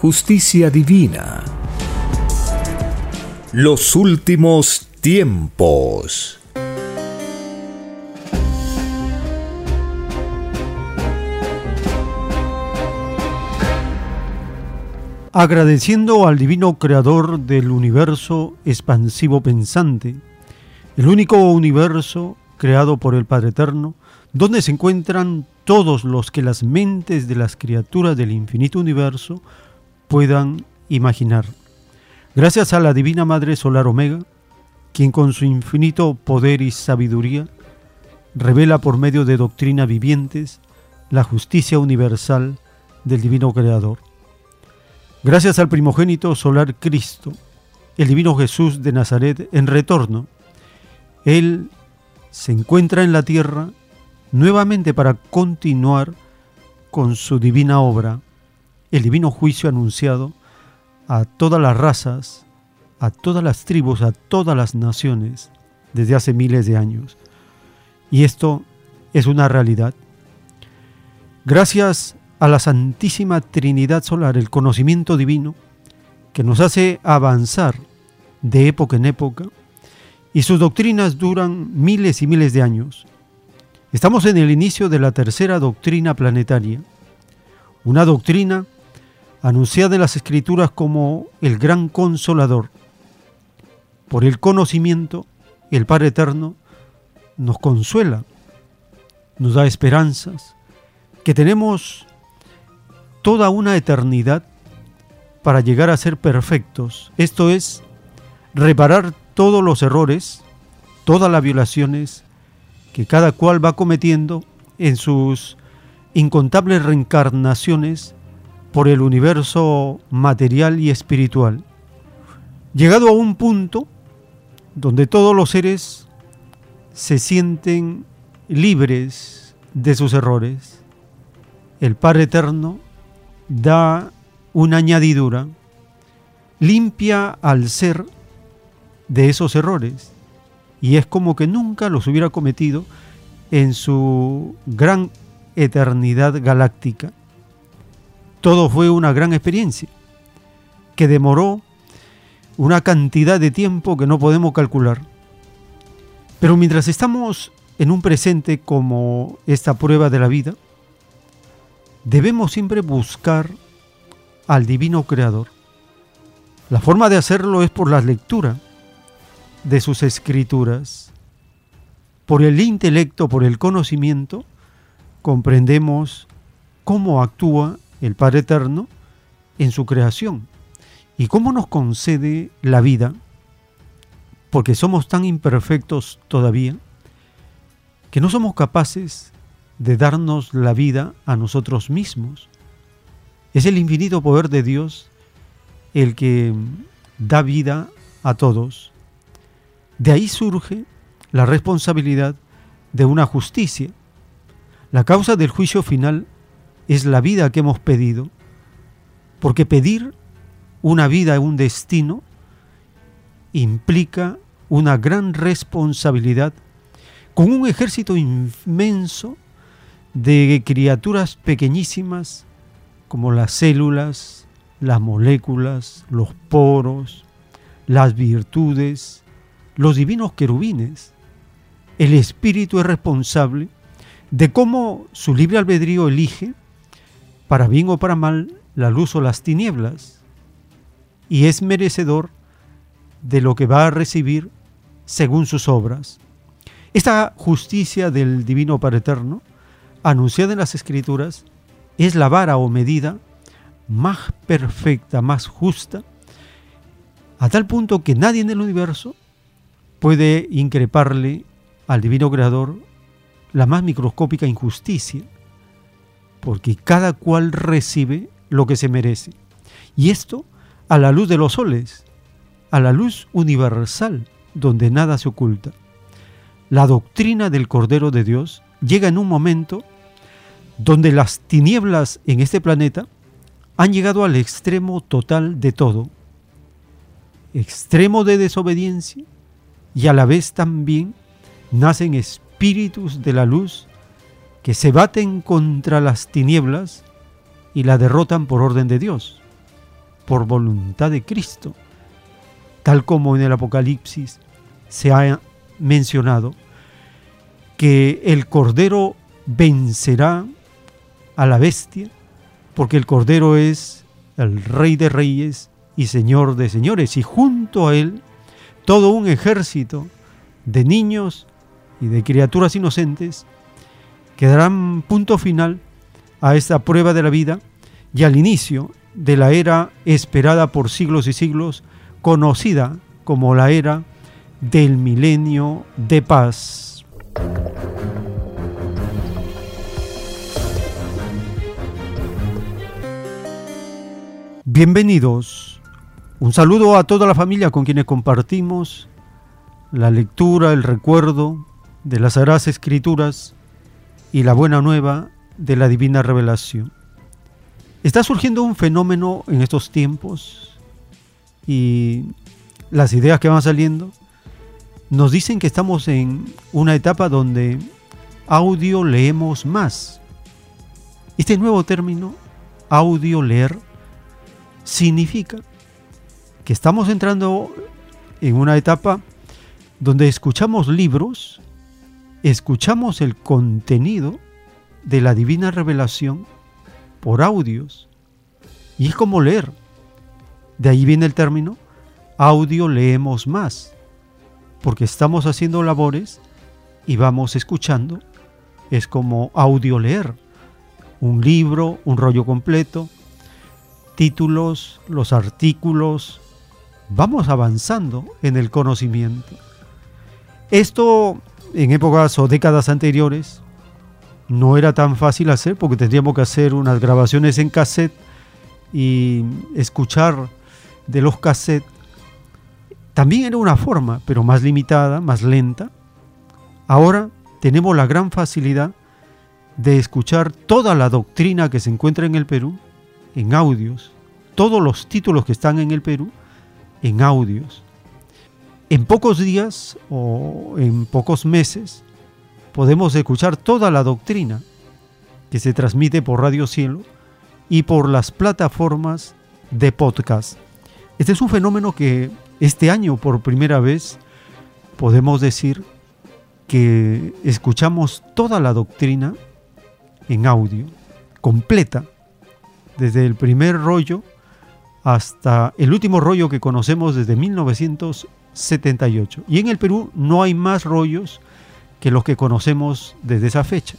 justicia divina. Los últimos tiempos. Agradeciendo al divino creador del universo expansivo pensante, el único universo creado por el Padre Eterno, donde se encuentran todos los que las mentes de las criaturas del infinito universo puedan imaginar. Gracias a la Divina Madre Solar Omega, quien con su infinito poder y sabiduría revela por medio de doctrinas vivientes la justicia universal del Divino Creador. Gracias al primogénito solar Cristo, el Divino Jesús de Nazaret en retorno, Él se encuentra en la tierra nuevamente para continuar con su divina obra el divino juicio anunciado a todas las razas, a todas las tribus, a todas las naciones desde hace miles de años. Y esto es una realidad. Gracias a la Santísima Trinidad Solar, el conocimiento divino, que nos hace avanzar de época en época, y sus doctrinas duran miles y miles de años. Estamos en el inicio de la tercera doctrina planetaria, una doctrina anunciada en las Escrituras como el gran consolador. Por el conocimiento, el Padre Eterno nos consuela, nos da esperanzas, que tenemos toda una eternidad para llegar a ser perfectos. Esto es, reparar todos los errores, todas las violaciones que cada cual va cometiendo en sus incontables reencarnaciones por el universo material y espiritual, llegado a un punto donde todos los seres se sienten libres de sus errores. El Padre Eterno da una añadidura, limpia al ser de esos errores y es como que nunca los hubiera cometido en su gran eternidad galáctica. Todo fue una gran experiencia que demoró una cantidad de tiempo que no podemos calcular. Pero mientras estamos en un presente como esta prueba de la vida, debemos siempre buscar al divino creador. La forma de hacerlo es por la lectura de sus escrituras. Por el intelecto, por el conocimiento, comprendemos cómo actúa el Padre Eterno en su creación. ¿Y cómo nos concede la vida? Porque somos tan imperfectos todavía que no somos capaces de darnos la vida a nosotros mismos. Es el infinito poder de Dios el que da vida a todos. De ahí surge la responsabilidad de una justicia. La causa del juicio final es la vida que hemos pedido, porque pedir una vida, un destino, implica una gran responsabilidad con un ejército inmenso de criaturas pequeñísimas como las células, las moléculas, los poros, las virtudes, los divinos querubines. El espíritu es responsable de cómo su libre albedrío elige para bien o para mal, la luz o las tinieblas, y es merecedor de lo que va a recibir según sus obras. Esta justicia del Divino Padre Eterno, anunciada en las Escrituras, es la vara o medida más perfecta, más justa, a tal punto que nadie en el universo puede increparle al Divino Creador la más microscópica injusticia, porque cada cual recibe lo que se merece. Y esto a la luz de los soles, a la luz universal, donde nada se oculta. La doctrina del Cordero de Dios llega en un momento donde las tinieblas en este planeta han llegado al extremo total de todo, extremo de desobediencia y a la vez también nacen espíritus de la luz que se baten contra las tinieblas y la derrotan por orden de Dios, por voluntad de Cristo, tal como en el Apocalipsis se ha mencionado, que el Cordero vencerá a la bestia, porque el Cordero es el Rey de Reyes y Señor de Señores, y junto a él todo un ejército de niños y de criaturas inocentes que darán punto final a esta prueba de la vida y al inicio de la era esperada por siglos y siglos, conocida como la era del milenio de paz. Bienvenidos. Un saludo a toda la familia con quienes compartimos la lectura, el recuerdo de las Sagradas Escrituras y la buena nueva de la divina revelación. Está surgiendo un fenómeno en estos tiempos y las ideas que van saliendo nos dicen que estamos en una etapa donde audio leemos más. Este nuevo término, audio leer, significa que estamos entrando en una etapa donde escuchamos libros, escuchamos el contenido de la divina revelación por audios. Y es como leer. De ahí viene el término, audio leemos más, porque estamos haciendo labores y vamos escuchando. Es como audio leer. Un libro, un rollo completo, títulos, los artículos. Vamos avanzando en el conocimiento. Esto en épocas o décadas anteriores no era tan fácil hacer porque tendríamos que hacer unas grabaciones en cassette y escuchar de los cassettes. También era una forma, pero más limitada, más lenta. Ahora tenemos la gran facilidad de escuchar toda la doctrina que se encuentra en el Perú en audios, todos los títulos que están en el Perú en audios. En pocos días o en pocos meses podemos escuchar toda la doctrina que se transmite por Radio Cielo y por las plataformas de podcast. Este es un fenómeno que este año por primera vez podemos decir que escuchamos toda la doctrina en audio, completa, desde el primer rollo hasta el último rollo que conocemos desde 1978. Y en el Perú no hay más rollos que los que conocemos desde esa fecha.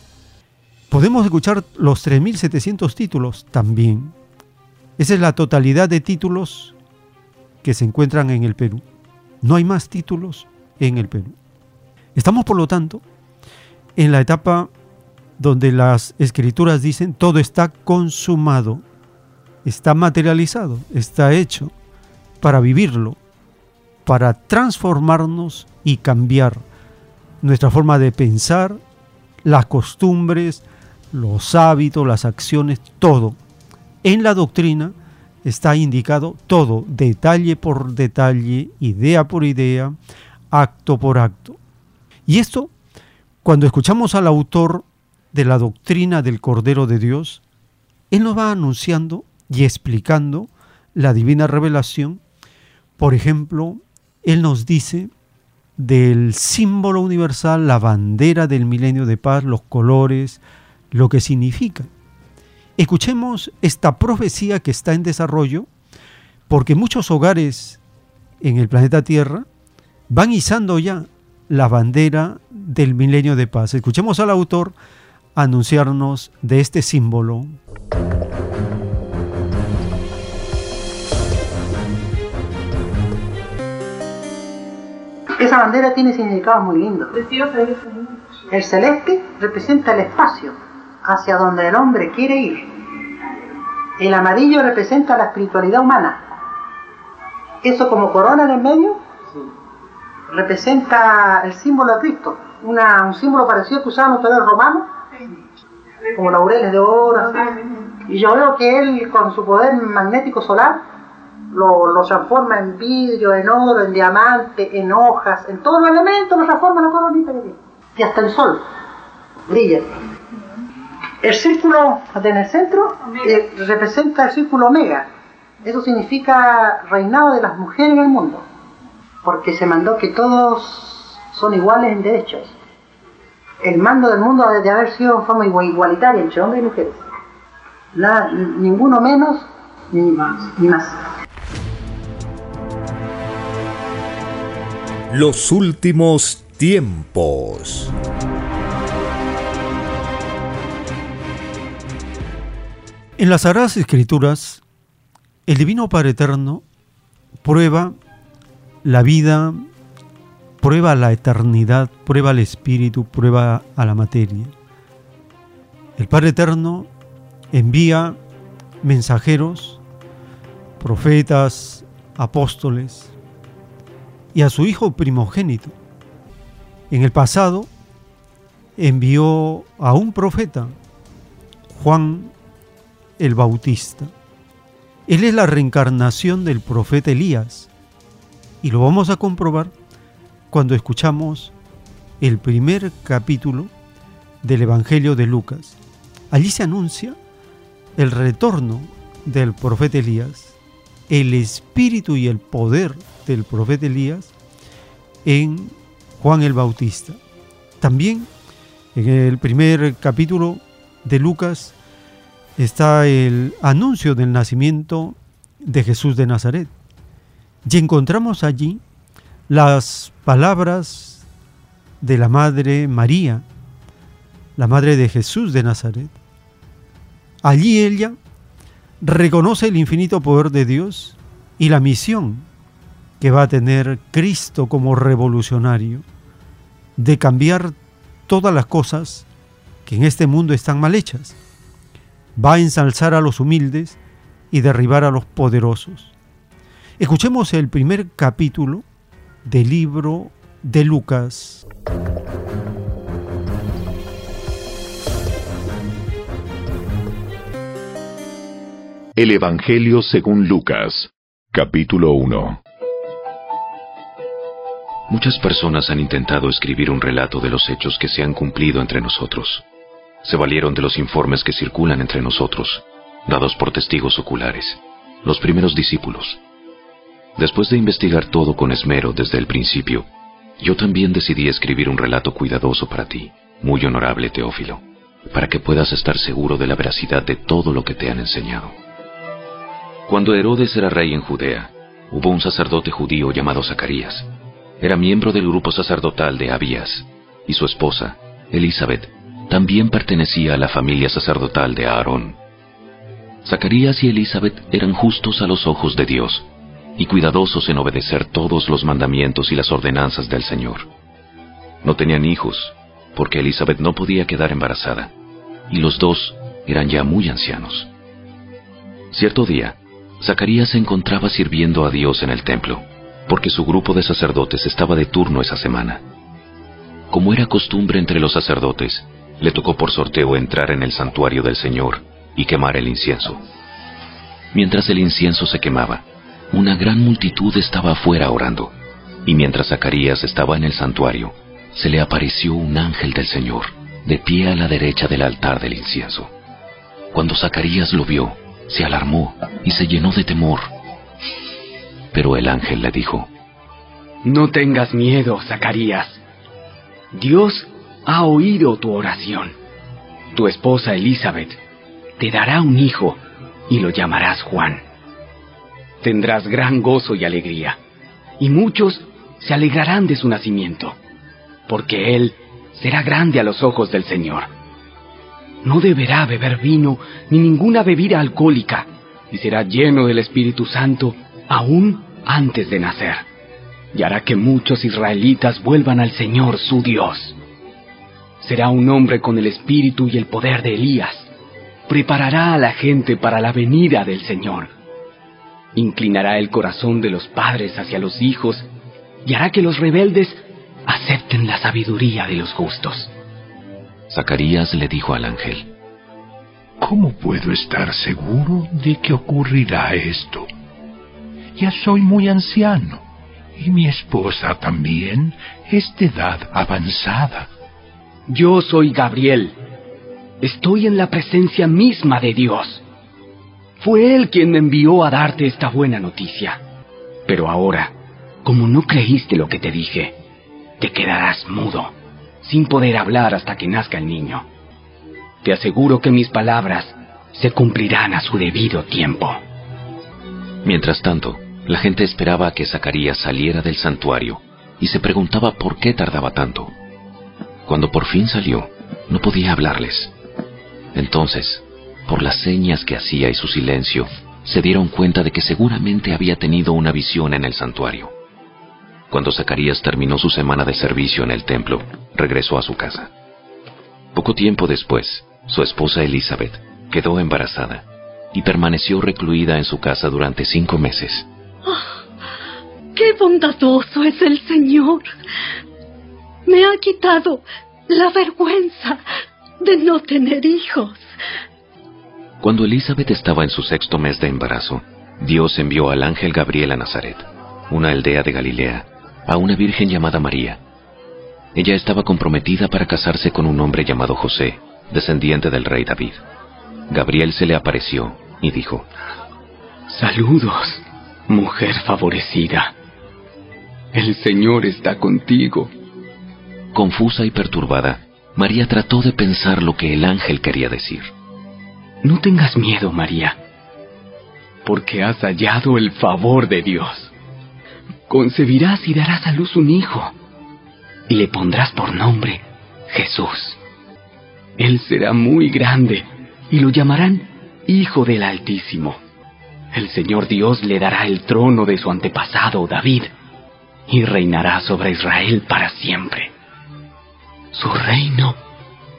Podemos escuchar los 3.700 títulos también. Esa es la totalidad de títulos que se encuentran en el Perú. No hay más títulos en el Perú. Estamos, por lo tanto, en la etapa donde las escrituras dicen todo está consumado, está materializado, está hecho para vivirlo, para transformarnos y cambiar nuestra forma de pensar, las costumbres, los hábitos, las acciones, todo. En la doctrina está indicado todo, detalle por detalle, idea por idea, acto por acto. Y esto, cuando escuchamos al autor de la doctrina del Cordero de Dios, él nos va anunciando y explicando la divina revelación. Por ejemplo, él nos dice del símbolo universal, la bandera del milenio de paz, los colores, lo que significa. Escuchemos esta profecía que está en desarrollo, porque muchos hogares en el planeta Tierra van izando ya la bandera del milenio de paz. Escuchemos al autor anunciarnos de este símbolo. Esa bandera tiene significados muy lindos. El celeste representa el espacio hacia donde el hombre quiere ir. El amarillo representa la espiritualidad humana. Eso como corona en el medio representa el símbolo de Cristo. un símbolo parecido que usaban los toreros romanos, como laureles de oro. Y yo veo que él con su poder magnético solar lo, transforma en vidrio, en oro, en diamante, en hojas, en todos los elementos, lo transforma en la coronita que tiene. Y hasta el sol brilla. El círculo en el centro eh, representa el círculo omega. Eso significa reinado de las mujeres en el mundo. Porque se mandó que todos son iguales en derechos. El mando del mundo debe haber sido en forma igualitaria entre hombres y mujeres. ninguno menos ni más. Ni más. Los últimos tiempos. En las Sagradas Escrituras, el Divino Padre Eterno prueba la vida, prueba la eternidad, prueba el espíritu, prueba a la materia. El Padre Eterno envía mensajeros, profetas, apóstoles, y a su hijo primogénito. En el pasado envió a un profeta, Juan el Bautista. Él es la reencarnación del profeta Elías y lo vamos a comprobar cuando escuchamos el primer capítulo del Evangelio de Lucas. Allí se anuncia el retorno del profeta Elías, el espíritu y el poder del profeta Elías en Juan el Bautista. También en el primer capítulo de Lucas está el anuncio del nacimiento de Jesús de Nazaret. Y encontramos allí las palabras de la Madre María, la Madre de Jesús de Nazaret. Allí ella reconoce el infinito poder de Dios y la misión que va a tener Cristo como revolucionario, de cambiar todas las cosas que en este mundo están mal hechas. Va a ensalzar a los humildes y derribar a los poderosos. Escuchemos el primer capítulo del libro de Lucas. El Evangelio según Lucas, capítulo 1 Muchas personas han intentado escribir un relato de los hechos que se han cumplido entre nosotros. Se valieron de los informes que circulan entre nosotros, dados por testigos oculares, los primeros discípulos. Después de investigar todo con esmero desde el principio, yo también decidí escribir un relato cuidadoso para ti, muy honorable Teófilo, para que puedas estar seguro de la veracidad de todo lo que te han enseñado. Cuando Herodes era rey en Judea, hubo un sacerdote judío llamado Zacarías, era miembro del grupo sacerdotal de Abías, y su esposa, Elizabeth, también pertenecía a la familia sacerdotal de Aarón. Zacarías y Elizabeth eran justos a los ojos de Dios, y cuidadosos en obedecer todos los mandamientos y las ordenanzas del Señor. No tenían hijos, porque Elizabeth no podía quedar embarazada, y los dos eran ya muy ancianos. Cierto día, Zacarías se encontraba sirviendo a Dios en el templo porque su grupo de sacerdotes estaba de turno esa semana. Como era costumbre entre los sacerdotes, le tocó por sorteo entrar en el santuario del Señor y quemar el incienso. Mientras el incienso se quemaba, una gran multitud estaba afuera orando, y mientras Zacarías estaba en el santuario, se le apareció un ángel del Señor, de pie a la derecha del altar del incienso. Cuando Zacarías lo vio, se alarmó y se llenó de temor pero el ángel le dijo, No tengas miedo, Zacarías. Dios ha oído tu oración. Tu esposa Elizabeth te dará un hijo y lo llamarás Juan. Tendrás gran gozo y alegría, y muchos se alegrarán de su nacimiento, porque él será grande a los ojos del Señor. No deberá beber vino ni ninguna bebida alcohólica, y será lleno del Espíritu Santo aún antes de nacer, y hará que muchos israelitas vuelvan al Señor su Dios. Será un hombre con el espíritu y el poder de Elías. Preparará a la gente para la venida del Señor. Inclinará el corazón de los padres hacia los hijos y hará que los rebeldes acepten la sabiduría de los justos. Zacarías le dijo al ángel, ¿Cómo puedo estar seguro de que ocurrirá esto? Ya soy muy anciano y mi esposa también es de edad avanzada. Yo soy Gabriel. Estoy en la presencia misma de Dios. Fue Él quien me envió a darte esta buena noticia. Pero ahora, como no creíste lo que te dije, te quedarás mudo, sin poder hablar hasta que nazca el niño. Te aseguro que mis palabras se cumplirán a su debido tiempo. Mientras tanto, la gente esperaba a que Zacarías saliera del santuario y se preguntaba por qué tardaba tanto. Cuando por fin salió, no podía hablarles. Entonces, por las señas que hacía y su silencio, se dieron cuenta de que seguramente había tenido una visión en el santuario. Cuando Zacarías terminó su semana de servicio en el templo, regresó a su casa. Poco tiempo después, su esposa Elizabeth quedó embarazada y permaneció recluida en su casa durante cinco meses. ¡Qué bondadoso es el Señor! Me ha quitado la vergüenza de no tener hijos. Cuando Elizabeth estaba en su sexto mes de embarazo, Dios envió al ángel Gabriel a Nazaret, una aldea de Galilea, a una virgen llamada María. Ella estaba comprometida para casarse con un hombre llamado José, descendiente del rey David. Gabriel se le apareció y dijo, Saludos, mujer favorecida. El Señor está contigo. Confusa y perturbada, María trató de pensar lo que el ángel quería decir. No tengas miedo, María, porque has hallado el favor de Dios. Concebirás y darás a luz un hijo, y le pondrás por nombre Jesús. Él será muy grande, y lo llamarán Hijo del Altísimo. El Señor Dios le dará el trono de su antepasado David, y reinará sobre Israel para siempre su reino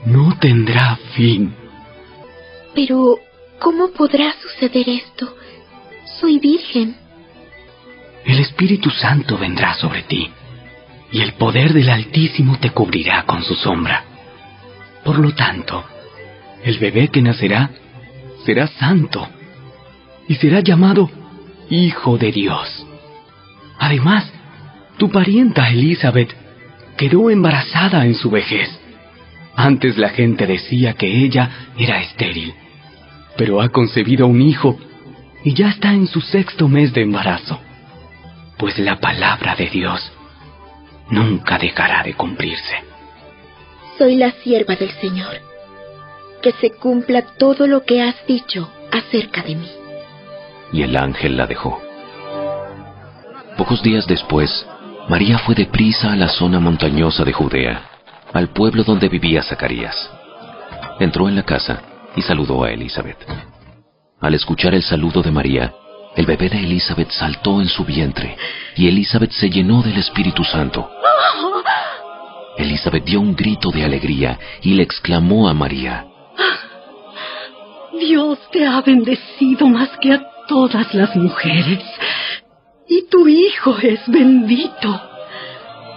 no tendrá fin. Pero, ¿cómo podrá suceder esto? Soy virgen. El Espíritu Santo vendrá sobre ti, y el poder del Altísimo te cubrirá con su sombra. Por lo tanto, el bebé que nacerá será santo, y será llamado Hijo de Dios. Además, tu parienta Elizabeth quedó embarazada en su vejez. Antes la gente decía que ella era estéril, pero ha concebido un hijo y ya está en su sexto mes de embarazo, pues la palabra de Dios nunca dejará de cumplirse. Soy la sierva del Señor, que se cumpla todo lo que has dicho acerca de mí. Y el ángel la dejó. Pocos días después, María fue deprisa a la zona montañosa de Judea, al pueblo donde vivía Zacarías. Entró en la casa y saludó a Elizabeth. Al escuchar el saludo de María, el bebé de Elizabeth saltó en su vientre y Elizabeth se llenó del Espíritu Santo. Elizabeth dio un grito de alegría y le exclamó a María, Dios te ha bendecido más que a todas las mujeres y tu hijo es bendito.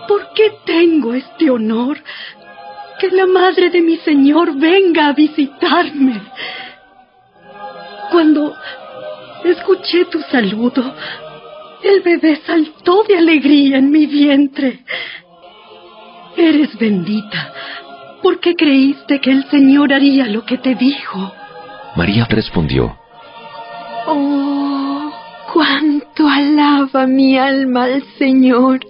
¿Por qué tengo este honor? Que la madre de mi Señor venga a visitarme. Cuando escuché tu saludo, el bebé saltó de alegría en mi vientre. Eres bendita, porque creíste que el Señor haría lo que te dijo. María respondió, Oh, cuánto alaba mi alma al Señor.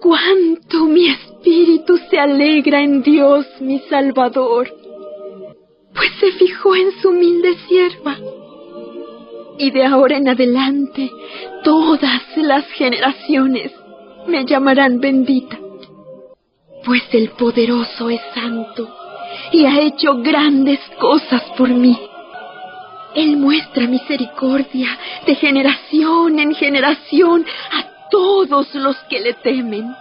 Cuánto mi espíritu se alegra en Dios mi Salvador. pues se fijó en su humilde sierva. Y de ahora en adelante, todas las generaciones me llamarán bendita, pues el poderoso es santo y ha hecho grandes cosas por mí. Él muestra misericordia de generación en generación a todos los que le temen.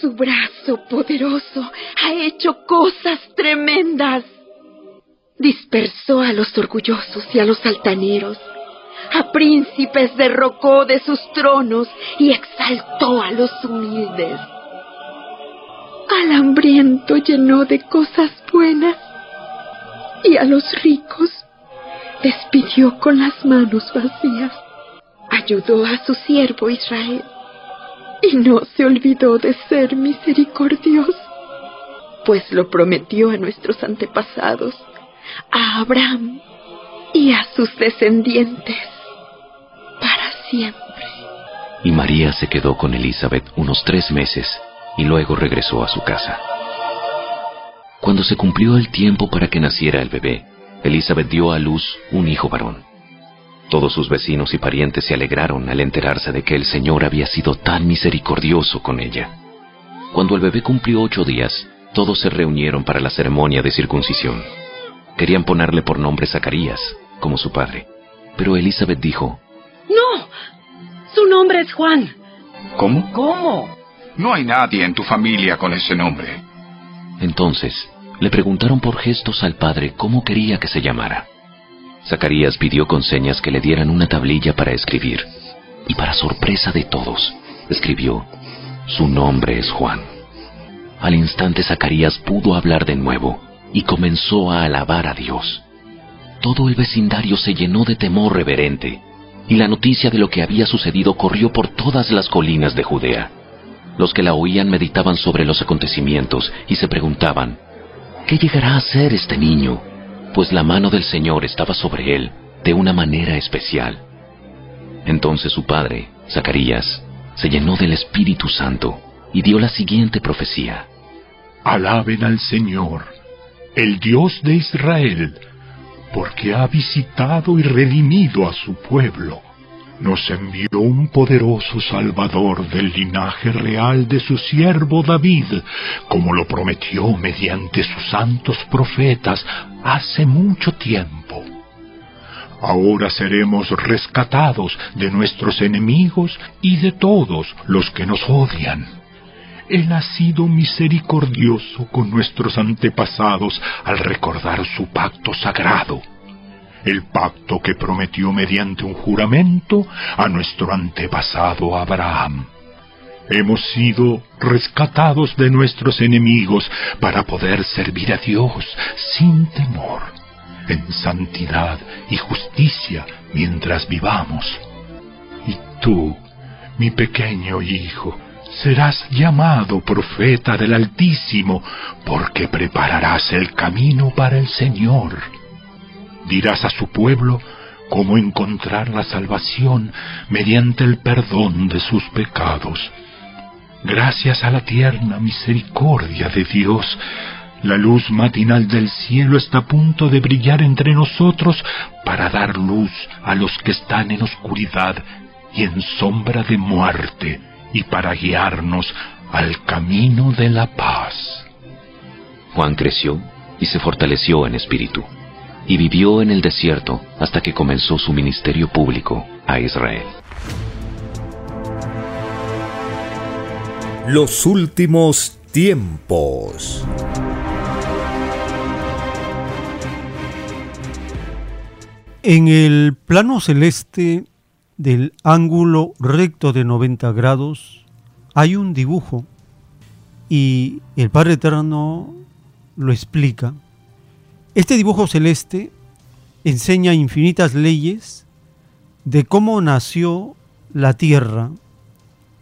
Su brazo poderoso ha hecho cosas tremendas. Dispersó a los orgullosos y a los altaneros. A príncipes derrocó de sus tronos y exaltó a los humildes. Al hambriento llenó de cosas buenas y a los ricos despidió con las manos vacías. Ayudó a su siervo Israel y no se olvidó de ser misericordioso, pues lo prometió a nuestros antepasados, a Abraham y a sus descendientes para siempre. Y María se quedó con Elizabeth unos tres meses y luego regresó a su casa. Cuando se cumplió el tiempo para que naciera el bebé, Elizabeth dio a luz un hijo varón. Todos sus vecinos y parientes se alegraron al enterarse de que el Señor había sido tan misericordioso con ella. Cuando el bebé cumplió ocho días, todos se reunieron para la ceremonia de circuncisión. Querían ponerle por nombre Zacarías, como su padre. Pero Elizabeth dijo, No, su nombre es Juan. ¿Cómo? ¿Cómo? No hay nadie en tu familia con ese nombre. Entonces, le preguntaron por gestos al padre cómo quería que se llamara. Zacarías pidió con señas que le dieran una tablilla para escribir, y para sorpresa de todos, escribió, Su nombre es Juan. Al instante Zacarías pudo hablar de nuevo y comenzó a alabar a Dios. Todo el vecindario se llenó de temor reverente, y la noticia de lo que había sucedido corrió por todas las colinas de Judea. Los que la oían meditaban sobre los acontecimientos y se preguntaban, ¿qué llegará a ser este niño? pues la mano del Señor estaba sobre él de una manera especial. Entonces su padre, Zacarías, se llenó del Espíritu Santo y dio la siguiente profecía. Alaben al Señor, el Dios de Israel, porque ha visitado y redimido a su pueblo nos envió un poderoso Salvador del linaje real de su siervo David, como lo prometió mediante sus santos profetas hace mucho tiempo. Ahora seremos rescatados de nuestros enemigos y de todos los que nos odian. Él ha sido misericordioso con nuestros antepasados al recordar su pacto sagrado el pacto que prometió mediante un juramento a nuestro antepasado Abraham. Hemos sido rescatados de nuestros enemigos para poder servir a Dios sin temor, en santidad y justicia mientras vivamos. Y tú, mi pequeño hijo, serás llamado profeta del Altísimo, porque prepararás el camino para el Señor dirás a su pueblo cómo encontrar la salvación mediante el perdón de sus pecados. Gracias a la tierna misericordia de Dios, la luz matinal del cielo está a punto de brillar entre nosotros para dar luz a los que están en oscuridad y en sombra de muerte y para guiarnos al camino de la paz. Juan creció y se fortaleció en espíritu y vivió en el desierto hasta que comenzó su ministerio público a Israel. Los últimos tiempos. En el plano celeste del ángulo recto de 90 grados hay un dibujo y el Padre Eterno lo explica este dibujo celeste enseña infinitas leyes de cómo nació la Tierra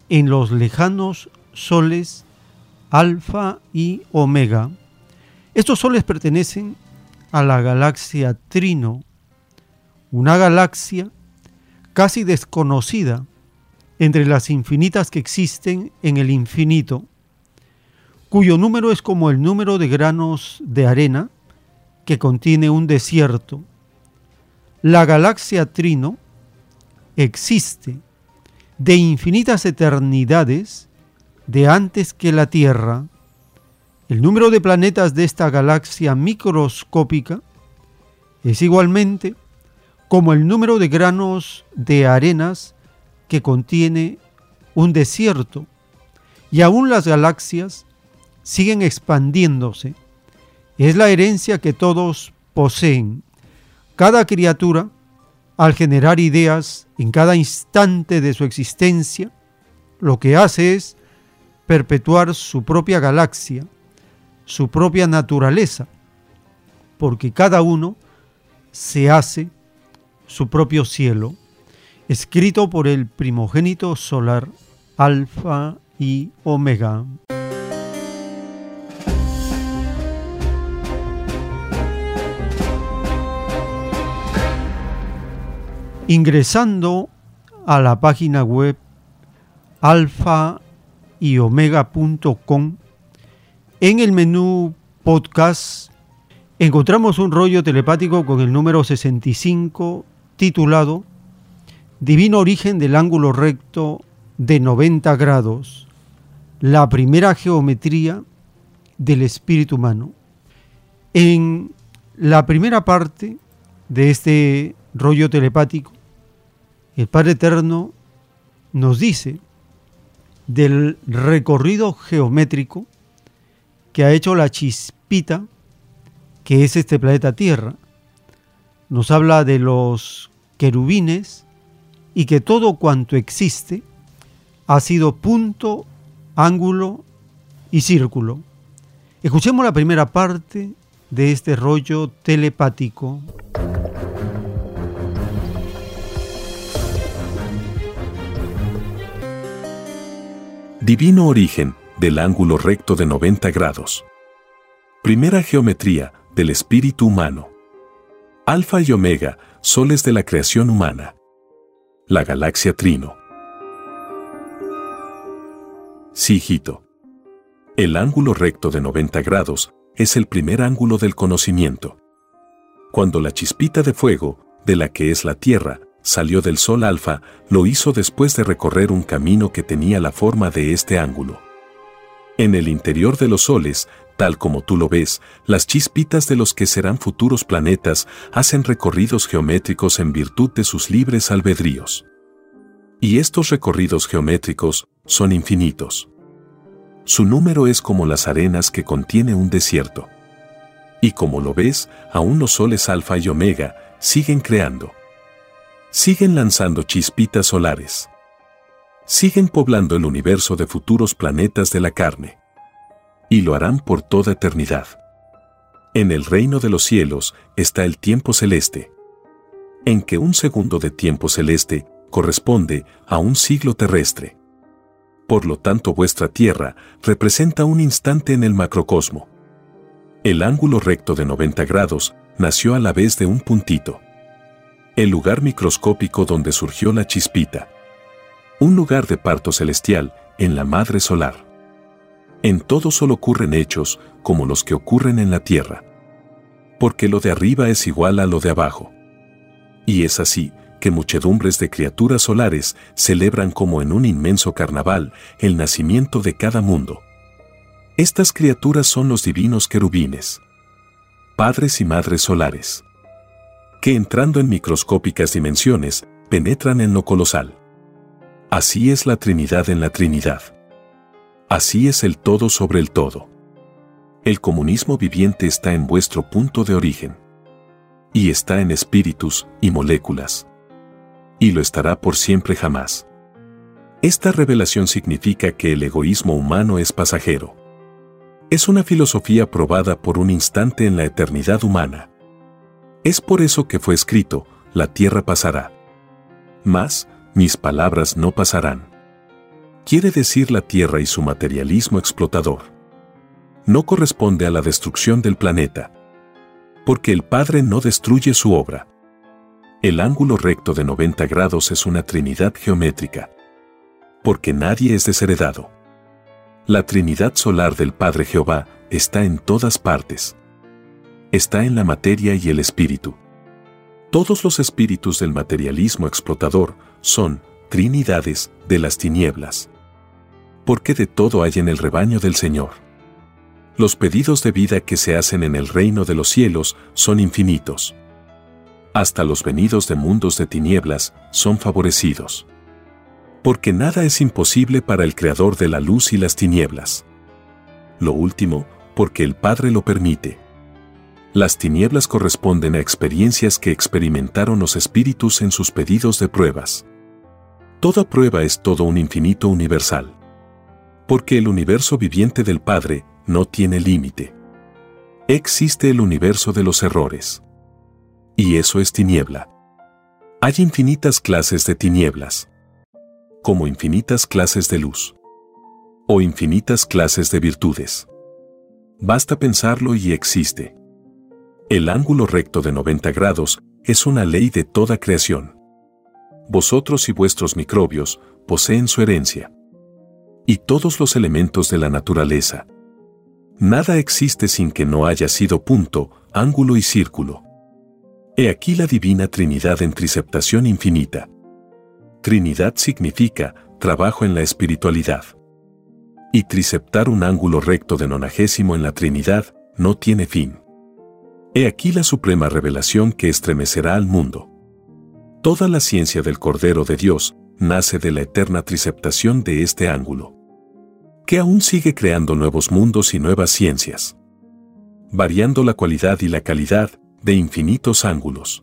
en los lejanos soles Alfa y Omega. Estos soles pertenecen a la galaxia Trino, una galaxia casi desconocida entre las infinitas que existen en el infinito, cuyo número es como el número de granos de arena que contiene un desierto. La galaxia Trino existe de infinitas eternidades de antes que la Tierra. El número de planetas de esta galaxia microscópica es igualmente como el número de granos de arenas que contiene un desierto. Y aún las galaxias siguen expandiéndose. Es la herencia que todos poseen. Cada criatura, al generar ideas en cada instante de su existencia, lo que hace es perpetuar su propia galaxia, su propia naturaleza, porque cada uno se hace su propio cielo, escrito por el primogénito solar Alfa y Omega. Ingresando a la página web alfa y omega.com, en el menú podcast encontramos un rollo telepático con el número 65 titulado Divino origen del ángulo recto de 90 grados, la primera geometría del espíritu humano. En la primera parte de este rollo telepático el Padre Eterno nos dice del recorrido geométrico que ha hecho la chispita que es este planeta Tierra. Nos habla de los querubines y que todo cuanto existe ha sido punto, ángulo y círculo. Escuchemos la primera parte de este rollo telepático. Divino origen del ángulo recto de 90 grados. Primera geometría del espíritu humano. Alfa y Omega, soles de la creación humana. La galaxia Trino. Sí, El ángulo recto de 90 grados es el primer ángulo del conocimiento. Cuando la chispita de fuego, de la que es la Tierra, salió del Sol alfa, lo hizo después de recorrer un camino que tenía la forma de este ángulo. En el interior de los soles, tal como tú lo ves, las chispitas de los que serán futuros planetas hacen recorridos geométricos en virtud de sus libres albedríos. Y estos recorridos geométricos son infinitos. Su número es como las arenas que contiene un desierto. Y como lo ves, aún los soles alfa y omega siguen creando siguen lanzando chispitas solares. Siguen poblando el universo de futuros planetas de la carne. Y lo harán por toda eternidad. En el reino de los cielos está el tiempo celeste, en que un segundo de tiempo celeste corresponde a un siglo terrestre. Por lo tanto, vuestra Tierra representa un instante en el macrocosmo. El ángulo recto de 90 grados nació a la vez de un puntito el lugar microscópico donde surgió la chispita. Un lugar de parto celestial en la madre solar. En todo solo ocurren hechos como los que ocurren en la Tierra. Porque lo de arriba es igual a lo de abajo. Y es así que muchedumbres de criaturas solares celebran como en un inmenso carnaval el nacimiento de cada mundo. Estas criaturas son los divinos querubines, padres y madres solares que entrando en microscópicas dimensiones, penetran en lo colosal. Así es la Trinidad en la Trinidad. Así es el todo sobre el todo. El comunismo viviente está en vuestro punto de origen. Y está en espíritus y moléculas. Y lo estará por siempre jamás. Esta revelación significa que el egoísmo humano es pasajero. Es una filosofía probada por un instante en la eternidad humana es por eso que fue escrito, la tierra pasará. Mas, mis palabras no pasarán. Quiere decir la tierra y su materialismo explotador. No corresponde a la destrucción del planeta. Porque el Padre no destruye su obra. El ángulo recto de 90 grados es una trinidad geométrica. Porque nadie es desheredado. La Trinidad solar del Padre Jehová está en todas partes está en la materia y el espíritu. Todos los espíritus del materialismo explotador son trinidades de las tinieblas. Porque de todo hay en el rebaño del Señor. Los pedidos de vida que se hacen en el reino de los cielos son infinitos. Hasta los venidos de mundos de tinieblas son favorecidos. Porque nada es imposible para el Creador de la luz y las tinieblas. Lo último, porque el Padre lo permite. Las tinieblas corresponden a experiencias que experimentaron los espíritus en sus pedidos de pruebas. Toda prueba es todo un infinito universal. Porque el universo viviente del Padre no tiene límite. Existe el universo de los errores. Y eso es tiniebla. Hay infinitas clases de tinieblas. Como infinitas clases de luz. O infinitas clases de virtudes. Basta pensarlo y existe. El ángulo recto de 90 grados es una ley de toda creación. Vosotros y vuestros microbios poseen su herencia. Y todos los elementos de la naturaleza. Nada existe sin que no haya sido punto, ángulo y círculo. He aquí la divina Trinidad en triceptación infinita. Trinidad significa trabajo en la espiritualidad. Y triceptar un ángulo recto de nonagésimo en la Trinidad no tiene fin. He aquí la suprema revelación que estremecerá al mundo. Toda la ciencia del Cordero de Dios nace de la eterna triceptación de este ángulo, que aún sigue creando nuevos mundos y nuevas ciencias, variando la cualidad y la calidad de infinitos ángulos,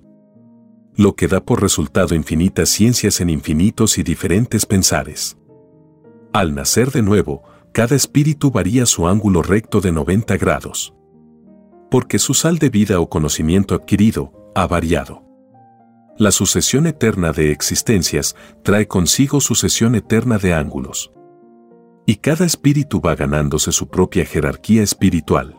lo que da por resultado infinitas ciencias en infinitos y diferentes pensares. Al nacer de nuevo, cada espíritu varía su ángulo recto de 90 grados porque su sal de vida o conocimiento adquirido ha variado. La sucesión eterna de existencias trae consigo sucesión eterna de ángulos. Y cada espíritu va ganándose su propia jerarquía espiritual.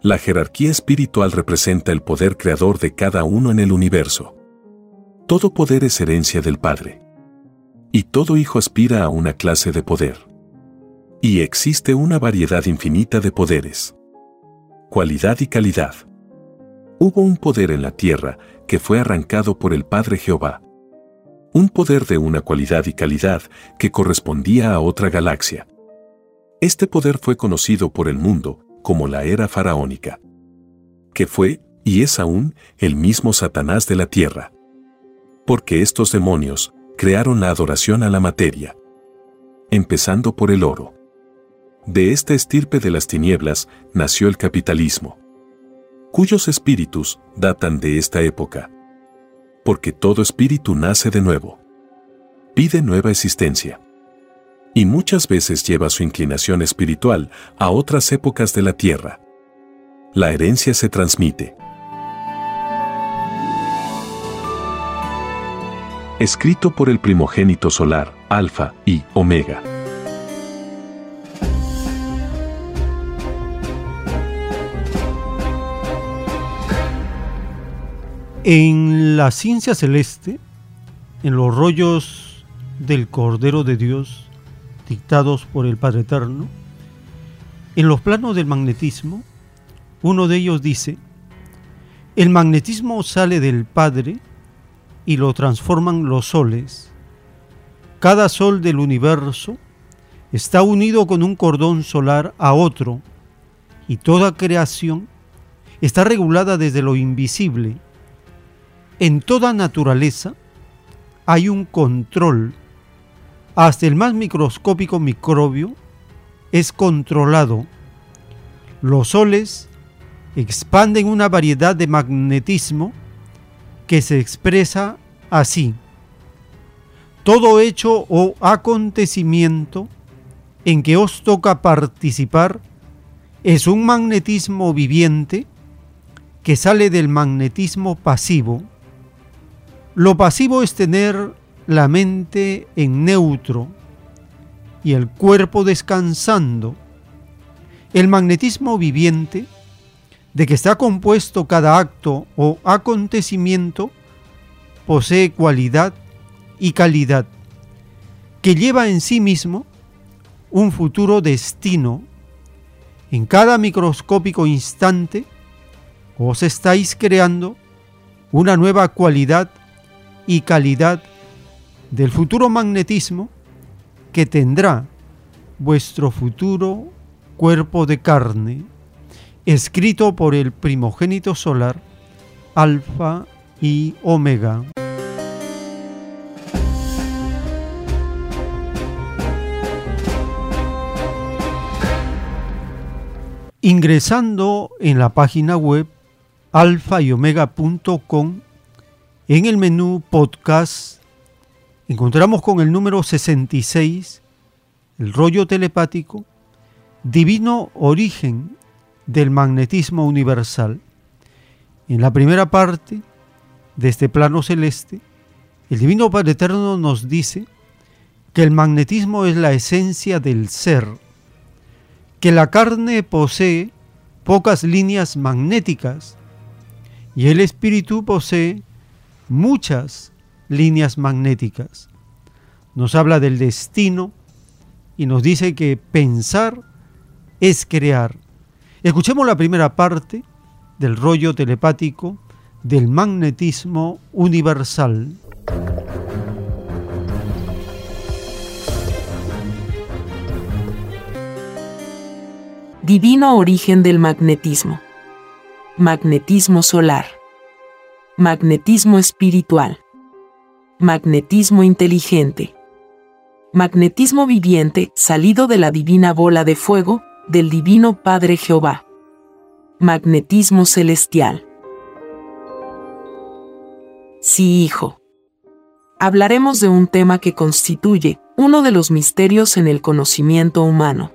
La jerarquía espiritual representa el poder creador de cada uno en el universo. Todo poder es herencia del Padre. Y todo hijo aspira a una clase de poder. Y existe una variedad infinita de poderes cualidad y calidad. Hubo un poder en la tierra que fue arrancado por el Padre Jehová. Un poder de una cualidad y calidad que correspondía a otra galaxia. Este poder fue conocido por el mundo como la era faraónica. Que fue, y es aún, el mismo Satanás de la tierra. Porque estos demonios crearon la adoración a la materia. Empezando por el oro. De esta estirpe de las tinieblas nació el capitalismo, cuyos espíritus datan de esta época. Porque todo espíritu nace de nuevo. Pide nueva existencia. Y muchas veces lleva su inclinación espiritual a otras épocas de la tierra. La herencia se transmite. Escrito por el primogénito solar, Alfa y Omega. En la ciencia celeste, en los rollos del Cordero de Dios dictados por el Padre Eterno, en los planos del magnetismo, uno de ellos dice, el magnetismo sale del Padre y lo transforman los soles. Cada sol del universo está unido con un cordón solar a otro y toda creación está regulada desde lo invisible en toda naturaleza hay un control. Hasta el más microscópico microbio es controlado. Los soles expanden una variedad de magnetismo que se expresa así. Todo hecho o acontecimiento en que os toca participar es un magnetismo viviente que sale del magnetismo pasivo lo pasivo es tener la mente en neutro y el cuerpo descansando. El magnetismo viviente, de que está compuesto cada acto o acontecimiento, posee cualidad y calidad, que lleva en sí mismo un futuro destino. En cada microscópico instante os estáis creando una nueva cualidad y calidad del futuro magnetismo que tendrá vuestro futuro cuerpo de carne, escrito por el primogénito solar, Alfa y Omega. Ingresando en la página web alfa y omega.com, en el menú podcast, encontramos con el número 66, el rollo telepático, divino origen del magnetismo universal. En la primera parte de este plano celeste, el Divino Padre Eterno nos dice que el magnetismo es la esencia del ser, que la carne posee pocas líneas magnéticas y el espíritu posee muchas líneas magnéticas. Nos habla del destino y nos dice que pensar es crear. Escuchemos la primera parte del rollo telepático del magnetismo universal. Divino origen del magnetismo. Magnetismo solar. Magnetismo espiritual. Magnetismo inteligente. Magnetismo viviente salido de la divina bola de fuego del Divino Padre Jehová. Magnetismo celestial. Sí, hijo. Hablaremos de un tema que constituye uno de los misterios en el conocimiento humano.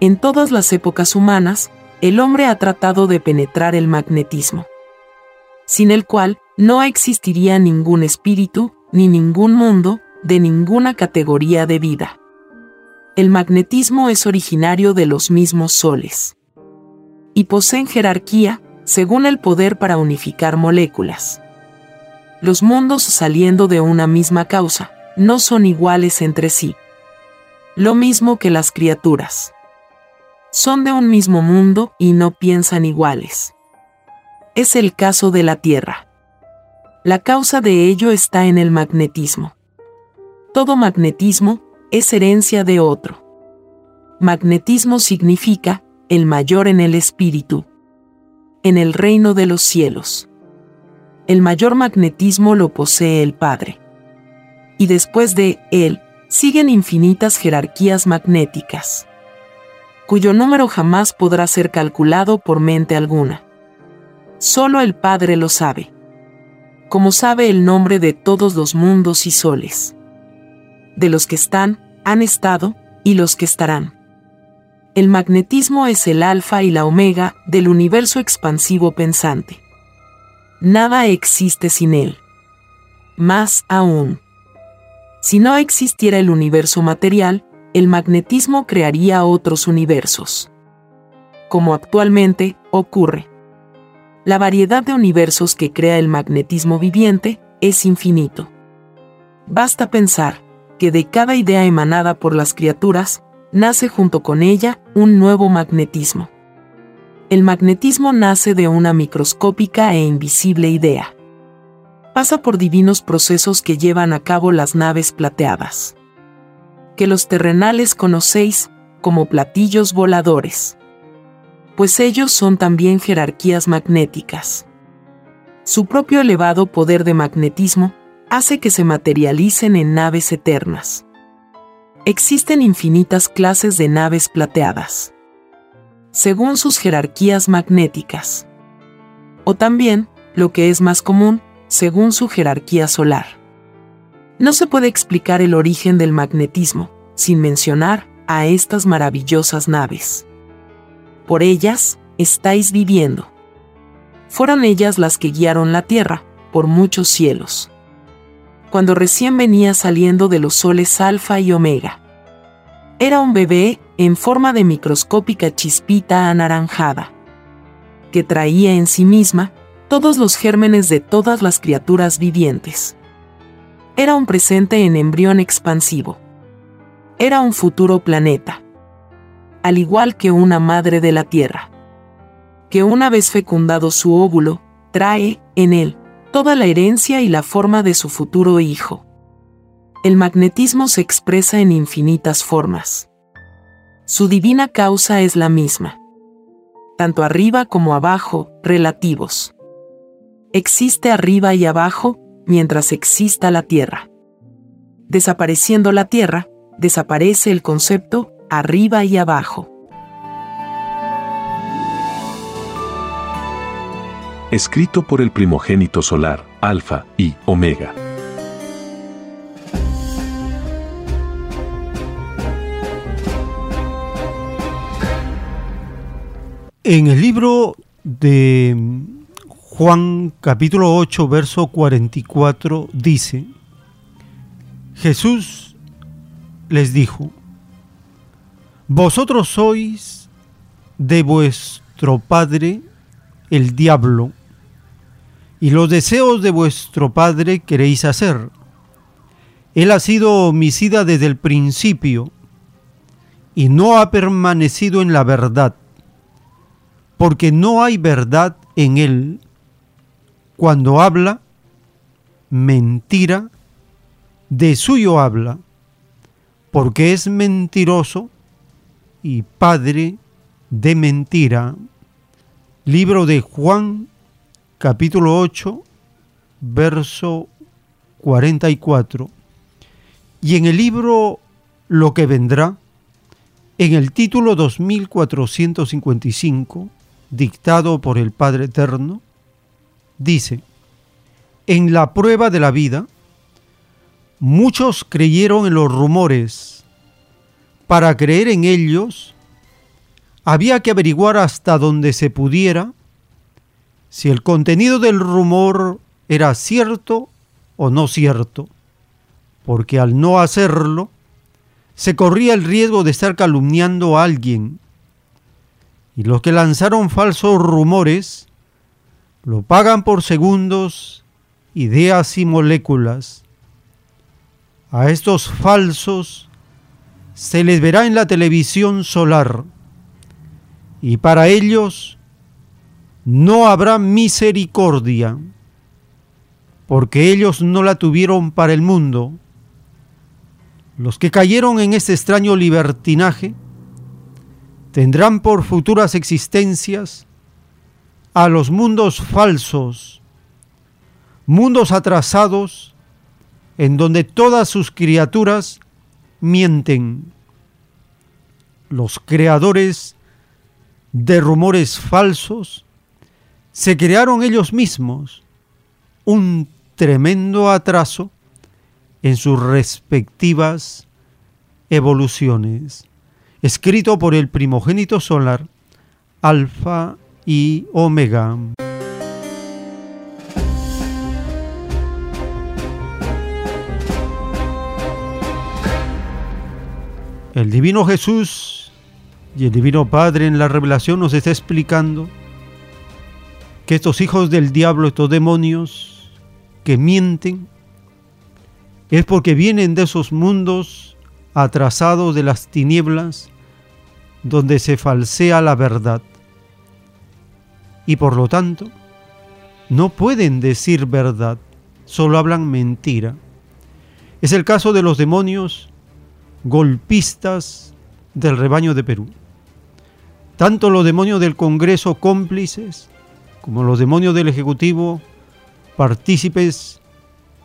En todas las épocas humanas, el hombre ha tratado de penetrar el magnetismo, sin el cual no existiría ningún espíritu ni ningún mundo de ninguna categoría de vida. El magnetismo es originario de los mismos soles y poseen jerarquía según el poder para unificar moléculas. Los mundos saliendo de una misma causa no son iguales entre sí. Lo mismo que las criaturas. Son de un mismo mundo y no piensan iguales. Es el caso de la Tierra. La causa de ello está en el magnetismo. Todo magnetismo es herencia de otro. Magnetismo significa el mayor en el espíritu, en el reino de los cielos. El mayor magnetismo lo posee el Padre. Y después de él, siguen infinitas jerarquías magnéticas, cuyo número jamás podrá ser calculado por mente alguna. Solo el Padre lo sabe, como sabe el nombre de todos los mundos y soles de los que están, han estado, y los que estarán. El magnetismo es el alfa y la omega del universo expansivo pensante. Nada existe sin él. Más aún. Si no existiera el universo material, el magnetismo crearía otros universos. Como actualmente ocurre. La variedad de universos que crea el magnetismo viviente es infinito. Basta pensar, que de cada idea emanada por las criaturas, nace junto con ella un nuevo magnetismo. El magnetismo nace de una microscópica e invisible idea. Pasa por divinos procesos que llevan a cabo las naves plateadas. Que los terrenales conocéis como platillos voladores. Pues ellos son también jerarquías magnéticas. Su propio elevado poder de magnetismo hace que se materialicen en naves eternas. Existen infinitas clases de naves plateadas, según sus jerarquías magnéticas, o también, lo que es más común, según su jerarquía solar. No se puede explicar el origen del magnetismo sin mencionar a estas maravillosas naves. Por ellas estáis viviendo. Fueron ellas las que guiaron la Tierra por muchos cielos cuando recién venía saliendo de los soles alfa y omega. Era un bebé en forma de microscópica chispita anaranjada, que traía en sí misma todos los gérmenes de todas las criaturas vivientes. Era un presente en embrión expansivo. Era un futuro planeta, al igual que una madre de la Tierra. que una vez fecundado su óvulo, trae, en él, toda la herencia y la forma de su futuro hijo. El magnetismo se expresa en infinitas formas. Su divina causa es la misma. Tanto arriba como abajo, relativos. Existe arriba y abajo mientras exista la Tierra. Desapareciendo la Tierra, desaparece el concepto arriba y abajo. Escrito por el primogénito solar, Alfa y Omega. En el libro de Juan capítulo 8, verso 44 dice, Jesús les dijo, Vosotros sois de vuestro padre el diablo, y los deseos de vuestro padre queréis hacer. Él ha sido homicida desde el principio, y no ha permanecido en la verdad porque no hay verdad en él. Cuando habla, mentira, de suyo habla, porque es mentiroso y padre de mentira. Libro de Juan, capítulo 8, verso 44. Y en el libro Lo que vendrá, en el título 2455, dictado por el Padre Eterno, dice, en la prueba de la vida, muchos creyeron en los rumores. Para creer en ellos, había que averiguar hasta donde se pudiera si el contenido del rumor era cierto o no cierto, porque al no hacerlo, se corría el riesgo de estar calumniando a alguien y los que lanzaron falsos rumores lo pagan por segundos, ideas y moléculas. A estos falsos se les verá en la televisión solar y para ellos no habrá misericordia, porque ellos no la tuvieron para el mundo. Los que cayeron en este extraño libertinaje tendrán por futuras existencias a los mundos falsos, mundos atrasados en donde todas sus criaturas mienten. Los creadores de rumores falsos se crearon ellos mismos un tremendo atraso en sus respectivas evoluciones escrito por el primogénito solar, Alfa y Omega. El divino Jesús y el divino Padre en la revelación nos está explicando que estos hijos del diablo, estos demonios que mienten, es porque vienen de esos mundos atrasados de las tinieblas donde se falsea la verdad. Y por lo tanto, no pueden decir verdad, solo hablan mentira. Es el caso de los demonios golpistas del rebaño de Perú. Tanto los demonios del Congreso cómplices como los demonios del Ejecutivo partícipes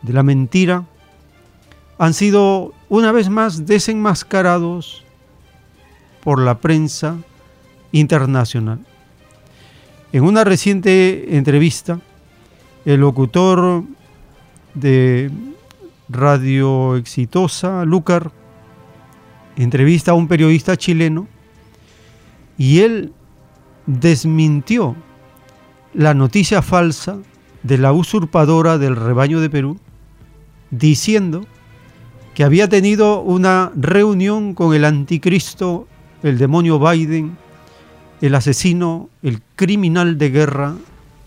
de la mentira han sido una vez más desenmascarados por la prensa internacional. En una reciente entrevista, el locutor de Radio Exitosa, Lucar, entrevista a un periodista chileno y él desmintió la noticia falsa de la usurpadora del rebaño de Perú, diciendo que había tenido una reunión con el anticristo el demonio Biden, el asesino, el criminal de guerra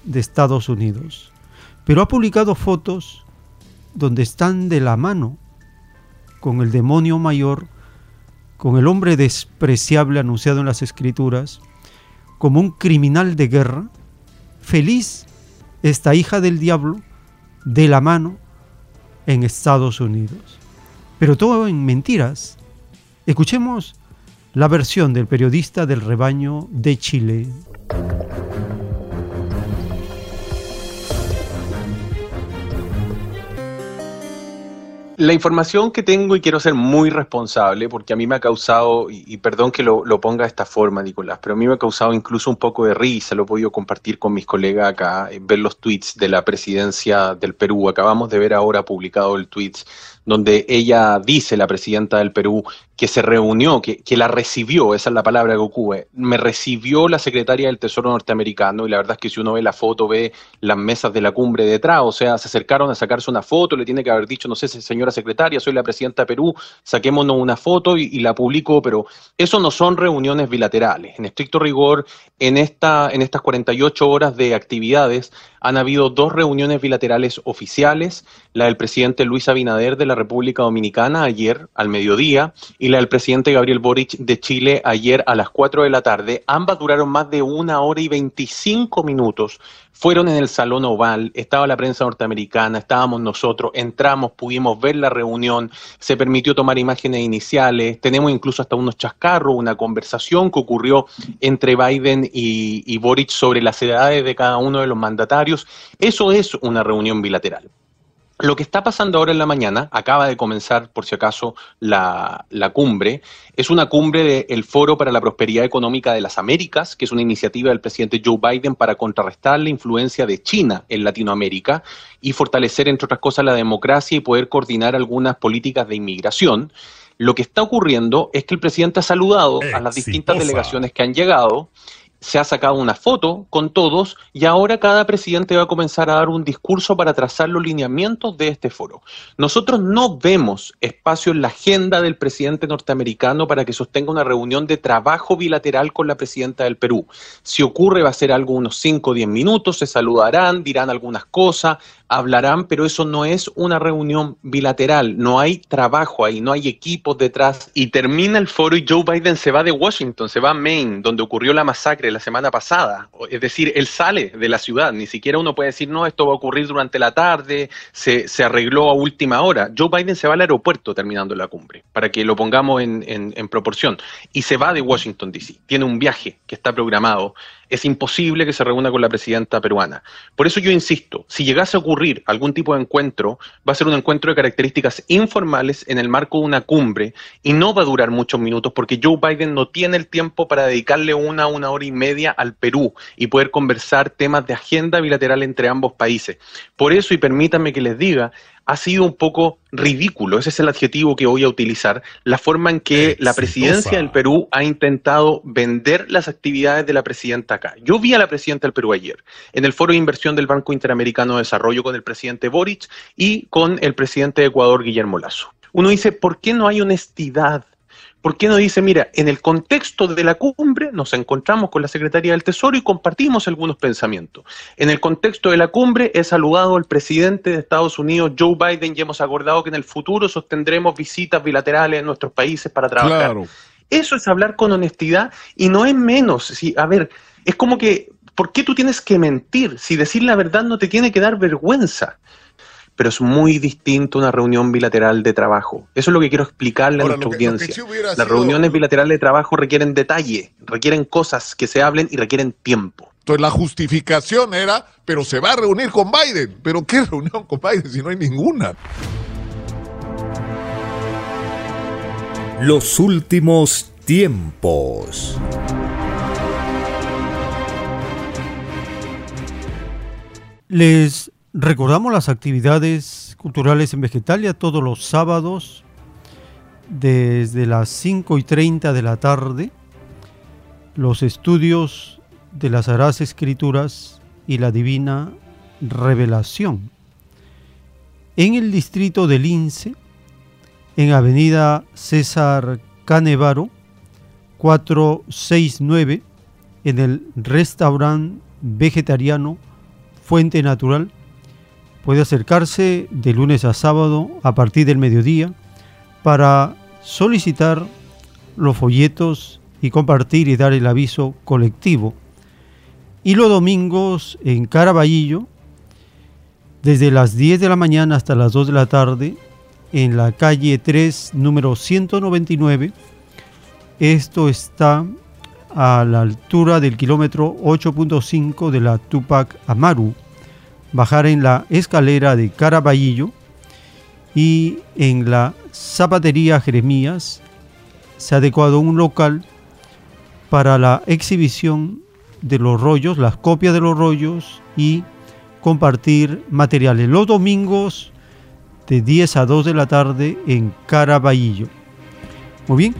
de Estados Unidos. Pero ha publicado fotos donde están de la mano con el demonio mayor, con el hombre despreciable anunciado en las escrituras, como un criminal de guerra, feliz esta hija del diablo de la mano en Estados Unidos. Pero todo en mentiras. Escuchemos la versión del periodista del rebaño de Chile. La información que tengo, y quiero ser muy responsable, porque a mí me ha causado, y, perdón que lo, lo, ponga de esta forma, Nicolás, pero a mí me ha causado incluso un poco de risa, lo he podido compartir con mis colegas acá, ver los tweets de la presidencia del Perú. Acabamos de ver ahora publicado el tweet donde ella dice, la presidenta del Perú, que se reunió, que, que, la recibió, esa es la palabra que ocupe, me recibió la secretaria del Tesoro norteamericano y la verdad es que si uno ve la foto, ve las mesas de la cumbre detrás, o sea, se acercaron a sacarse una foto, le tiene que haber dicho, no sé, señora secretaria, soy la presidenta de Perú, saquémonos una foto y, y la publico, pero eso no son reuniones bilaterales. En estricto rigor, en, esta, en estas 48 horas de actividades han habido dos reuniones bilaterales oficiales, la del presidente Luis Abinader de la República Dominicana ayer al mediodía y la del presidente Gabriel Boric de Chile ayer a las 4 de la tarde. Ambas duraron más de una hora y 25 minutos. Fueron en el Salón Oval, estaba la prensa norteamericana, estábamos nosotros, entramos, pudimos ver la reunión, se permitió tomar imágenes iniciales, tenemos incluso hasta unos chascarros, una conversación que ocurrió entre Biden y, y Boric sobre las edades de cada uno de los mandatarios. Eso es una reunión bilateral. Lo que está pasando ahora en la mañana, acaba de comenzar, por si acaso, la, la cumbre, es una cumbre del Foro para la Prosperidad Económica de las Américas, que es una iniciativa del presidente Joe Biden para contrarrestar la influencia de China en Latinoamérica y fortalecer, entre otras cosas, la democracia y poder coordinar algunas políticas de inmigración. Lo que está ocurriendo es que el presidente ha saludado a las distintas delegaciones que han llegado se ha sacado una foto con todos y ahora cada presidente va a comenzar a dar un discurso para trazar los lineamientos de este foro. Nosotros no vemos espacio en la agenda del presidente norteamericano para que sostenga una reunión de trabajo bilateral con la presidenta del Perú. Si ocurre va a ser algo unos 5 o 10 minutos, se saludarán, dirán algunas cosas, hablarán, pero eso no es una reunión bilateral, no hay trabajo ahí, no hay equipos detrás. Y termina el foro y Joe Biden se va de Washington, se va a Maine, donde ocurrió la masacre la semana pasada. Es decir, él sale de la ciudad, ni siquiera uno puede decir, no, esto va a ocurrir durante la tarde, se, se arregló a última hora. Joe Biden se va al aeropuerto terminando la cumbre, para que lo pongamos en, en, en proporción, y se va de Washington, D.C. Tiene un viaje que está programado es imposible que se reúna con la presidenta peruana. Por eso yo insisto, si llegase a ocurrir algún tipo de encuentro, va a ser un encuentro de características informales en el marco de una cumbre y no va a durar muchos minutos porque Joe Biden no tiene el tiempo para dedicarle una, una hora y media al Perú y poder conversar temas de agenda bilateral entre ambos países. Por eso, y permítanme que les diga, ha sido un poco ridículo, ese es el adjetivo que voy a utilizar, la forma en que la presidencia del Perú ha intentado vender las actividades de la presidenta acá. Yo vi a la presidenta del Perú ayer en el foro de inversión del Banco Interamericano de Desarrollo con el presidente Boric y con el presidente de Ecuador, Guillermo Lazo. Uno dice, ¿por qué no hay honestidad ¿Por qué no dice, mira, en el contexto de la cumbre nos encontramos con la Secretaría del Tesoro y compartimos algunos pensamientos? En el contexto de la cumbre he saludado al presidente de Estados Unidos, Joe Biden, y hemos acordado que en el futuro sostendremos visitas bilaterales en nuestros países para trabajar. Claro. Eso es hablar con honestidad y no es menos. Si, a ver, es como que, ¿por qué tú tienes que mentir? Si decir la verdad no te tiene que dar vergüenza pero es muy distinto una reunión bilateral de trabajo. Eso es lo que quiero explicarle Ahora, a nuestra que, audiencia. Sí Las sido... reuniones bilaterales de trabajo requieren detalle, requieren cosas que se hablen y requieren tiempo. Entonces la justificación era, pero se va a reunir con Biden. ¿Pero qué reunión con Biden si no hay ninguna? Los últimos tiempos. Les Recordamos las actividades culturales en Vegetalia todos los sábados desde las 5 y 30 de la tarde, los estudios de las Sagradas Escrituras y la Divina Revelación. En el distrito de Lince, en Avenida César Canevaro, 469, en el restaurante vegetariano Fuente Natural, puede acercarse de lunes a sábado a partir del mediodía para solicitar los folletos y compartir y dar el aviso colectivo y los domingos en Caraballillo, desde las 10 de la mañana hasta las 2 de la tarde, en la calle 3, número 199. Esto está a la altura del kilómetro 8.5 de la Tupac Amaru. Bajar en la escalera de Caraballillo y en la zapatería Jeremías se ha adecuado un local para la exhibición de los rollos, las copias de los rollos y compartir materiales los domingos de 10 a 2 de la tarde en Caraballillo. Muy bien,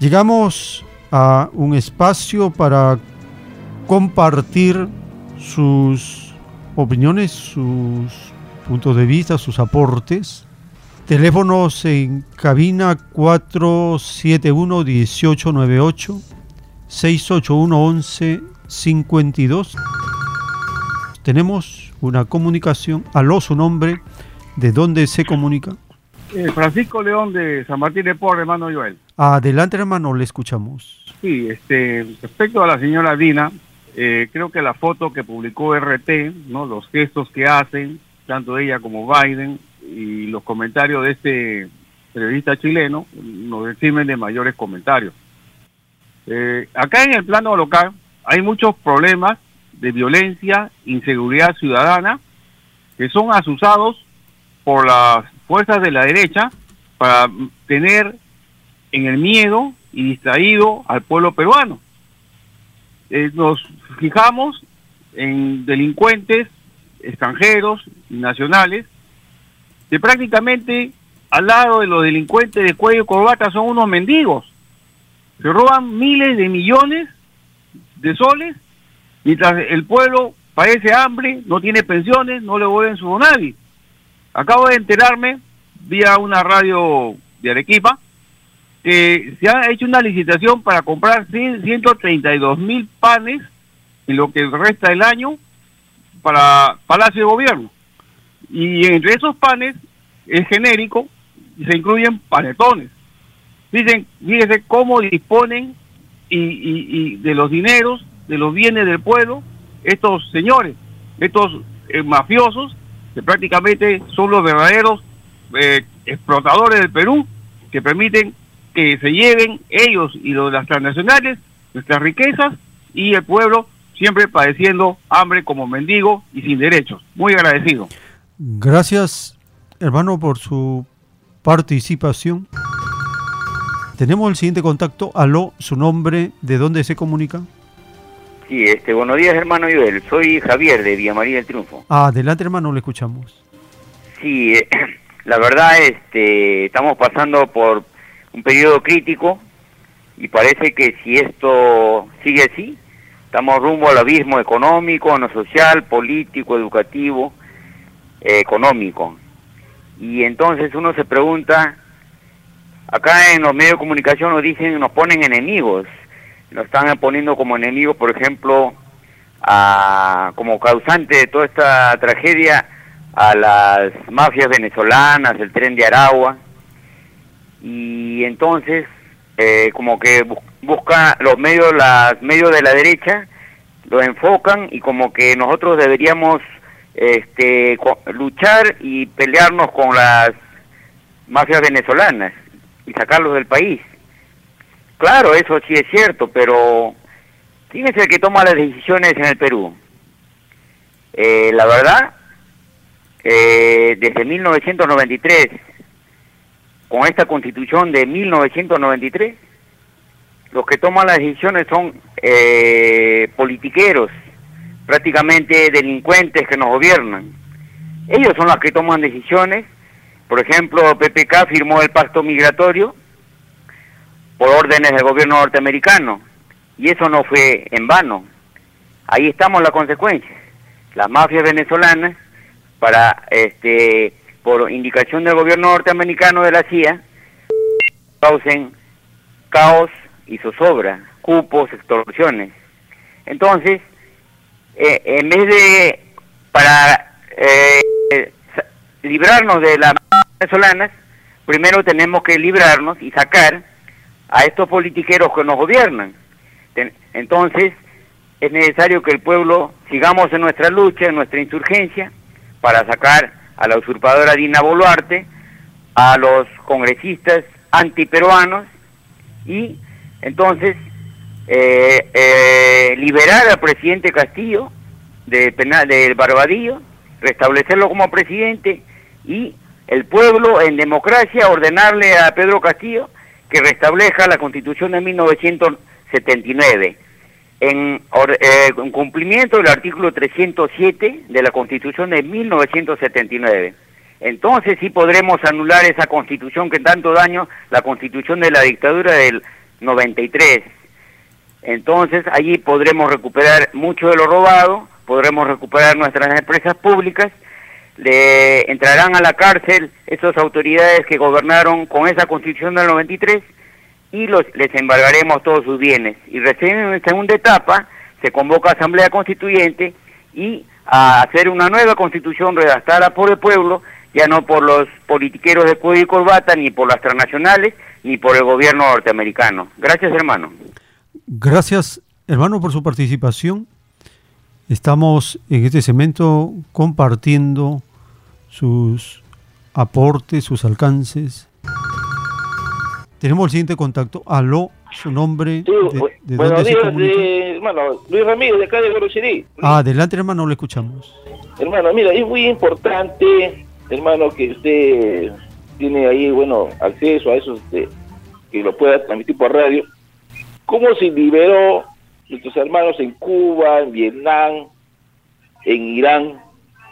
llegamos a un espacio para compartir sus opiniones, sus puntos de vista, sus aportes. Teléfonos en cabina 471-1898, 681-1152. Tenemos una comunicación. Aló, su nombre. ¿De dónde se comunica? Eh, Francisco León de San Martín de Porres, hermano Joel. Adelante, hermano, le escuchamos. Sí, este, respecto a la señora Dina, eh, creo que la foto que publicó RT, ¿no? los gestos que hacen, tanto ella como Biden, y los comentarios de este periodista chileno, nos reciben de mayores comentarios. Eh, acá en el plano local hay muchos problemas de violencia, inseguridad ciudadana, que son asusados por las fuerzas de la derecha para tener en el miedo y distraído al pueblo peruano. Eh, nos fijamos en delincuentes extranjeros y nacionales que prácticamente al lado de los delincuentes de cuello y corbata son unos mendigos. Se roban miles de millones de soles mientras el pueblo padece hambre, no tiene pensiones, no le vuelven su nadie. Acabo de enterarme, vía una radio de Arequipa, que se ha hecho una licitación para comprar 132 mil panes en lo que resta del año para Palacio de Gobierno. Y entre esos panes es genérico y se incluyen panetones. Dicen, fíjese cómo disponen y, y, de los dineros, de los bienes del pueblo, estos señores, estos eh, mafiosos que prácticamente son los verdaderos eh, explotadores del Perú, que permiten que se lleven ellos y los de las transnacionales nuestras riquezas y el pueblo siempre padeciendo hambre como mendigo y sin derechos. Muy agradecido. Gracias, hermano, por su participación. Tenemos el siguiente contacto. Aló, su nombre, ¿de dónde se comunica? Sí, este, buenos días, hermano Joel. Soy Javier de Villa María del Triunfo. Adelante, hermano, le escuchamos. Sí, eh, la verdad, este, estamos pasando por un periodo crítico y parece que si esto sigue así, estamos rumbo al abismo económico, no social, político, educativo, eh, económico. Y entonces uno se pregunta, acá en los medios de comunicación nos dicen, nos ponen enemigos nos están poniendo como enemigo, por ejemplo, a, como causante de toda esta tragedia a las mafias venezolanas, el tren de Aragua, y entonces eh, como que busca los medios, las medios de la derecha, lo enfocan y como que nosotros deberíamos este, luchar y pelearnos con las mafias venezolanas y sacarlos del país. Claro, eso sí es cierto, pero ¿quién es el que toma las decisiones en el Perú? Eh, la verdad, eh, desde 1993, con esta constitución de 1993, los que toman las decisiones son eh, politiqueros, prácticamente delincuentes que nos gobiernan. Ellos son los que toman decisiones. Por ejemplo, PPK firmó el pacto migratorio por órdenes del gobierno norteamericano. Y eso no fue en vano. Ahí estamos la consecuencia. Las mafias venezolanas, para este por indicación del gobierno norteamericano de la CIA, causen caos y zozobra, cupos, extorsiones. Entonces, eh, en vez de para eh, librarnos de las venezolanas, primero tenemos que librarnos y sacar a estos politiqueros que nos gobiernan. Entonces, es necesario que el pueblo sigamos en nuestra lucha, en nuestra insurgencia, para sacar a la usurpadora Dina Boluarte, a los congresistas antiperuanos y entonces eh, eh, liberar al presidente Castillo de penal del Barbadillo, restablecerlo como presidente y el pueblo en democracia ordenarle a Pedro Castillo que restablezca la constitución de 1979 en, eh, en cumplimiento del artículo 307 de la constitución de 1979. Entonces sí podremos anular esa constitución que tanto daño, la constitución de la dictadura del 93. Entonces allí podremos recuperar mucho de lo robado, podremos recuperar nuestras empresas públicas, le entrarán a la cárcel esas autoridades que gobernaron con esa constitución del 93 y los, les embargaremos todos sus bienes. Y recién en segunda etapa se convoca Asamblea Constituyente y a hacer una nueva constitución redactada por el pueblo, ya no por los politiqueros de cuello y corbata, ni por las transnacionales, ni por el gobierno norteamericano. Gracias, hermano. Gracias, hermano, por su participación. Estamos en este segmento compartiendo sus aportes, sus alcances. Tenemos el siguiente contacto. Aló, su nombre. Sí, de, buenos días, de, hermano. Luis Ramírez, de acá de Gorosiri. Ah, adelante, hermano, lo escuchamos. Hermano, mira, es muy importante, hermano, que usted tiene ahí, bueno, acceso a eso, este, que lo pueda transmitir por radio. ¿Cómo se liberó nuestros hermanos en Cuba, en Vietnam, en Irán?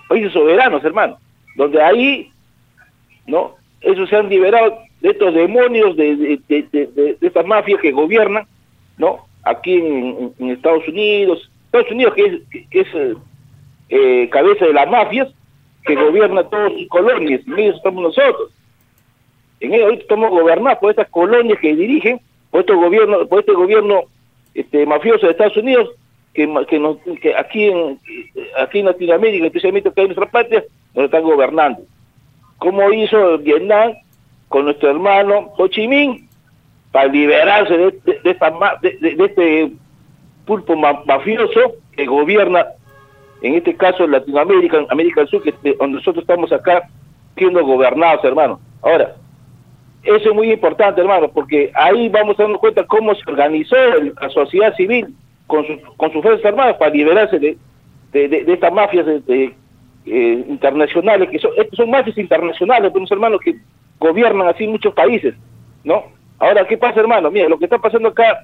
Países soberanos, hermano. Donde ahí, ¿no? Esos se han liberado de estos demonios, de, de, de, mafias que gobiernan, ¿no? Aquí en, Estados Unidos, Estados Unidos que es, eh, cabeza de las mafias, que gobierna todas sus colonias, en ellos estamos nosotros. En ellos ahorita estamos gobernados por estas colonias que dirigen, por este gobierno, por este gobierno este, mafioso de Estados Unidos, que, que, nos, que aquí en aquí en Latinoamérica, especialmente acá en nuestra patria, nos están gobernando. Como hizo Vietnam con nuestro hermano Ho Chi Minh para liberarse de, de, de, este pulpo mafioso que gobierna, en este caso Latinoamérica, América del Sur, que donde nosotros estamos acá siendo gobernados, hermano. Ahora, eso es muy importante, hermano, porque ahí vamos a darnos cuenta cómo se organizó la sociedad civil con, con sus fuerzas armadas para liberarse de, de, estas mafias eh, internacionales, que son, mafias internacionales, unos hermanos que gobiernan así muchos países, ¿no? Ahora, ¿qué pasa, hermano? Mira, lo que está pasando acá,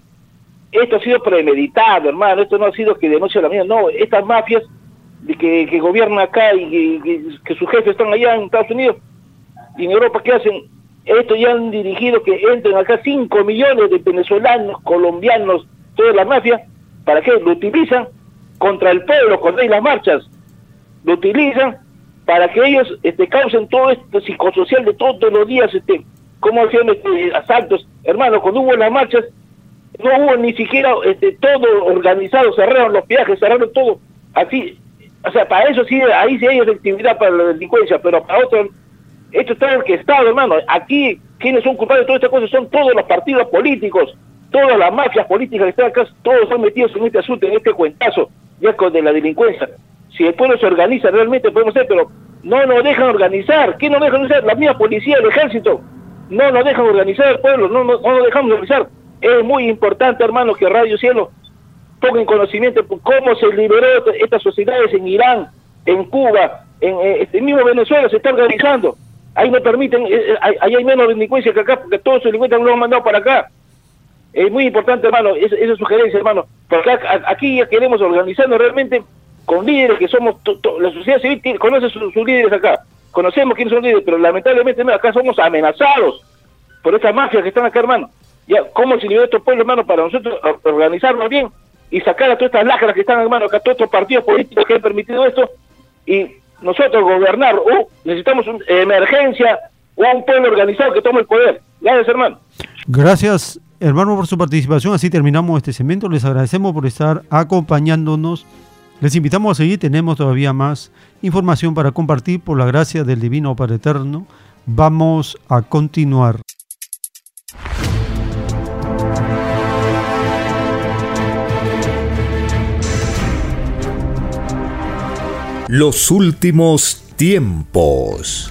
esto ha sido premeditado, hermano, esto no ha sido que denuncie la mía, no, estas mafias que, que gobiernan acá y que, sus jefes están allá en Estados Unidos y en Europa, ¿qué hacen? Esto ya han dirigido que entren acá 5 millones de venezolanos, colombianos, toda la mafia, ¿para qué? Lo utilizan contra el pueblo, contra las marchas, lo utilizan para que ellos este, causen todo esto psicosocial de todos los días, este, como hacían este, asaltos. Hermano, cuando hubo las marchas, no hubo ni siquiera este, todo organizado, cerraron los viajes, cerraron todo. Así, o sea, para eso sí, ahí sí hay efectividad para la delincuencia, pero para otros, esto está orquestado, hermano. Aquí, quienes son culpables de todas estas cosas son todos los partidos políticos, todas las mafias políticas que están acá, todos están metidos en este asunto, en este cuentazo, ya con de la delincuencia si el pueblo se organiza realmente podemos ser, pero no nos dejan organizar. ¿Qué nos dejan organizar? La misma policía, el ejército. No nos dejan organizar el pueblo, no, no, nos dejamos organizar. Es muy importante, hermano, que Radio Cielo ponga en conocimiento cómo se liberó estas sociedades en Irán, en Cuba, en eh, este mismo Venezuela se está organizando. Ahí no permiten, eh, eh, ahí hay menos delincuencia que acá, porque todos los delincuentes lo han mandado para acá. Es muy importante, hermano, esa, esa sugerencia, hermano, porque aquí ya queremos organizarnos realmente con líderes que somos, la sociedad civil conoce sus, líderes acá, conocemos quiénes son líderes, pero lamentablemente acá somos amenazados por estas mafias que están acá, hermano. Ya, ¿cómo se liberó estos pueblos, hermano, para nosotros organizarnos bien y sacar a todas estas lágrimas que están, hermano, acá todos estos partidos políticos que han permitido esto y nosotros gobernar, o necesitamos una emergencia o un pueblo organizado que tome el poder. Gracias, hermano. Gracias, hermano, por su participación. Así terminamos este segmento. Les agradecemos por estar acompañándonos les invitamos a seguir, tenemos todavía más información para compartir por la gracia del Divino Padre Eterno. Vamos a continuar. Los últimos tiempos.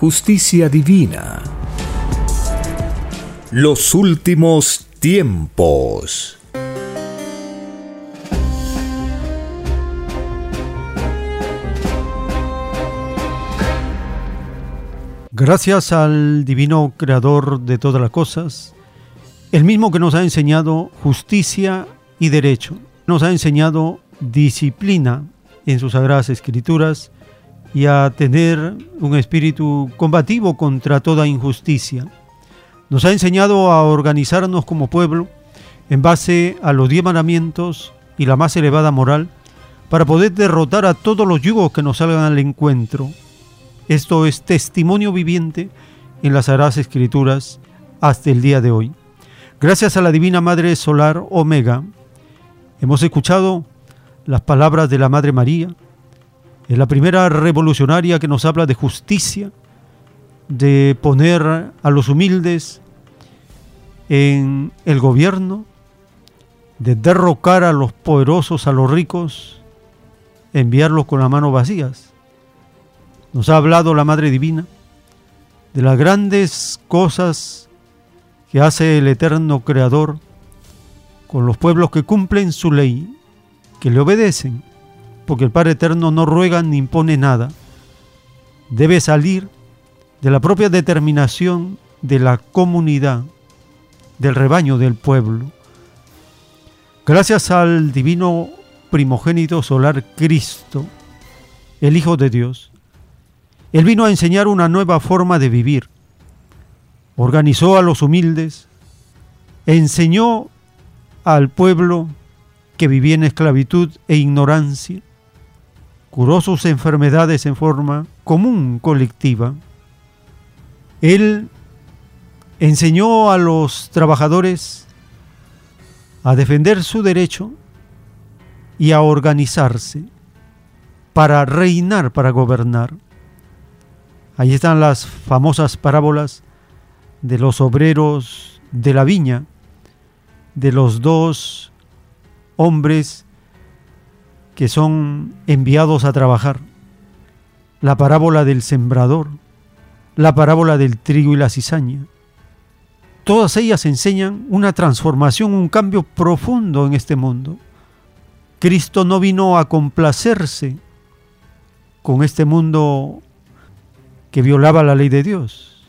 justicia divina. Los últimos tiempos. Gracias al divino creador de todas las cosas, el mismo que nos ha enseñado justicia y derecho, nos ha enseñado disciplina en sus sagradas escrituras y a tener un espíritu combativo contra toda injusticia. Nos ha enseñado a organizarnos como pueblo en base a los diez mandamientos y la más elevada moral para poder derrotar a todos los yugos que nos salgan al encuentro. Esto es testimonio viviente en las Sagradas Escrituras hasta el día de hoy. Gracias a la Divina Madre Solar Omega, hemos escuchado las palabras de la Madre María. Es la primera revolucionaria que nos habla de justicia, de poner a los humildes en el gobierno, de derrocar a los poderosos, a los ricos, enviarlos con las manos vacías. Nos ha hablado la Madre Divina de las grandes cosas que hace el eterno Creador con los pueblos que cumplen su ley, que le obedecen, porque el Padre Eterno no ruega ni impone nada. Debe salir de la propia determinación de la comunidad, del rebaño del pueblo. Gracias al divino primogénito solar Cristo, el Hijo de Dios, Él vino a enseñar una nueva forma de vivir. Organizó a los humildes, enseñó al pueblo que vivía en esclavitud e ignorancia, curó sus enfermedades en forma común, colectiva. Él enseñó a los trabajadores a defender su derecho y a organizarse para reinar, para gobernar. Ahí están las famosas parábolas de los obreros de la viña, de los dos hombres que son enviados a trabajar. La parábola del sembrador, la parábola del trigo y la cizaña. Todas ellas enseñan una transformación, un cambio profundo en este mundo. Cristo no vino a complacerse con este mundo que violaba la ley de Dios.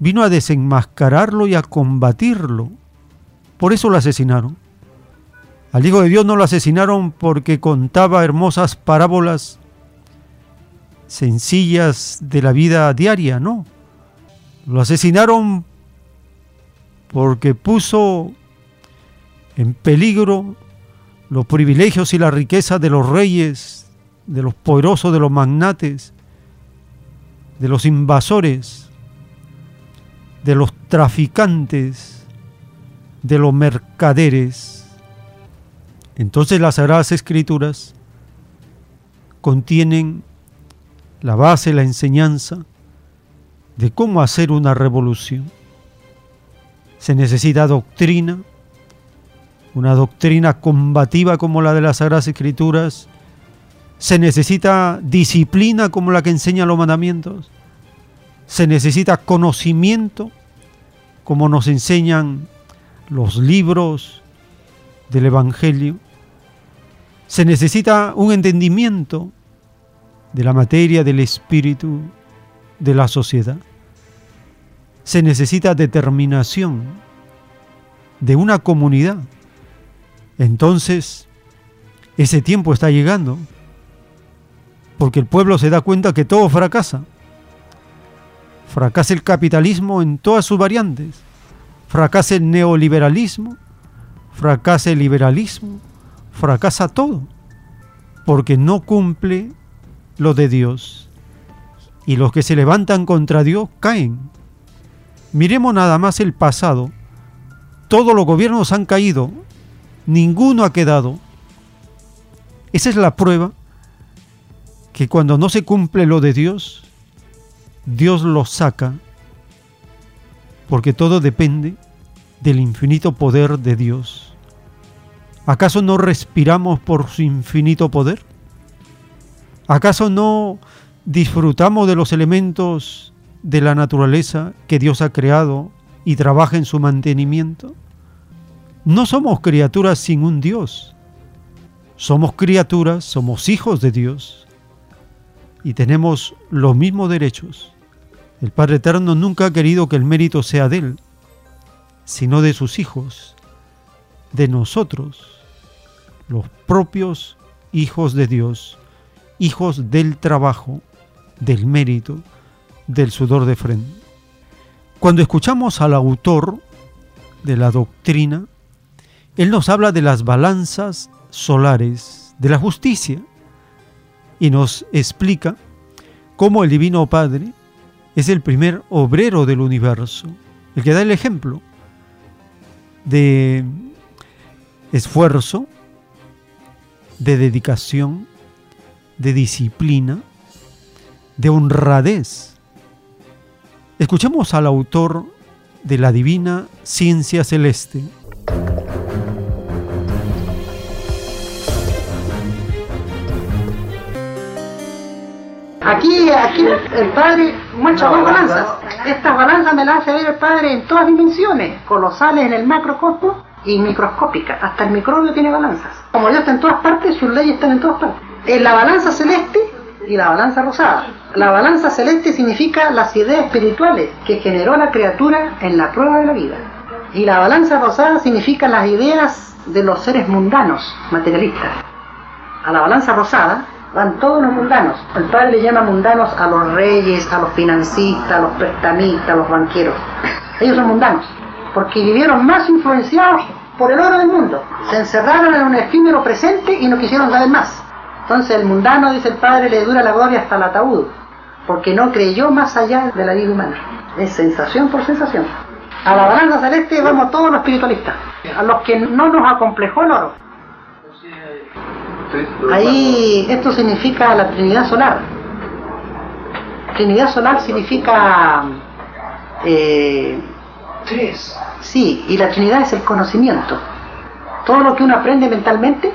Vino a desenmascararlo y a combatirlo. Por eso lo asesinaron. Al Hijo de Dios no lo asesinaron porque contaba hermosas parábolas sencillas de la vida diaria, no. Lo asesinaron porque puso en peligro los privilegios y la riqueza de los reyes, de los poderosos, de los magnates, de los invasores, de los traficantes, de los mercaderes entonces las Sagradas Escrituras contienen la base, la enseñanza de cómo hacer una revolución. Se necesita doctrina, una doctrina combativa como la de las Sagradas Escrituras. Se necesita disciplina como la que enseñan los mandamientos. Se necesita conocimiento como nos enseñan los libros del Evangelio se necesita un entendimiento de la materia, del espíritu, de la sociedad. Se necesita determinación de una comunidad. Entonces, ese tiempo está llegando, porque el pueblo se da cuenta que todo fracasa. Fracasa el capitalismo en todas sus variantes, fracasa el neoliberalismo, fracasa el liberalismo, fracasa todo, porque no cumple lo de Dios. Y los que se levantan contra Dios caen. Miremos nada más el pasado. Todos los gobiernos han caído, ninguno ha quedado. Esa es la prueba que cuando no se cumple lo de Dios, Dios lo saca, porque todo depende del infinito poder de Dios. ¿Acaso no respiramos por su infinito poder? ¿Acaso no disfrutamos de los elementos de la naturaleza que Dios ha creado y trabaja en su mantenimiento? No somos criaturas sin un Dios. Somos criaturas, somos hijos de Dios y tenemos los mismos derechos. El Padre Eterno nunca ha querido que el mérito sea de Él, sino de sus hijos, de nosotros los propios hijos de Dios, hijos del trabajo, del mérito, del sudor de frente. Cuando escuchamos al autor de la doctrina, él nos habla de las balanzas solares, de la justicia, y nos explica cómo el Divino Padre es el primer obrero del universo, el que da el ejemplo de esfuerzo, de dedicación, de disciplina, de honradez. Escuchemos al autor de la divina ciencia celeste. Aquí, aquí el Padre muestra dos balanzas. Estas balanzas me las hace ver el Padre en todas dimensiones, colosales en el macrocosmos y microscópicas. Hasta el microbio tiene balanzas. Como Dios está en todas partes, sus leyes están en todas partes. En la balanza celeste y la balanza rosada. La balanza celeste significa las ideas espirituales que generó la criatura en la prueba de la vida. Y la balanza rosada significa las ideas de los seres mundanos, materialistas. A la balanza rosada van todos los mundanos. El padre le llama mundanos a los reyes, a los financistas, a los prestamistas, a los banqueros. Ellos son mundanos, porque vivieron más influenciados por el oro del mundo. Se encerraron en un efímero presente y no quisieron saber más. Entonces el mundano, dice el padre, le dura la gloria hasta el ataúd, porque no creyó más allá de la vida humana. Es sensación por sensación. A la balanza celeste vamos todos los espiritualistas, a los que no nos acomplejó el oro. Ahí esto significa la Trinidad Solar. Trinidad Solar significa... Eh, Tres. Sí, y la Trinidad es el conocimiento. Todo lo que uno aprende mentalmente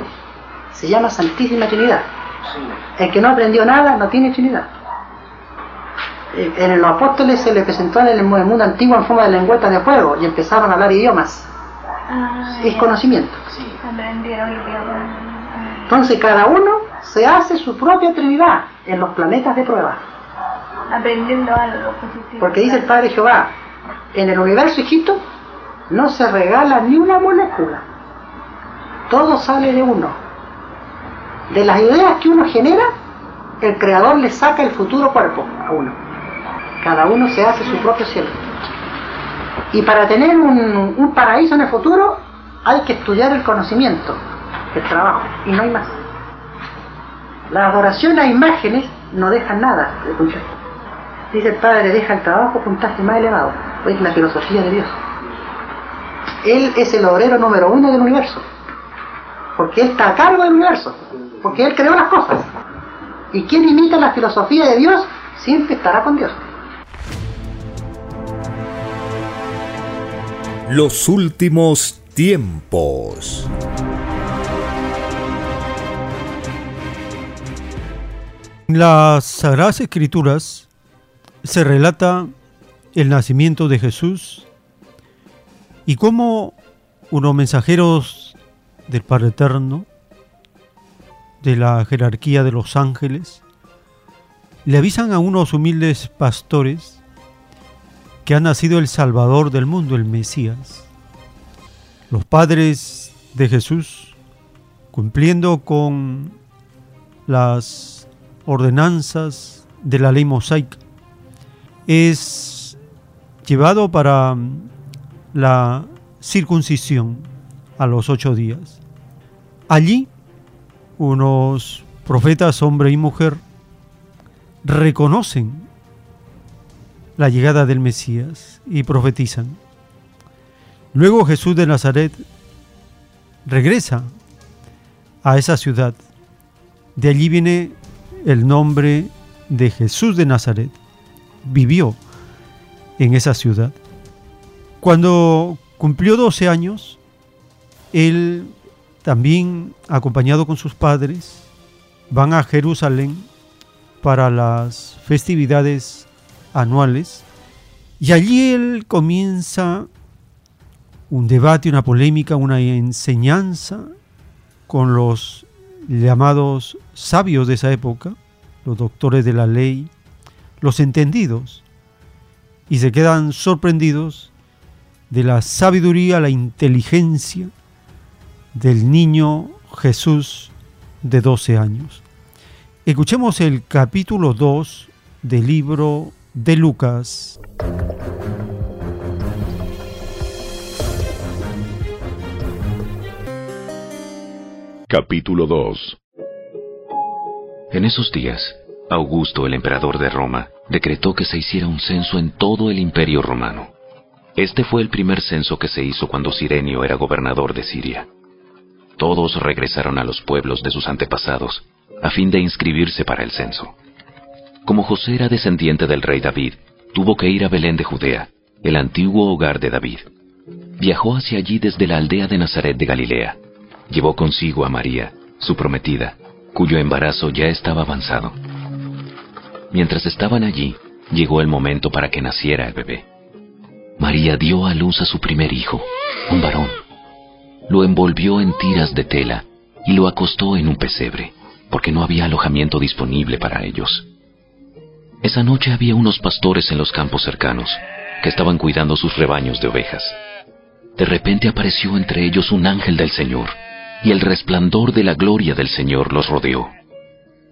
se llama Santísima Trinidad. El que no aprendió nada no tiene Trinidad. Eh, En los apóstoles se les presentó en el mundo antiguo en forma de lengüeta de fuego y empezaron a hablar idiomas. Es conocimiento. Idioma. Entonces cada uno se hace su propia Trinidad en los planetas de prueba. Aprendiendo algo positivo. Porque dice el Padre Jehová, en el universo hijito no se regala ni una molécula. Todo sale de uno. De las ideas que uno genera, el Creador le saca el futuro cuerpo a uno. Cada uno se hace su propio cielo. Y para tener un, paraíso en el futuro, hay que estudiar el conocimiento, el trabajo, y no hay más. La adoración a imágenes no dejan nada de. Dice el Padre, deja el trabajo puntaje más elevado. Es la filosofía de Dios. Él es el obrero número uno del universo. Porque Él está a cargo del universo. Porque Él creó las cosas. Y quien imita la filosofía de Dios siempre estará con Dios. Los últimos tiempos. En las Sagradas Escrituras se relata el nacimiento de Jesús y cómo unos mensajeros del Padre Eterno, de la jerarquía de los ángeles, le avisan a unos humildes pastores que ha nacido el Salvador del mundo, el Mesías. Los padres de Jesús, cumpliendo con las ordenanzas de la ley mosaica, es llevado para la circuncisión a los ocho días. Allí, unos profetas, hombre y mujer, reconocen la llegada del Mesías y profetizan. Luego Jesús de Nazaret regresa a esa ciudad. De allí viene el nombre de Jesús de Nazaret. Vivió en esa ciudad. Cuando cumplió 12 años, él también, acompañado con sus padres, van a Jerusalén para las festividades anuales y allí él comienza un debate, una polémica, una enseñanza con los llamados sabios de esa época, los doctores de la ley, los entendidos, y se quedan sorprendidos de la sabiduría, la inteligencia del niño Jesús de 12 años. Escuchemos el capítulo 2 del libro de Lucas. Capítulo 2 En esos días, Augusto, el emperador de Roma, decretó que se hiciera un censo en todo el imperio romano. Este fue el primer censo que se hizo cuando Sirenio era gobernador de Siria. Todos regresaron a los pueblos de sus antepasados, a fin de inscribirse para el censo. Como José era descendiente del rey David, tuvo que ir a Belén de Judea, el antiguo hogar de David. Viajó hacia allí desde la aldea de Nazaret de Galilea. Llevó consigo a María, su prometida, cuyo embarazo ya estaba avanzado. Mientras estaban allí, llegó el momento para que naciera el bebé. María dio a luz a su primer hijo, un varón. Lo envolvió en tiras de tela y lo acostó en un pesebre, porque no había alojamiento disponible para ellos. Esa noche había unos pastores en los campos cercanos, que estaban cuidando sus rebaños de ovejas. De repente apareció entre ellos un ángel del Señor, y el resplandor de la gloria del Señor los rodeó.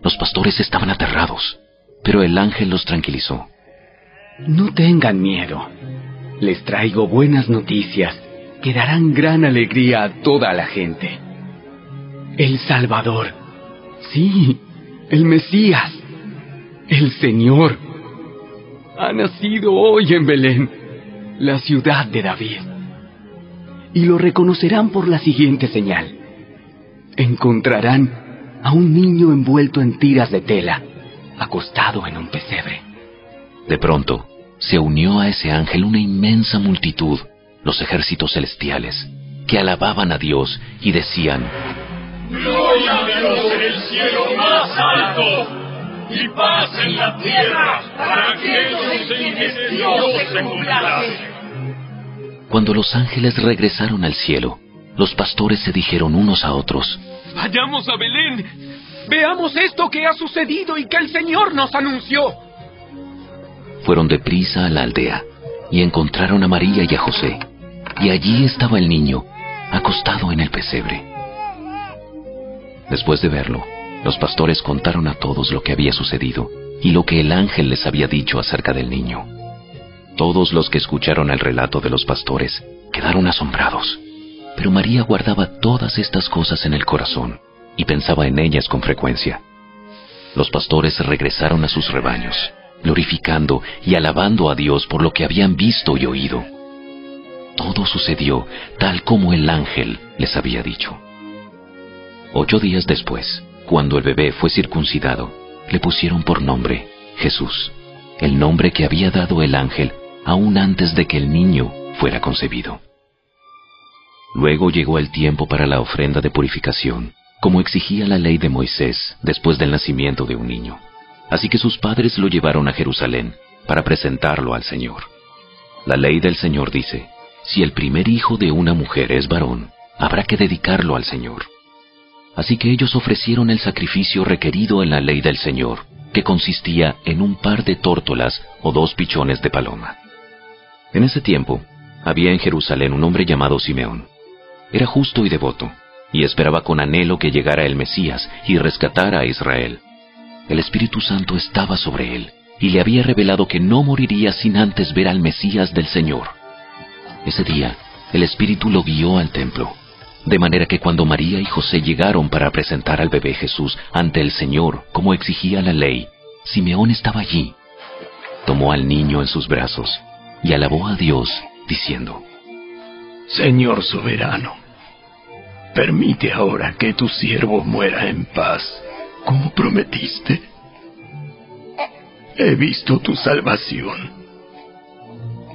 Los pastores estaban aterrados, pero el ángel los tranquilizó. No tengan miedo. Les traigo buenas noticias que darán gran alegría a toda la gente. El Salvador. Sí, el Mesías. El Señor. Ha nacido hoy en Belén, la ciudad de David. Y lo reconocerán por la siguiente señal. Encontrarán a un niño envuelto en tiras de tela, acostado en un pesebre. De pronto, se unió a ese ángel una inmensa multitud, los ejércitos celestiales, que alababan a Dios y decían, Gloria a Dios en el cielo más alto y paz en la tierra para aquellos en que Dios se complace. Cuando los ángeles regresaron al cielo, los pastores se dijeron unos a otros, Vayamos a Belén. Veamos esto que ha sucedido y que el Señor nos anunció. Fueron deprisa a la aldea y encontraron a María y a José. Y allí estaba el niño, acostado en el pesebre. Después de verlo, los pastores contaron a todos lo que había sucedido y lo que el ángel les había dicho acerca del niño. Todos los que escucharon el relato de los pastores quedaron asombrados, pero María guardaba todas estas cosas en el corazón y pensaba en ellas con frecuencia. Los pastores regresaron a sus rebaños, glorificando y alabando a Dios por lo que habían visto y oído. Todo sucedió tal como el ángel les había dicho. Ocho días después, cuando el bebé fue circuncidado, le pusieron por nombre Jesús, el nombre que había dado el ángel aún antes de que el niño fuera concebido. Luego llegó el tiempo para la ofrenda de purificación, como exigía la ley de Moisés después del nacimiento de un niño. Así que sus padres lo llevaron a Jerusalén para presentarlo al Señor. La ley del Señor dice, si el primer hijo de una mujer es varón, habrá que dedicarlo al Señor. Así que ellos ofrecieron el sacrificio requerido en la ley del Señor, que consistía en un par de tórtolas o dos pichones de paloma. En ese tiempo, había en Jerusalén un hombre llamado Simeón. Era justo y devoto, y esperaba con anhelo que llegara el Mesías y rescatara a Israel. El Espíritu Santo estaba sobre él, y le había revelado que no moriría sin antes ver al Mesías del Señor. Ese día, el Espíritu lo guió al templo, de manera que cuando María y José llegaron para presentar al bebé Jesús ante el Señor, como exigía la ley, Simeón estaba allí. Tomó al niño en sus brazos y alabó a Dios, diciendo, Señor soberano, permite ahora que tu siervo muera en paz, como prometiste. He visto tu salvación,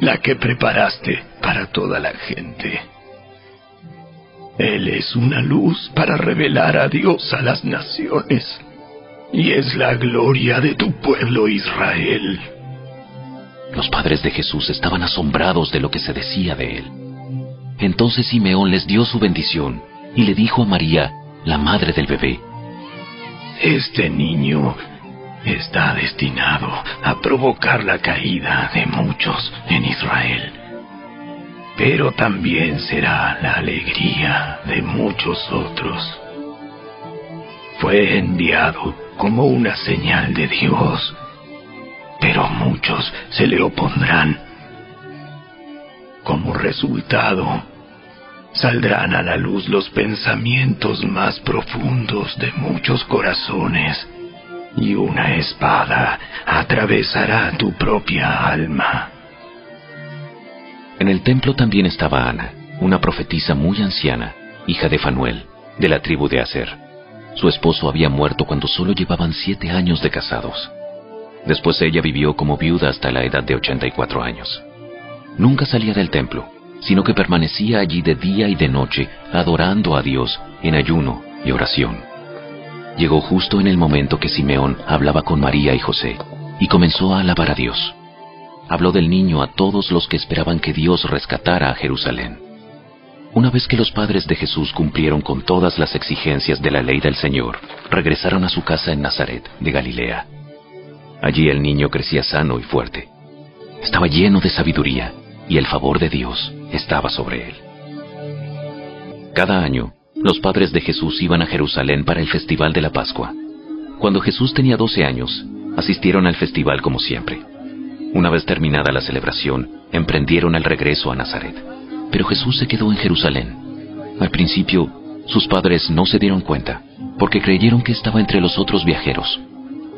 la que preparaste para toda la gente. Él es una luz para revelar a Dios a las naciones, y es la gloria de tu pueblo Israel. Los padres de Jesús estaban asombrados de lo que se decía de él. Entonces Simeón les dio su bendición y le dijo a María, la madre del bebé, Este niño está destinado a provocar la caída de muchos en Israel, pero también será la alegría de muchos otros. Fue enviado como una señal de Dios, pero muchos se le opondrán. Como resultado, saldrán a la luz los pensamientos más profundos de muchos corazones y una espada atravesará tu propia alma. En el templo también estaba Ana, una profetisa muy anciana, hija de Fanuel, de la tribu de Aser. Su esposo había muerto cuando solo llevaban siete años de casados. Después ella vivió como viuda hasta la edad de 84 años. Nunca salía del templo, sino que permanecía allí de día y de noche, adorando a Dios en ayuno y oración. Llegó justo en el momento que Simeón hablaba con María y José, y comenzó a alabar a Dios. Habló del niño a todos los que esperaban que Dios rescatara a Jerusalén. Una vez que los padres de Jesús cumplieron con todas las exigencias de la ley del Señor, regresaron a su casa en Nazaret, de Galilea. Allí el niño crecía sano y fuerte. Estaba lleno de sabiduría y el favor de Dios estaba sobre él. Cada año, los padres de Jesús iban a Jerusalén para el festival de la Pascua. Cuando Jesús tenía 12 años, asistieron al festival como siempre. Una vez terminada la celebración, emprendieron el regreso a Nazaret. Pero Jesús se quedó en Jerusalén. Al principio, sus padres no se dieron cuenta, porque creyeron que estaba entre los otros viajeros.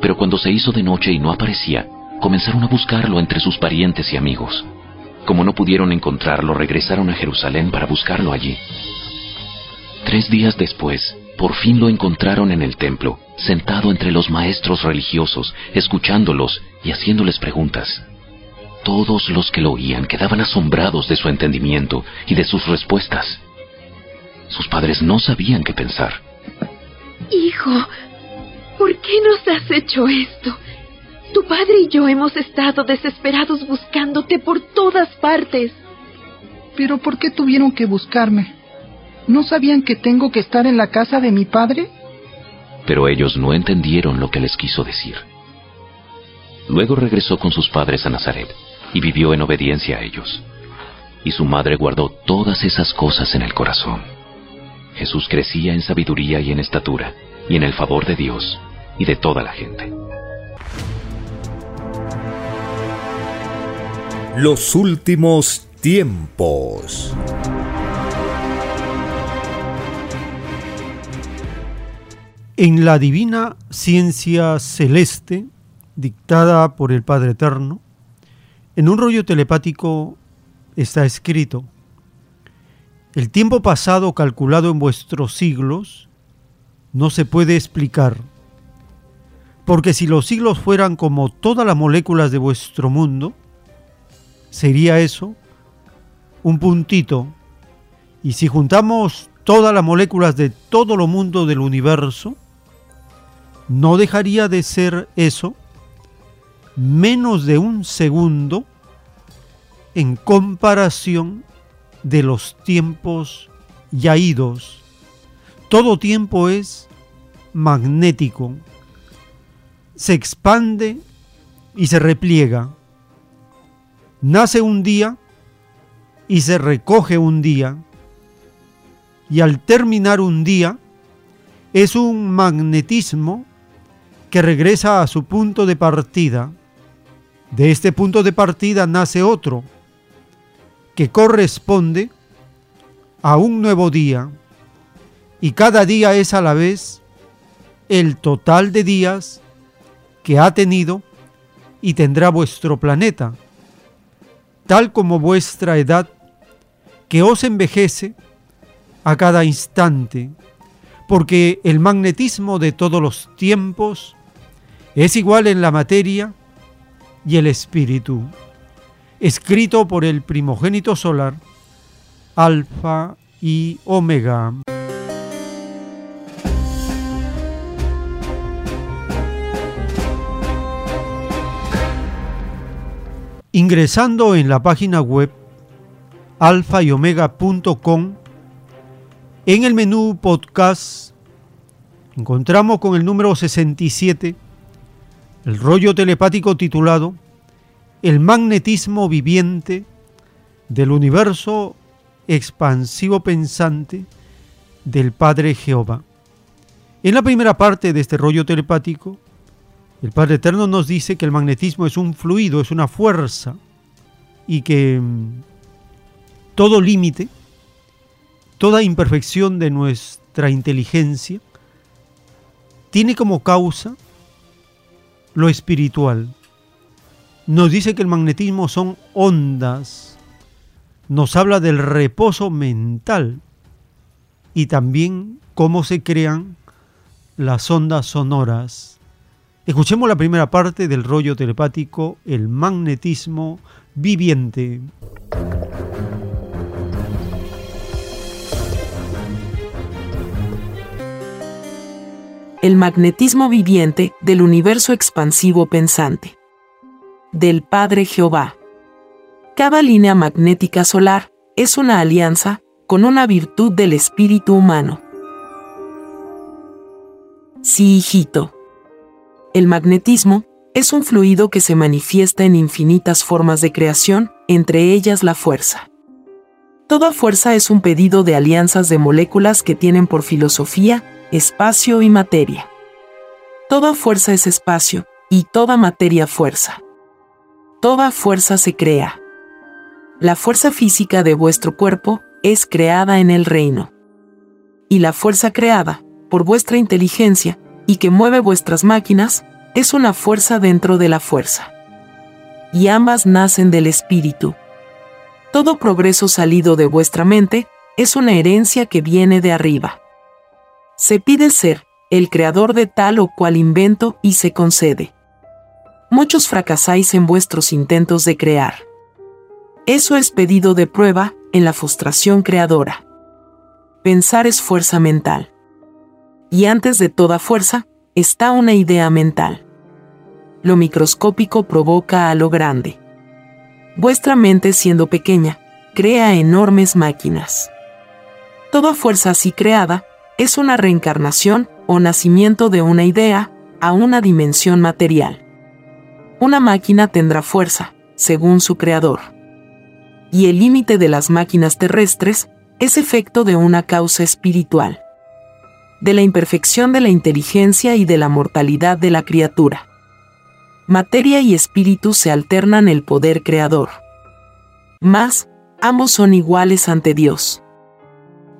Pero cuando se hizo de noche y no aparecía, comenzaron a buscarlo entre sus parientes y amigos. Como no pudieron encontrarlo, regresaron a Jerusalén para buscarlo allí. Tres días después, por fin lo encontraron en el templo, sentado entre los maestros religiosos, escuchándolos y haciéndoles preguntas. Todos los que lo oían quedaban asombrados de su entendimiento y de sus respuestas. Sus padres no sabían qué pensar. Hijo, ¿por qué nos has hecho esto? Tu padre y yo hemos estado desesperados buscándote por todas partes. Pero ¿por qué tuvieron que buscarme? ¿No sabían que tengo que estar en la casa de mi padre? Pero ellos no entendieron lo que les quiso decir. Luego regresó con sus padres a Nazaret y vivió en obediencia a ellos. Y su madre guardó todas esas cosas en el corazón. Jesús crecía en sabiduría y en estatura, y en el favor de Dios y de toda la gente. Los últimos tiempos. En la divina ciencia celeste, dictada por el Padre Eterno, en un rollo telepático está escrito, el tiempo pasado calculado en vuestros siglos no se puede explicar, porque si los siglos fueran como todas las moléculas de vuestro mundo, sería eso un puntito, y si juntamos todas las moléculas de todo lo mundo del universo, no dejaría de ser eso menos de un segundo en comparación de los tiempos ya idos. Todo tiempo es magnético, se expande y se repliega. Nace un día y se recoge un día. Y al terminar un día es un magnetismo que regresa a su punto de partida. De este punto de partida nace otro, que corresponde a un nuevo día, y cada día es a la vez el total de días que ha tenido y tendrá vuestro planeta, tal como vuestra edad que os envejece a cada instante, porque el magnetismo de todos los tiempos es igual en la materia y el espíritu, escrito por el primogénito solar, Alfa y Omega. Ingresando en la página web alfa y omega.com, en el menú podcast encontramos con el número 67 el rollo telepático titulado El magnetismo viviente del universo expansivo pensante del Padre Jehová. En la primera parte de este rollo telepático, el Padre Eterno nos dice que el magnetismo es un fluido, es una fuerza, y que mm, todo límite, toda imperfección de nuestra inteligencia, tiene como causa lo espiritual. Nos dice que el magnetismo son ondas, nos habla del reposo mental y también cómo se crean las ondas sonoras. Escuchemos la primera parte del rollo telepático, el magnetismo viviente. el magnetismo viviente del universo expansivo pensante. del Padre Jehová. Cada línea magnética solar es una alianza con una virtud del espíritu humano. Sí, hijito. El magnetismo es un fluido que se manifiesta en infinitas formas de creación, entre ellas la fuerza. Toda fuerza es un pedido de alianzas de moléculas que tienen por filosofía espacio y materia. Toda fuerza es espacio y toda materia fuerza. Toda fuerza se crea. La fuerza física de vuestro cuerpo es creada en el reino. Y la fuerza creada por vuestra inteligencia y que mueve vuestras máquinas es una fuerza dentro de la fuerza. Y ambas nacen del espíritu. Todo progreso salido de vuestra mente es una herencia que viene de arriba. Se pide ser el creador de tal o cual invento y se concede. Muchos fracasáis en vuestros intentos de crear. Eso es pedido de prueba en la frustración creadora. Pensar es fuerza mental. Y antes de toda fuerza, está una idea mental. Lo microscópico provoca a lo grande. Vuestra mente siendo pequeña, crea enormes máquinas. Toda fuerza así creada es una reencarnación o nacimiento de una idea a una dimensión material. Una máquina tendrá fuerza, según su creador. Y el límite de las máquinas terrestres es efecto de una causa espiritual. De la imperfección de la inteligencia y de la mortalidad de la criatura. Materia y espíritu se alternan el poder creador. Mas, ambos son iguales ante Dios.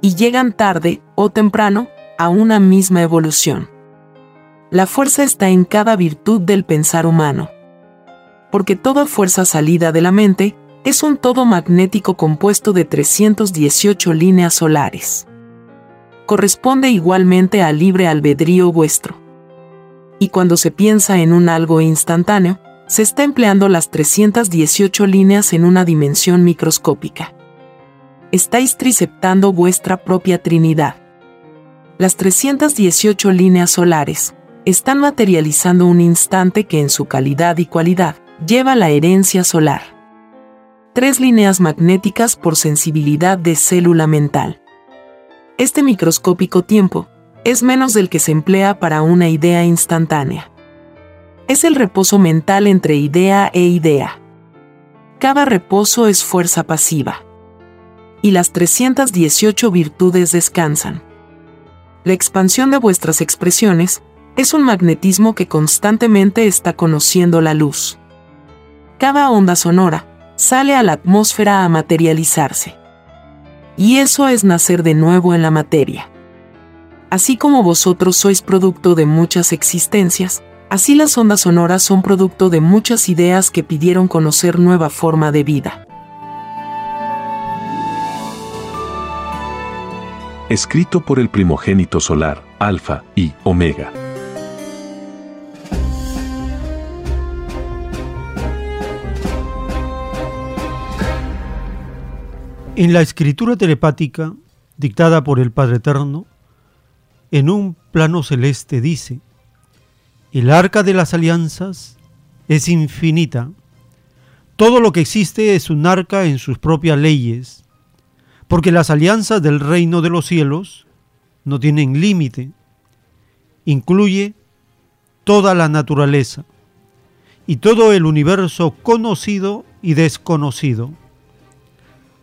Y llegan tarde o temprano a una misma evolución. La fuerza está en cada virtud del pensar humano. Porque toda fuerza salida de la mente es un todo magnético compuesto de 318 líneas solares. Corresponde igualmente al libre albedrío vuestro. Y cuando se piensa en un algo instantáneo, se está empleando las 318 líneas en una dimensión microscópica. Estáis triceptando vuestra propia Trinidad. Las 318 líneas solares están materializando un instante que en su calidad y cualidad lleva la herencia solar. Tres líneas magnéticas por sensibilidad de célula mental. Este microscópico tiempo es menos del que se emplea para una idea instantánea. Es el reposo mental entre idea e idea. Cada reposo es fuerza pasiva. Y las 318 virtudes descansan. La expansión de vuestras expresiones es un magnetismo que constantemente está conociendo la luz. Cada onda sonora sale a la atmósfera a materializarse. Y eso es nacer de nuevo en la materia. Así como vosotros sois producto de muchas existencias, así las ondas sonoras son producto de muchas ideas que pidieron conocer nueva forma de vida. Escrito por el primogénito solar, Alfa y Omega. En la escritura telepática, dictada por el Padre Eterno, en un plano celeste dice, el arca de las alianzas es infinita. Todo lo que existe es un arca en sus propias leyes, porque las alianzas del reino de los cielos no tienen límite. Incluye toda la naturaleza y todo el universo conocido y desconocido.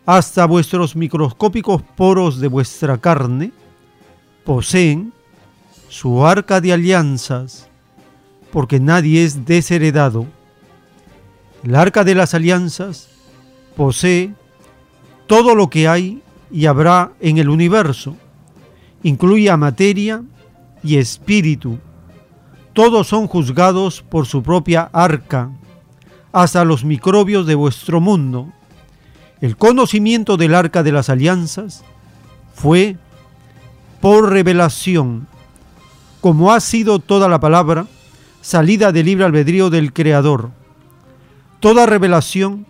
Hasta vuestros microscópicos poros de vuestra carne poseen su arca de alianzas, porque nadie es desheredado. El arca de las alianzas posee todo lo que hay y habrá en el universo. Incluye a materia y espíritu. Todos son juzgados por su propia arca, hasta los microbios de vuestro mundo. El conocimiento del arca de las alianzas fue por revelación, como ha sido toda la palabra, salida del libre albedrío del Creador. Toda revelación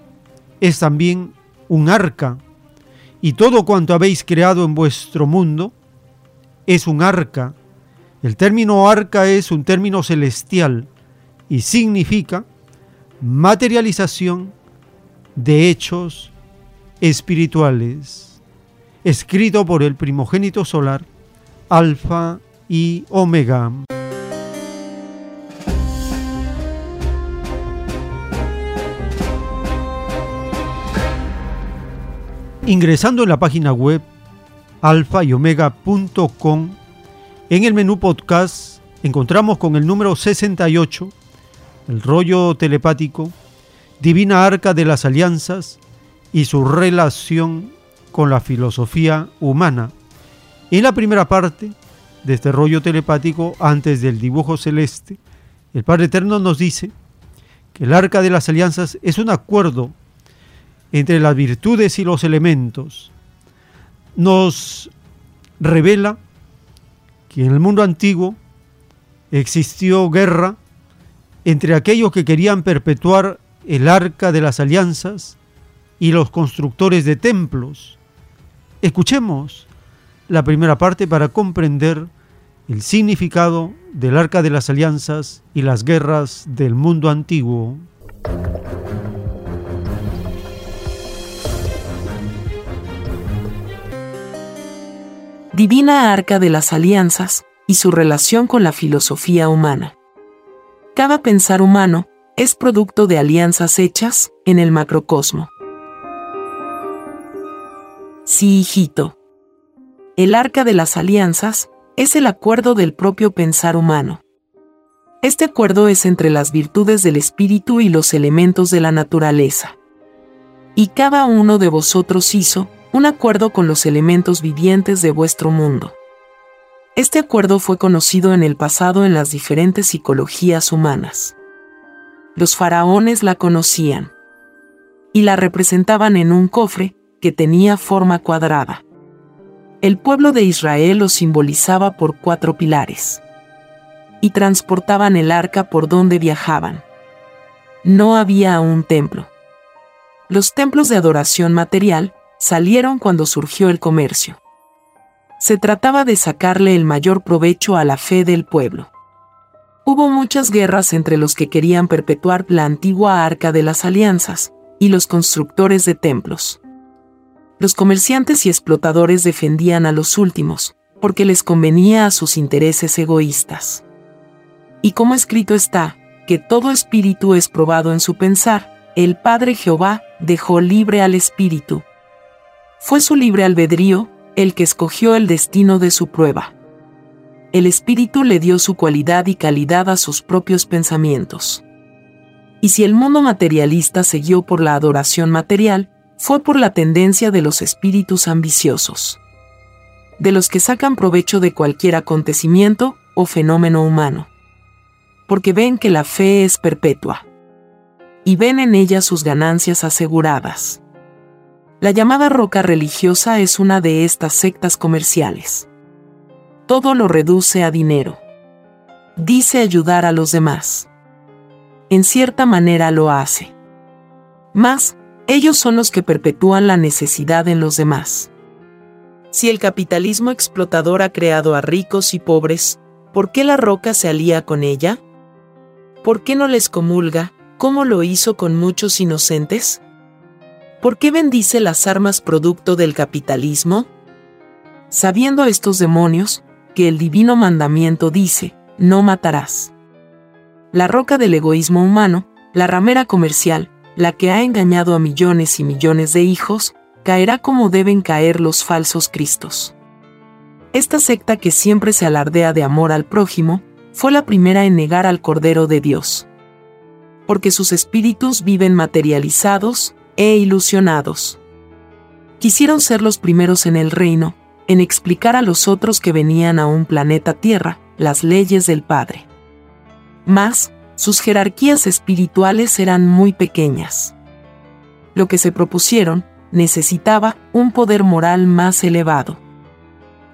es también un arca, y todo cuanto habéis creado en vuestro mundo es un arca. El término arca es un término celestial y significa materialización de hechos espirituales, escrito por el primogénito solar, Alfa y Omega. Ingresando en la página web alfa y omega.com, en el menú podcast encontramos con el número 68, el rollo telepático, Divina Arca de las Alianzas y su relación con la filosofía humana. En la primera parte de este rollo telepático, antes del dibujo celeste, el Padre Eterno nos dice que el Arca de las Alianzas es un acuerdo entre las virtudes y los elementos, nos revela que en el mundo antiguo existió guerra entre aquellos que querían perpetuar el arca de las alianzas y los constructores de templos. Escuchemos la primera parte para comprender el significado del arca de las alianzas y las guerras del mundo antiguo. Divina Arca de las Alianzas y su relación con la filosofía humana. Cada pensar humano es producto de alianzas hechas en el macrocosmo. Sí, hijito. El arca de las alianzas es el acuerdo del propio pensar humano. Este acuerdo es entre las virtudes del espíritu y los elementos de la naturaleza. Y cada uno de vosotros hizo un acuerdo con los elementos vivientes de vuestro mundo. Este acuerdo fue conocido en el pasado en las diferentes psicologías humanas. Los faraones la conocían y la representaban en un cofre que tenía forma cuadrada. El pueblo de Israel lo simbolizaba por cuatro pilares y transportaban el arca por donde viajaban. No había un templo. Los templos de adoración material salieron cuando surgió el comercio. Se trataba de sacarle el mayor provecho a la fe del pueblo. Hubo muchas guerras entre los que querían perpetuar la antigua arca de las alianzas y los constructores de templos. Los comerciantes y explotadores defendían a los últimos, porque les convenía a sus intereses egoístas. Y como escrito está, que todo espíritu es probado en su pensar, el Padre Jehová dejó libre al espíritu, fue su libre albedrío el que escogió el destino de su prueba. El espíritu le dio su cualidad y calidad a sus propios pensamientos. Y si el mundo materialista se guió por la adoración material, fue por la tendencia de los espíritus ambiciosos, de los que sacan provecho de cualquier acontecimiento o fenómeno humano, porque ven que la fe es perpetua, y ven en ella sus ganancias aseguradas. La llamada roca religiosa es una de estas sectas comerciales. Todo lo reduce a dinero. Dice ayudar a los demás. En cierta manera lo hace. Más, ellos son los que perpetúan la necesidad en los demás. Si el capitalismo explotador ha creado a ricos y pobres, ¿por qué la roca se alía con ella? ¿Por qué no les comulga, como lo hizo con muchos inocentes? ¿Por qué bendice las armas producto del capitalismo? Sabiendo estos demonios, que el divino mandamiento dice, no matarás. La roca del egoísmo humano, la ramera comercial, la que ha engañado a millones y millones de hijos, caerá como deben caer los falsos cristos. Esta secta que siempre se alardea de amor al prójimo, fue la primera en negar al Cordero de Dios. Porque sus espíritus viven materializados, e ilusionados. Quisieron ser los primeros en el reino, en explicar a los otros que venían a un planeta Tierra las leyes del Padre. Mas, sus jerarquías espirituales eran muy pequeñas. Lo que se propusieron necesitaba un poder moral más elevado.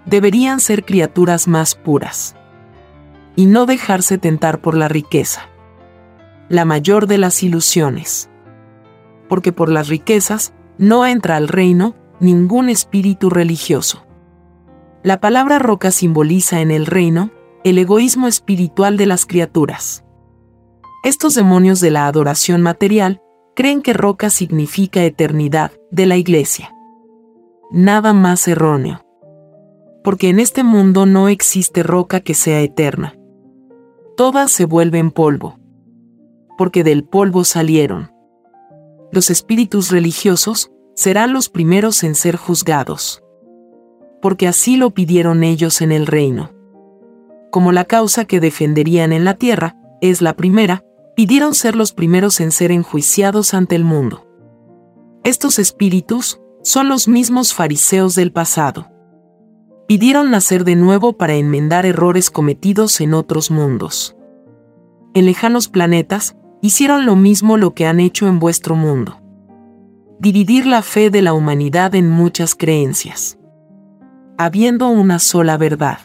Deberían ser criaturas más puras. Y no dejarse tentar por la riqueza. La mayor de las ilusiones porque por las riquezas no entra al reino ningún espíritu religioso. La palabra roca simboliza en el reino el egoísmo espiritual de las criaturas. Estos demonios de la adoración material creen que roca significa eternidad de la iglesia. Nada más erróneo. Porque en este mundo no existe roca que sea eterna. Todas se vuelven polvo. Porque del polvo salieron. Los espíritus religiosos serán los primeros en ser juzgados. Porque así lo pidieron ellos en el reino. Como la causa que defenderían en la tierra es la primera, pidieron ser los primeros en ser enjuiciados ante el mundo. Estos espíritus son los mismos fariseos del pasado. Pidieron nacer de nuevo para enmendar errores cometidos en otros mundos. En lejanos planetas, hicieron lo mismo lo que han hecho en vuestro mundo. Dividir la fe de la humanidad en muchas creencias. Habiendo una sola verdad.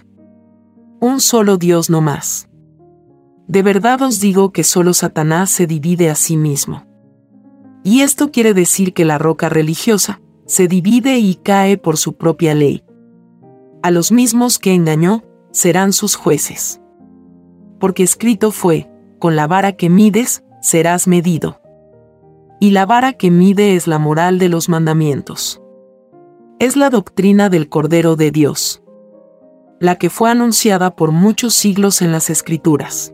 Un solo Dios no más. De verdad os digo que solo Satanás se divide a sí mismo. Y esto quiere decir que la roca religiosa se divide y cae por su propia ley. A los mismos que engañó serán sus jueces. Porque escrito fue, con la vara que mides, serás medido. Y la vara que mide es la moral de los mandamientos. Es la doctrina del Cordero de Dios, la que fue anunciada por muchos siglos en las Escrituras.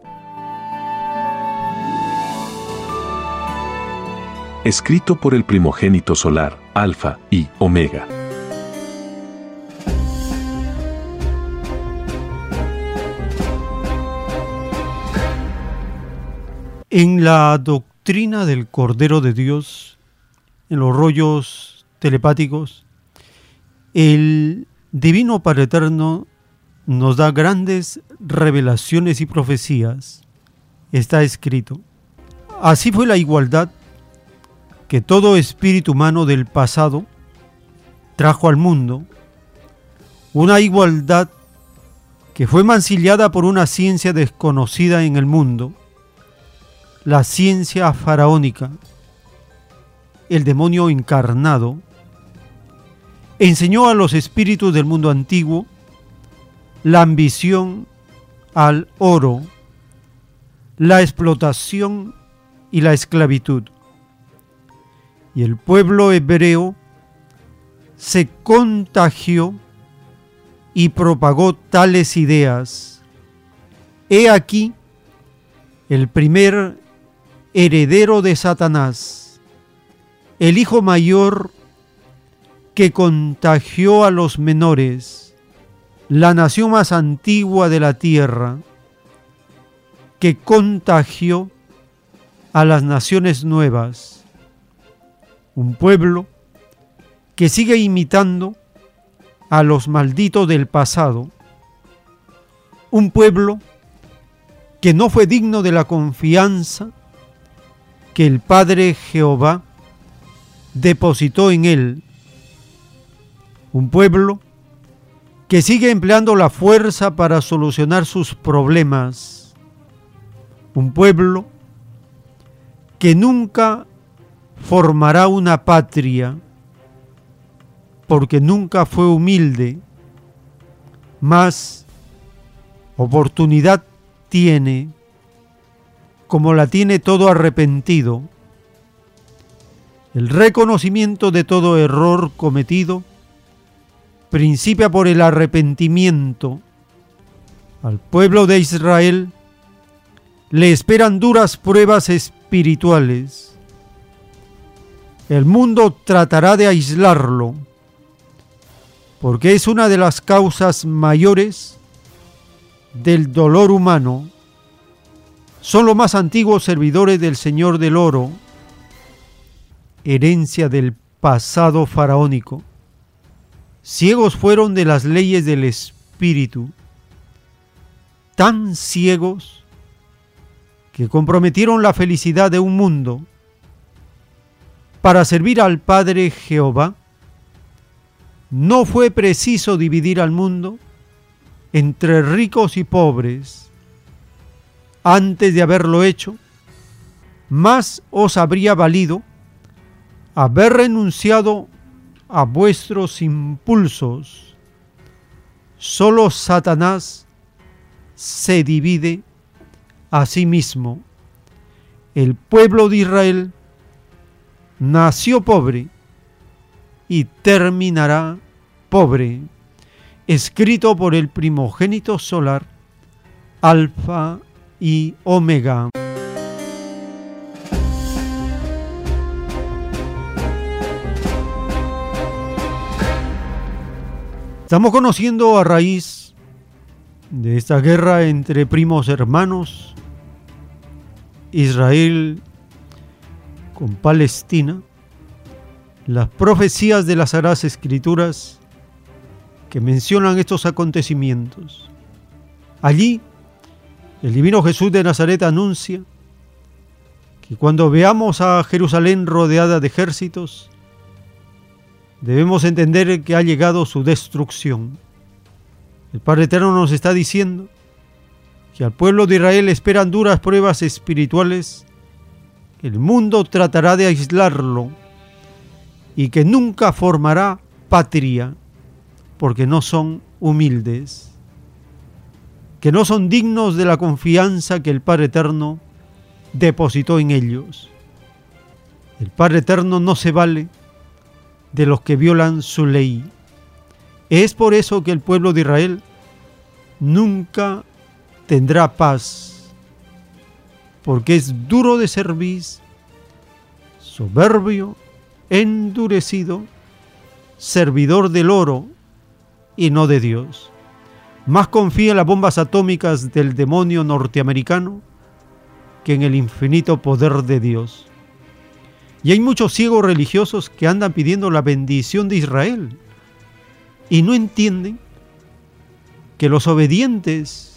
Escrito por el primogénito solar, Alfa y Omega. En la doctrina del Cordero de Dios, en los rollos telepáticos, el Divino Padre Eterno nos da grandes revelaciones y profecías. Está escrito. Así fue la igualdad que todo espíritu humano del pasado trajo al mundo. Una igualdad que fue mancillada por una ciencia desconocida en el mundo, la ciencia faraónica, el demonio encarnado, enseñó a los espíritus del mundo antiguo la ambición al oro, la explotación y la esclavitud. Y el pueblo hebreo se contagió y propagó tales ideas. He aquí el primer heredero de Satanás, el hijo mayor que contagió a los menores, la nación más antigua de la tierra, que contagió a las naciones nuevas, un pueblo que sigue imitando a los malditos del pasado, un pueblo que no fue digno de la confianza que el Padre Jehová depositó en él, un pueblo que sigue empleando la fuerza para solucionar sus problemas, un pueblo que nunca formará una patria, porque nunca fue humilde, más oportunidad tiene, como la tiene todo arrepentido, el reconocimiento de todo error cometido principia por el arrepentimiento. Al pueblo de Israel le esperan duras pruebas espirituales. El mundo tratará de aislarlo, porque es una de las causas mayores del dolor humano. Son los más antiguos servidores del Señor del Oro, herencia del pasado faraónico. Ciegos fueron de las leyes del Espíritu, tan ciegos que comprometieron la felicidad de un mundo para servir al Padre Jehová. No fue preciso dividir al mundo entre ricos y pobres. Antes de haberlo hecho, más os habría valido haber renunciado a vuestros impulsos. Solo Satanás se divide a sí mismo. el pueblo de Israel nació pobre y terminará pobre, escrito por el primogénito solar, Alfa y Omega. Estamos conociendo a raíz de esta guerra entre primos hermanos, Israel con Palestina, las profecías de las Sagradas Escrituras que mencionan estos acontecimientos. Allí, el divino Jesús de Nazaret anuncia que cuando veamos a Jerusalén rodeada de ejércitos, debemos entender que ha llegado su destrucción. El Padre Eterno nos está diciendo que al pueblo de Israel esperan duras pruebas espirituales, el mundo tratará de aislarlo y que nunca formará patria porque no son humildes, que no son dignos de la confianza que el Padre Eterno depositó en ellos. El Padre Eterno no se vale de los que violan su ley. Es por eso que el pueblo de Israel nunca tendrá paz, porque es duro de servir, soberbio, endurecido, servidor del oro y no de Dios. Más confía en las bombas atómicas del demonio norteamericano que en el infinito poder de Dios. Y hay muchos ciegos religiosos que andan pidiendo la bendición de Israel y no entienden que los obedientes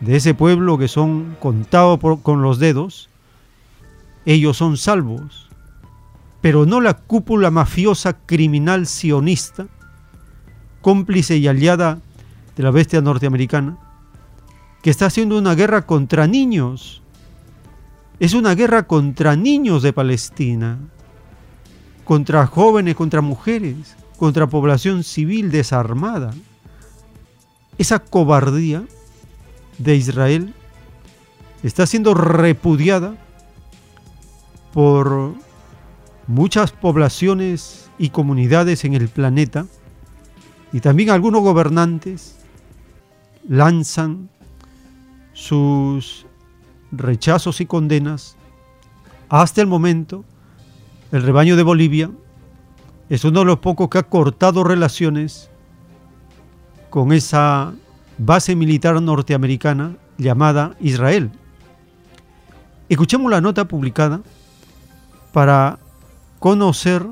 de ese pueblo que son contados con los dedos, ellos son salvos, pero no la cúpula mafiosa criminal sionista, cómplice y aliada de la bestia norteamericana, que está haciendo una guerra contra niños es una guerra contra niños de Palestina, contra jóvenes, contra mujeres, contra población civil desarmada. Esa cobardía de Israel está siendo repudiada por muchas poblaciones y comunidades en el planeta. Y también algunos gobernantes lanzan sus rechazos y condenas, hasta el momento, el rebaño de Bolivia es uno de los pocos que ha cortado relaciones con esa base militar norteamericana llamada Israel. Escuchemos la nota publicada para conocer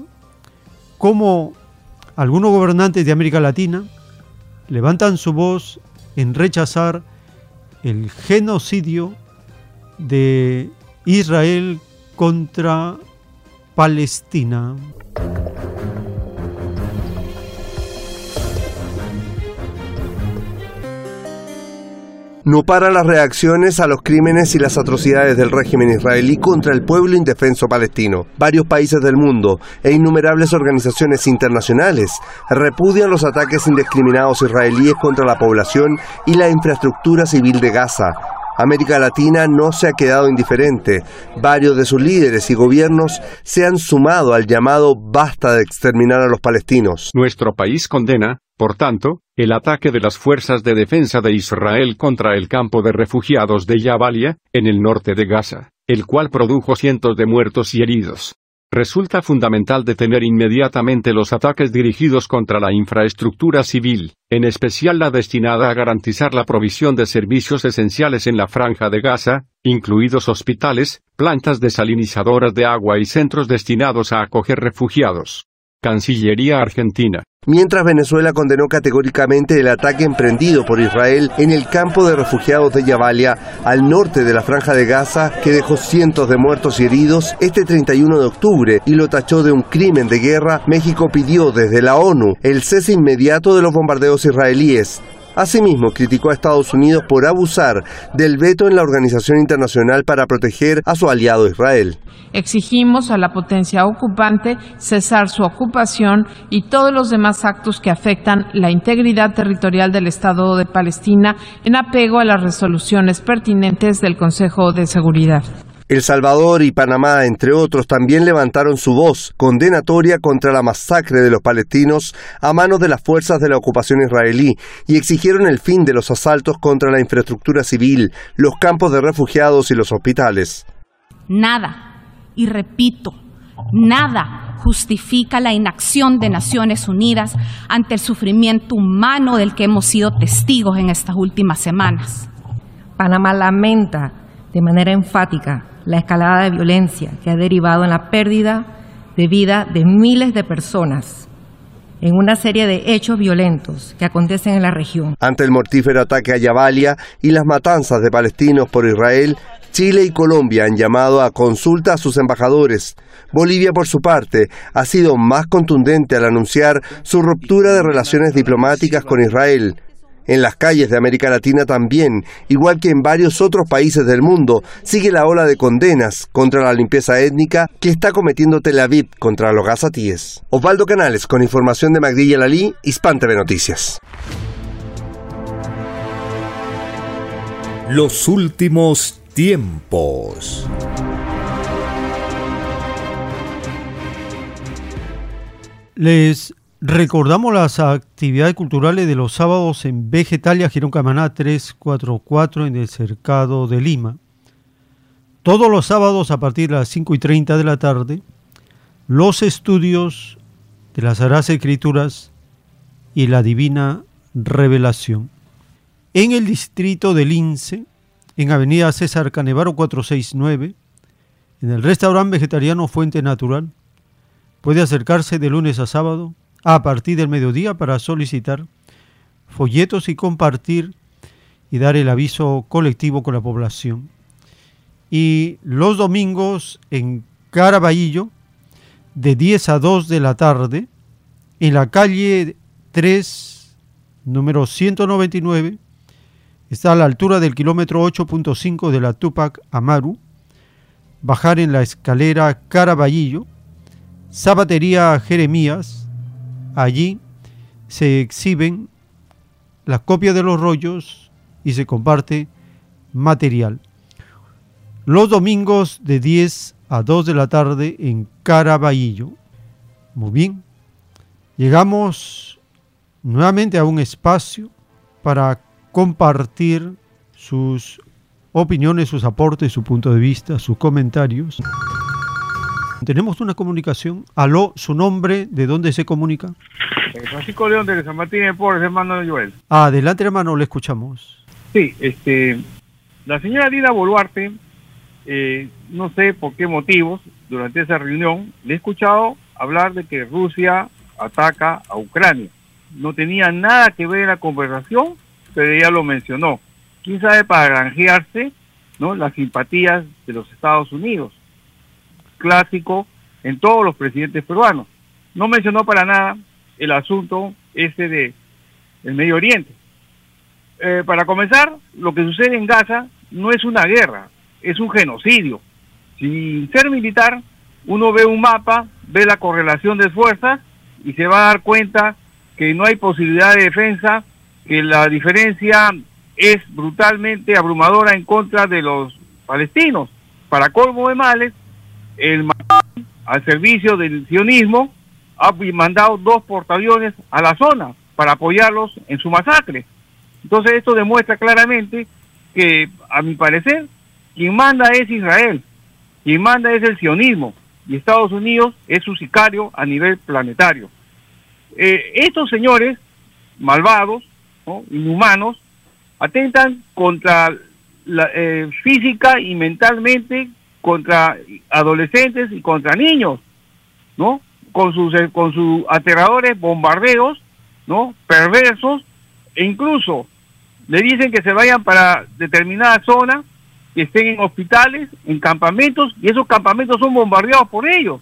cómo algunos gobernantes de América Latina levantan su voz en rechazar el genocidio de Israel contra Palestina. No para las reacciones a los crímenes y las atrocidades del régimen israelí contra el pueblo indefenso palestino. Varios países del mundo e innumerables organizaciones internacionales repudian los ataques indiscriminados israelíes contra la población y la infraestructura civil de Gaza, América Latina no se ha quedado indiferente. Varios de sus líderes y gobiernos se han sumado al llamado basta de exterminar a los palestinos. Nuestro país condena, por tanto, el ataque de las fuerzas de defensa de Israel contra el campo de refugiados de Jabalia, en el norte de Gaza, el cual produjo cientos de muertos y heridos. Resulta fundamental detener inmediatamente los ataques dirigidos contra la infraestructura civil, en especial la destinada a garantizar la provisión de servicios esenciales en la franja de Gaza, incluidos hospitales, plantas desalinizadoras de agua y centros destinados a acoger refugiados. Cancillería Argentina. Mientras Venezuela condenó categóricamente el ataque emprendido por Israel en el campo de refugiados de Jabalia, al norte de la franja de Gaza, que dejó cientos de muertos y heridos este 31 de octubre y lo tachó de un crimen de guerra, México pidió desde la ONU el cese inmediato de los bombardeos israelíes. Asimismo, criticó a Estados Unidos por abusar del veto en la Organización Internacional para proteger a su aliado Israel. Exigimos a la potencia ocupante cesar su ocupación y todos los demás actos que afectan la integridad territorial del Estado de Palestina en apego a las resoluciones pertinentes del Consejo de Seguridad. El Salvador y Panamá, entre otros, también levantaron su voz condenatoria contra la masacre de los palestinos a manos de las fuerzas de la ocupación israelí y exigieron el fin de los asaltos contra la infraestructura civil, los campos de refugiados y los hospitales. Nada, y repito, nada justifica la inacción de Naciones Unidas ante el sufrimiento humano del que hemos sido testigos en estas últimas semanas. Panamá lamenta de manera enfática la escalada de violencia que ha derivado en la pérdida de vida de miles de personas en una serie de hechos violentos que acontecen en la región. Ante el mortífero ataque a Yabalia y las matanzas de palestinos por Israel, Chile y Colombia han llamado a consulta a sus embajadores. Bolivia, por su parte, ha sido más contundente al anunciar su ruptura de relaciones diplomáticas con Israel. En las calles de América Latina también, igual que en varios otros países del mundo, sigue la ola de condenas contra la limpieza étnica que está cometiendo Tel Aviv contra los gazatíes. Osvaldo Canales, con información de Magdilla Lalí, Hispan TV Noticias. Los últimos tiempos. Les recordamos las actividades culturales de los sábados en Vegetalia Girón Camaná 344 en el Cercado de Lima. Todos los sábados a partir de las 5 y 30 de la tarde, los estudios de las Sagradas Escrituras y la Divina Revelación. En el distrito de Lince, en Avenida César Canevaro 469, en el restaurante vegetariano Fuente Natural, puede acercarse de lunes a sábado a partir del mediodía para solicitar folletos y compartir y dar el aviso colectivo con la población. Y los domingos en Caraballo, de 10 a 2 de la tarde, en la calle 3, número 199, está a la altura del kilómetro 8.5 de la Tupac Amaru, bajar en la escalera Caraballo, Zapatería Jeremías, allí se exhiben las copias de los rollos y se comparte material. Los domingos de 10 a 2 de la tarde en Caraballo. Muy bien. Llegamos nuevamente a un espacio para compartir sus opiniones, sus aportes, su punto de vista, sus comentarios. Tenemos una comunicación. Aló, su nombre, ¿de dónde se comunica? Eh, Francisco León de San Martín de Porres, hermano de Joel. Adelante, hermano, le escuchamos. Sí, este, la señora Dina Boluarte, eh, no sé por qué motivos, durante esa reunión, le he escuchado hablar de que Rusia ataca a Ucrania. No tenía nada que ver en la conversación, pero ella lo mencionó. ¿Quién sabe para granjearse ¿no? las simpatías de los Estados Unidos? Clásico en todos los presidentes peruanos. No mencionó para nada el asunto ese de el Medio Oriente. Eh, para comenzar, lo que sucede en Gaza no es una guerra, es un genocidio. Sin ser militar, uno ve un mapa, ve la correlación de fuerzas y se va a dar cuenta que no hay posibilidad de defensa, que la diferencia es brutalmente abrumadora en contra de los palestinos. Para colmo de males, el al servicio del sionismo ha mandado dos portaaviones a la zona para apoyarlos en su masacre. Entonces esto demuestra claramente que, a mi parecer, quien manda es Israel, quien manda es el sionismo y Estados Unidos es su sicario a nivel planetario. Eh, estos señores malvados, ¿no? inhumanos, atentan contra la, eh, física y mentalmente contra adolescentes y contra niños, ¿no? Con sus eh, con sus aterradores bombardeos, ¿no? Perversos e incluso le dicen que se vayan para determinada zona, que estén en hospitales, en campamentos y esos campamentos son bombardeados por ellos.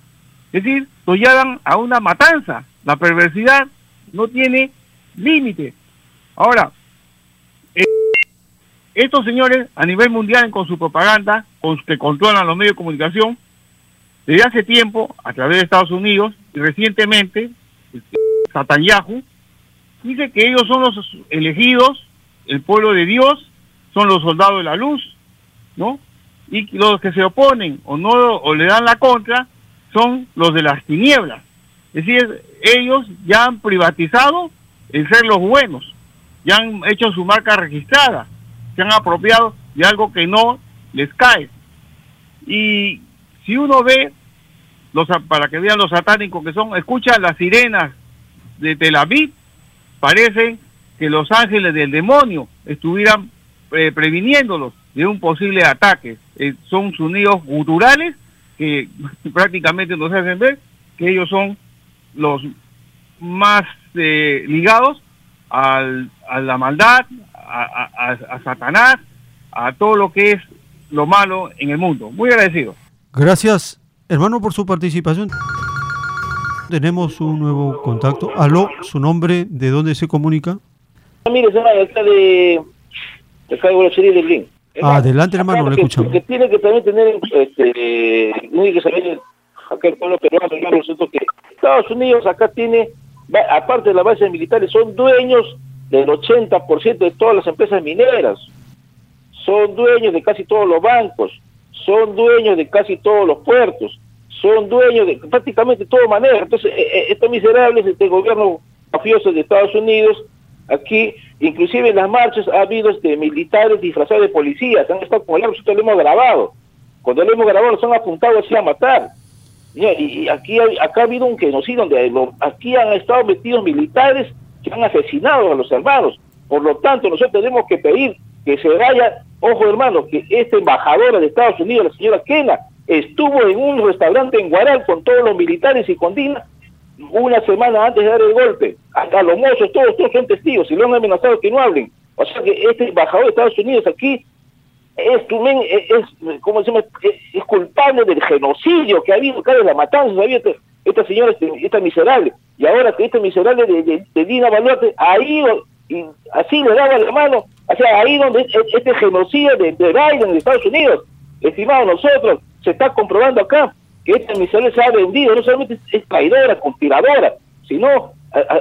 Es decir, los llevan a una matanza. La perversidad no tiene límite. Ahora, estos señores a nivel mundial con su propaganda, con que controlan los medios de comunicación, desde hace tiempo, a través de Estados Unidos, y recientemente, Satanyahu, dice que ellos son los elegidos, el pueblo de Dios, son los soldados de la luz, ¿no? y los que se oponen o no o le dan la contra son los de las tinieblas. Es decir, ellos ya han privatizado el ser los buenos, ya han hecho su marca registrada, se han apropiado de algo que no les cae. Y si uno ve, los, para que vean los satánicos que son, escucha las sirenas de Tel Aviv, parece que los ángeles del demonio estuvieran eh, previniéndolos de un posible ataque. Eh, son sonidos guturales que prácticamente nos hacen ver que ellos son los más eh, ligados al, a la maldad, a, a, Satanás, a todo lo que es lo malo en el mundo. Muy agradecido. Gracias, hermano, por su participación. Tenemos un nuevo contacto. Aló, su nombre, ¿de dónde se comunica? Mire, se acá de, de de Blin. Adelante, hermano, le escuchamos. Que tiene que también tener, este, que saber acá el pueblo peruano, nosotros que Estados Unidos acá tiene, aparte de las bases militares, son dueños del 80% de todas las empresas mineras, son dueños de casi todos los bancos, son dueños de casi todos los puertos, son dueños de prácticamente todo manera. Entonces, eh, eh, estos miserables, este gobierno mafioso de Estados Unidos, aquí, inclusive en las marchas ha habido este, militares disfrazados de policías, han estado con el nosotros lo hemos grabado. Cuando lo hemos grabado, los han apuntado así a matar. Y, aquí acá ha habido un genocidio donde aquí han estado metidos militares han asesinado a los hermanos. Por lo tanto, nosotros tenemos que pedir que se vaya, ojo hermano, que esta embajadora de Estados Unidos, la señora Kena, estuvo en un restaurante en Guaral con todos los militares y con Dina una semana antes de dar el golpe. Hasta los mozos, todos, todos son testigos y lo han amenazado que no hablen. O sea que este embajador de Estados Unidos aquí es, es, como se es, culpable del genocidio que ha habido, cada la matanza, esta, señora, esta miserable, y ahora que este miserable de, Dina Baluarte ido y así le daba la mano, o sea, ahí donde este genocidio de, de Biden de Estados Unidos, estimado nosotros, se está comprobando acá que esta miserable se ha vendido, no solamente es, traidora, conspiradora, sino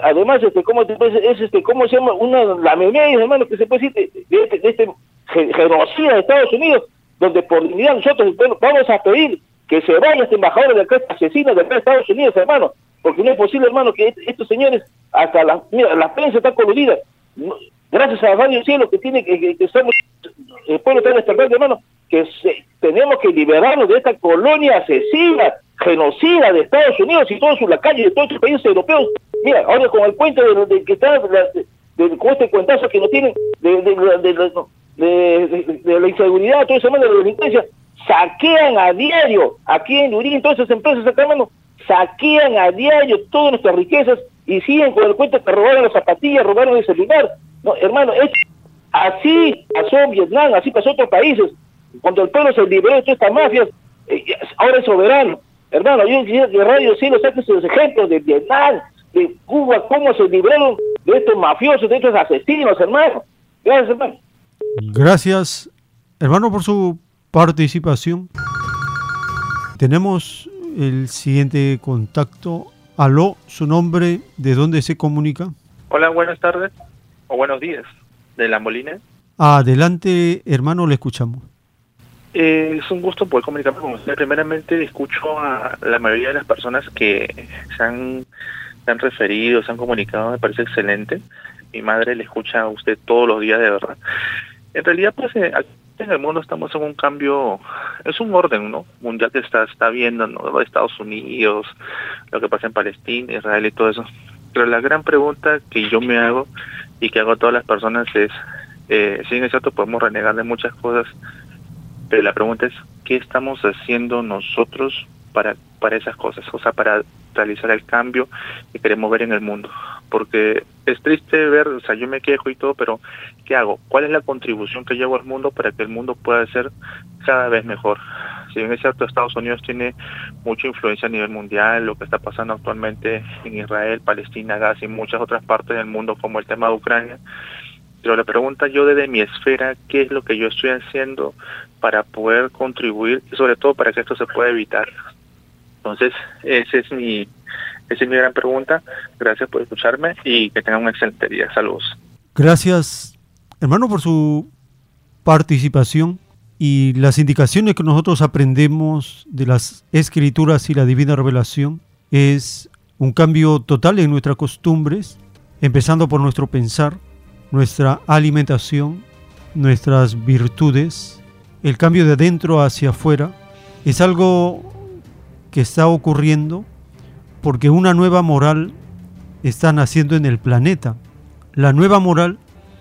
además este cómo es este cómo se llama una la memoria hermano que se puede decir de, este, de este genocida de Estados Unidos, donde por dignidad nosotros vamos a pedir que se vaya este embajador de acá, este asesino de acá de Estados Unidos, hermano, porque no es posible, hermano, que estos señores, hasta la, mira, la prensa está coludida, gracias a Radio Cielo que tiene que, que, somos, el pueblo está despertando, hermano, que tenemos que liberarnos de esta colonia asesina, genocida de Estados Unidos y todos sus lacayos de todos los países europeos. Mira, ahora con el cuento de, que está, de, con este cuentazo que no tienen de, de, la inseguridad, todo ese de la delincuencia, saquean a diario aquí en Lurín, todas esas empresas hermano, saquean a diario todas nuestras riquezas y siguen con el cuento que robaron las zapatillas, robaron el celular. No, hermano, es, así pasó Vietnam, así pasó otros países. Cuando el pueblo se liberó de todas estas mafias, eh, ahora es soberano. Hermano, yo quisiera que Radio Cielo saque sus ejemplos de Vietnam, de Cuba, cómo se libraron de estos mafiosos, de estos asesinos, hermano. Gracias, hermano. Gracias, hermano, por su participación. Tenemos el siguiente contacto. Aló, su nombre, ¿de dónde se comunica? Hola, buenas tardes o buenos días, de La Molina. Adelante, hermano, le escuchamos. Eh, es un gusto poder comunicarme con usted. Primeramente, escucho a la mayoría de las personas que se han, se han referido, se han comunicado, me parece excelente. Mi madre le escucha a usted todos los días, de verdad. En realidad, pues eh, en el mundo estamos en un cambio, es un orden, ¿no? Mundial que está, está viendo, ¿no? Estados Unidos, lo que pasa en Palestina, Israel y todo eso. Pero la gran pregunta que yo me hago y que hago a todas las personas es, eh, si es cierto, podemos renegar de muchas cosas, pero la pregunta es, ¿qué estamos haciendo nosotros para, para esas cosas? O sea, para realizar el cambio que queremos ver en el mundo. Porque es triste ver, o sea, yo me quejo y todo, pero ¿qué hago? ¿Cuál es la contribución que llevo al mundo para que el mundo pueda ser cada vez mejor? Si bien es cierto, Estados Unidos tiene mucha influencia a nivel mundial, lo que está pasando actualmente en Israel, Palestina, Gaza y muchas otras partes del mundo, como el tema de Ucrania, pero la pregunta yo desde mi esfera, ¿qué es lo que yo estoy haciendo para poder contribuir y sobre todo para que esto se pueda evitar? Entonces, esa es mi, esa es mi gran pregunta. Gracias por escucharme y que tengan un excelente día. Saludos. Gracias, hermano, por su participación. y las indicaciones que nosotros aprendemos de las escrituras y la divina revelación es un cambio total en nuestras costumbres, empezando por nuestro pensar, nuestra alimentación, nuestras virtudes, el cambio de adentro hacia afuera, es algo que está ocurriendo porque una nueva moral está naciendo en el planeta. La nueva moral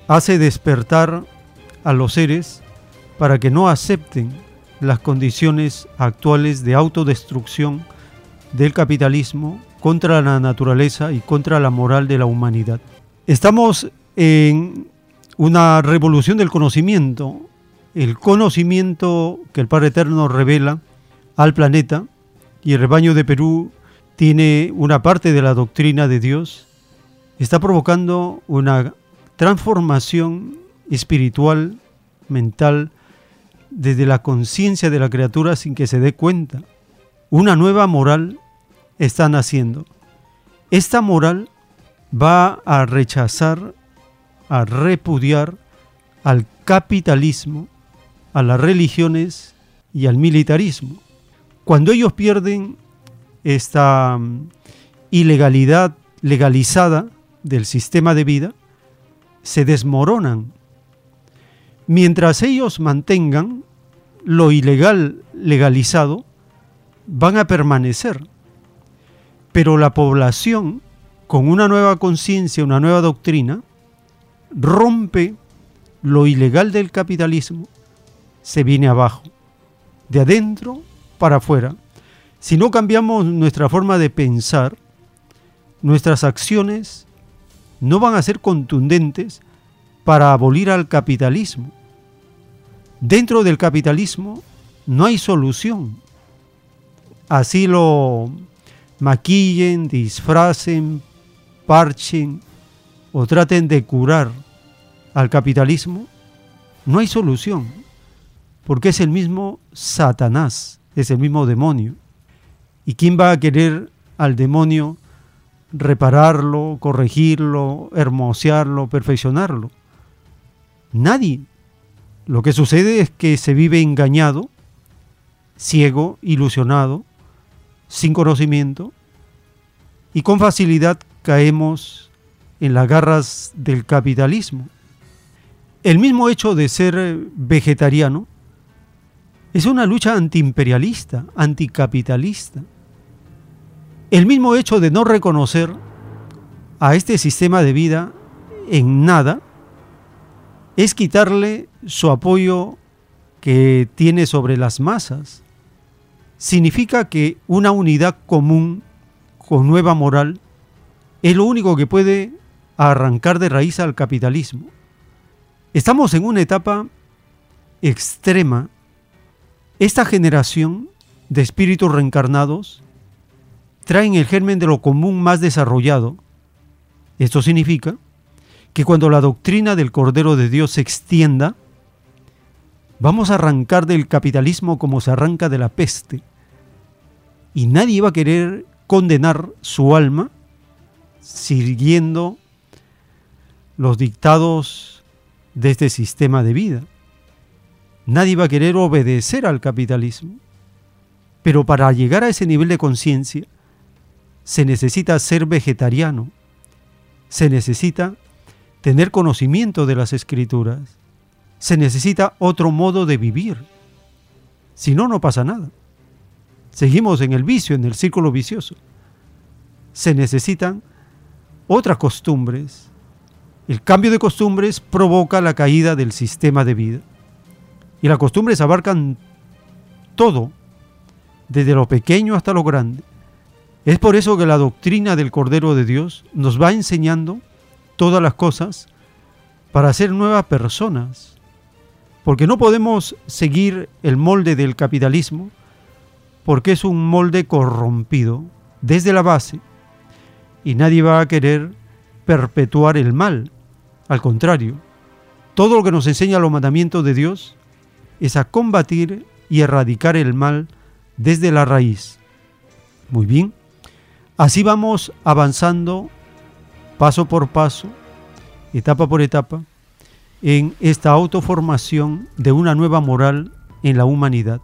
hace despertar a los seres para que no acepten las condiciones actuales de autodestrucción del capitalismo contra la naturaleza y contra la moral de la humanidad. Estamos en una revolución del conocimiento, el conocimiento que el Padre Eterno revela al planeta y el rebaño de Perú tiene una parte de la doctrina de Dios, está provocando una transformación espiritual, mental, desde la conciencia de la criatura sin que se dé cuenta. Una nueva moral está naciendo. Esta moral va a rechazar, a repudiar al capitalismo, a las religiones y al militarismo. Cuando ellos pierden esta mm, ilegalidad legalizada del sistema de vida, se desmoronan. Mientras ellos mantengan lo ilegal legalizado, van a permanecer. Pero la población, con una nueva conciencia, una nueva doctrina, rompe lo ilegal del capitalismo, se viene abajo, de adentro para afuera. Si no cambiamos nuestra forma de pensar, nuestras acciones no van a ser contundentes para abolir al capitalismo. Dentro del capitalismo no hay solución. Así lo maquillen, disfracen, parchen o traten de curar al capitalismo, no hay solución, porque es el mismo Satanás, es el mismo demonio. ¿Y quién va a querer al demonio repararlo, corregirlo, hermosearlo, perfeccionarlo? Nadie. Lo que sucede es que se vive engañado, ciego, ilusionado, sin conocimiento, y con facilidad caemos en las garras del capitalismo. El mismo hecho de ser vegetariano es una lucha antiimperialista, anticapitalista. El mismo hecho de no reconocer a este sistema de vida en nada es quitarle su apoyo que tiene sobre las masas. Significa que una unidad común con nueva moral es lo único que puede arrancar de raíz al capitalismo. Estamos en una etapa extrema. Esta generación de espíritus reencarnados traen el germen de lo común más desarrollado. Esto significa que cuando la doctrina del Cordero de Dios se extienda, vamos a arrancar del capitalismo como se arranca de la peste. Y nadie va a querer condenar su alma siguiendo los dictados de este sistema de vida. Nadie va a querer obedecer al capitalismo. Pero para llegar a ese nivel de conciencia, se necesita ser vegetariano, se necesita tener conocimiento de las escrituras. Se necesita otro modo de vivir. Si no, no pasa nada. Seguimos en el vicio, en el círculo vicioso. Se necesitan otras costumbres. El cambio de costumbres provoca la caída del sistema de vida. Y las costumbres abarcan todo, desde lo pequeño hasta lo grande. Es por eso que la doctrina del Cordero de Dios nos va enseñando todas las cosas para ser nuevas personas. Porque no podemos seguir el molde del capitalismo porque es un molde corrompido desde la base y nadie va a querer perpetuar el mal. Al contrario, todo lo que nos enseña los mandamientos de Dios es a combatir y erradicar el mal desde la raíz. Muy bien, así vamos avanzando paso por paso, etapa por etapa, en esta autoformación de una nueva moral en la humanidad.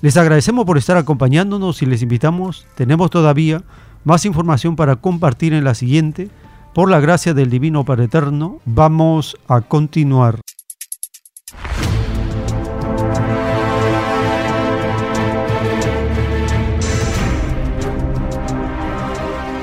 Les agradecemos por estar acompañándonos y les invitamos, tenemos todavía más información para compartir en la siguiente. Por la gracia del Divino Padre Eterno, vamos a continuar.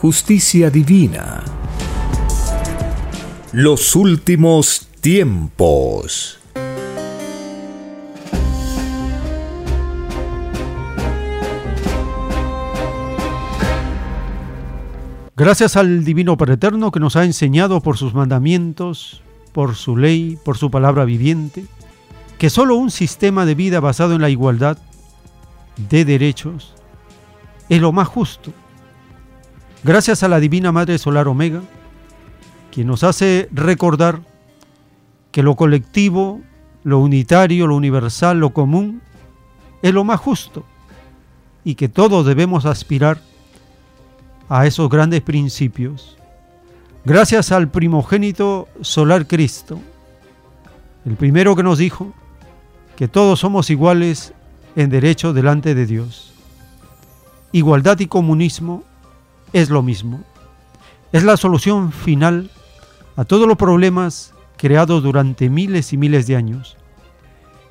justicia divina. Los últimos tiempos. Gracias al Divino Padre que nos ha enseñado por sus mandamientos, por su ley, por su palabra viviente, que solo un sistema de vida basado en la igualdad de derechos es lo más justo. Gracias a la Divina Madre Solar Omega, quien nos hace recordar que lo colectivo, lo unitario, lo universal, lo común, es lo más justo y que todos debemos aspirar a esos grandes principios. Gracias al primogénito solar Cristo, el primero que nos dijo que todos somos iguales en derecho delante de Dios. Igualdad y comunismo es lo mismo. Es la solución final a todos los problemas creados durante miles y miles de años.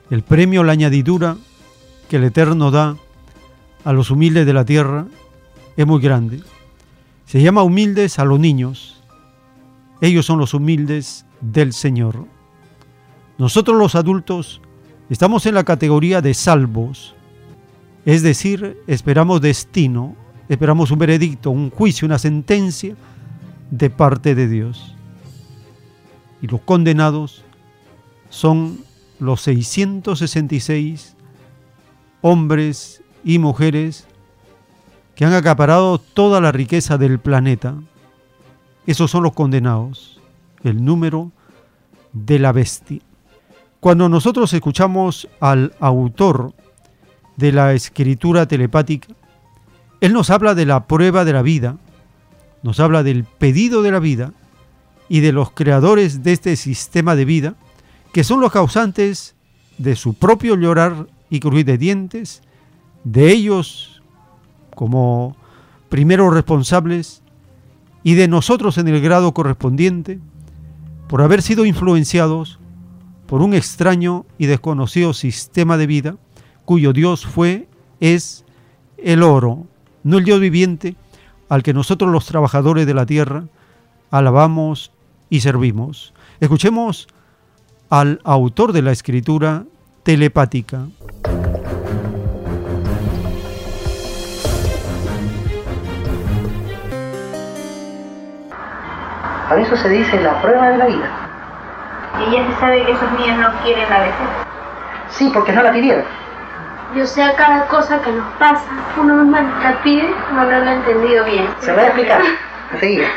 El premio, la añadidura que el Eterno da a los humildes de la tierra es muy grande. Se llama humildes a los niños. Ellos son los humildes del Señor. Nosotros los adultos estamos en la categoría de salvos. Es decir, esperamos destino, esperamos un veredicto, un juicio, una sentencia de parte de Dios. Y los condenados son los 666 hombres y mujeres que han acaparado toda la riqueza del planeta. Esos son los condenados, el número de la bestia. Cuando nosotros escuchamos al autor de la escritura telepática, él nos habla de la prueba de la vida, nos habla del pedido de la vida y de los creadores de este sistema de vida, que son los causantes de su propio llorar y crujir de dientes, de ellos como primeros responsables y de nosotros en el grado correspondiente, por haber sido influenciados por un extraño y desconocido sistema de vida cuyo Dios fue, es el oro, no el Dios viviente al que nosotros los trabajadores de la tierra alabamos y servimos. Escuchemos al autor de la escritura telepática. Por eso se dice la prueba de la vida. Y ya se sabe que esos niños no quieren la vejez. Sí, porque no la pidieron. Yo sé a cada cosa que nos pasa. Uno mismo la pide, no lo he entendido bien. Se va a explicar enseguida.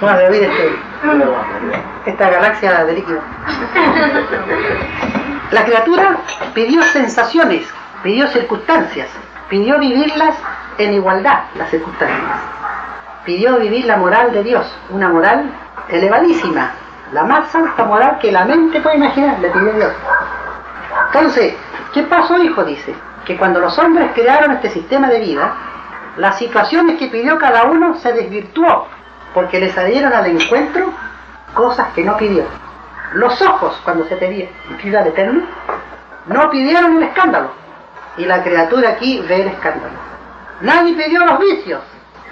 No se olvide este, esta galaxia de líquido. La criatura pidió sensaciones, pidió circunstancias, pidió vivirlas en igualdad, las circunstancias. Pidió vivir la moral de Dios, una moral elevadísima, la más alta moral que la mente puede imaginar, le pidió Dios. Entonces, ¿qué pasó, hijo? Dice, que cuando los hombres crearon este sistema de vida, las situaciones que pidió cada uno se desvirtuó, porque le salieron al encuentro cosas que no pidió. Los ojos, cuando se pedía pidió al Eterno, no pidieron el escándalo, y la criatura aquí ve el escándalo. Nadie pidió los vicios,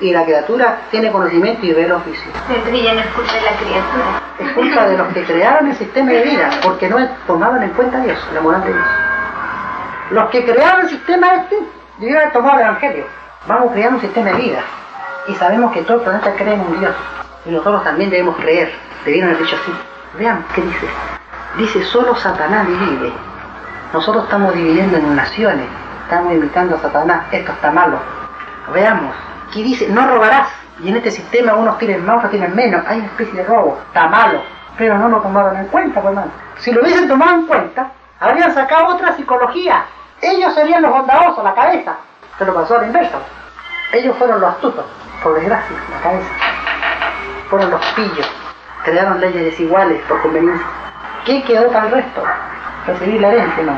y la criatura tiene conocimiento y ve los vicios. Entonces ya no es culpa de la criatura. Es culpa de los que crearon el sistema de vida, porque no tomaban en cuenta a Dios, la moral de Dios. Los que crearon el sistema este, debieron tomado el Evangelio. Vamos creando un sistema de vida. Y sabemos que todo el planeta cree en un Dios. Y nosotros también debemos creer. Debieron haber dicho así. Vean qué dice. Dice, solo Satanás divide. Nosotros estamos dividiendo en naciones. Estamos imitando a Satanás. Esto está malo. Veamos. Aquí dice, no robarás. Y en este sistema unos tienen más, otros tienen menos. Hay una especie de robo. Está malo. Pero no lo tomaron en cuenta, pues, hermano. Si lo hubiesen tomado en cuenta, habrían sacado otra psicología. Ellos serían los bondadosos, la cabeza. Se lo pasó a la inversa. Ellos fueron los astutos, por desgracia, la cabeza. Fueron los pillos. Crearon leyes desiguales por conveniencia. ¿Qué quedó para el resto? Recibir la herencia, no.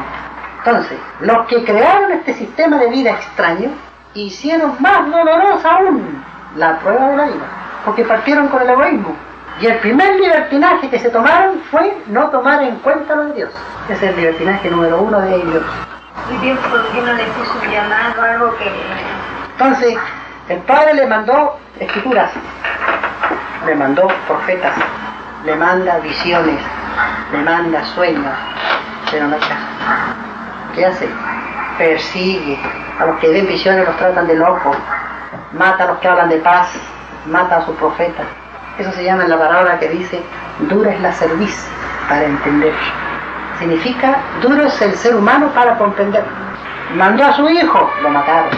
Entonces, los que crearon este sistema de vida extraño hicieron más dolorosa aún la prueba de la vida, porque partieron con el egoísmo. Y el primer libertinaje que se tomaron fue no tomar en cuenta lo de Dios. Ese es el libertinaje número uno de ellos. ¿Y Dios por qué no le puso un llamado, algo que... Entonces, el Padre le mandó escrituras, le mandó profetas, le manda visiones, le manda sueños, pero no hay caso. ¿Qué hace? Persigue. A los que ven visiones los tratan de locos, mata a los que hablan de paz, mata a sus profetas. Eso se llama en la palabra que dice, dura es la cerviz para entender. Significa, duro es el ser humano para comprender. Mandó a su hijo, lo mataron.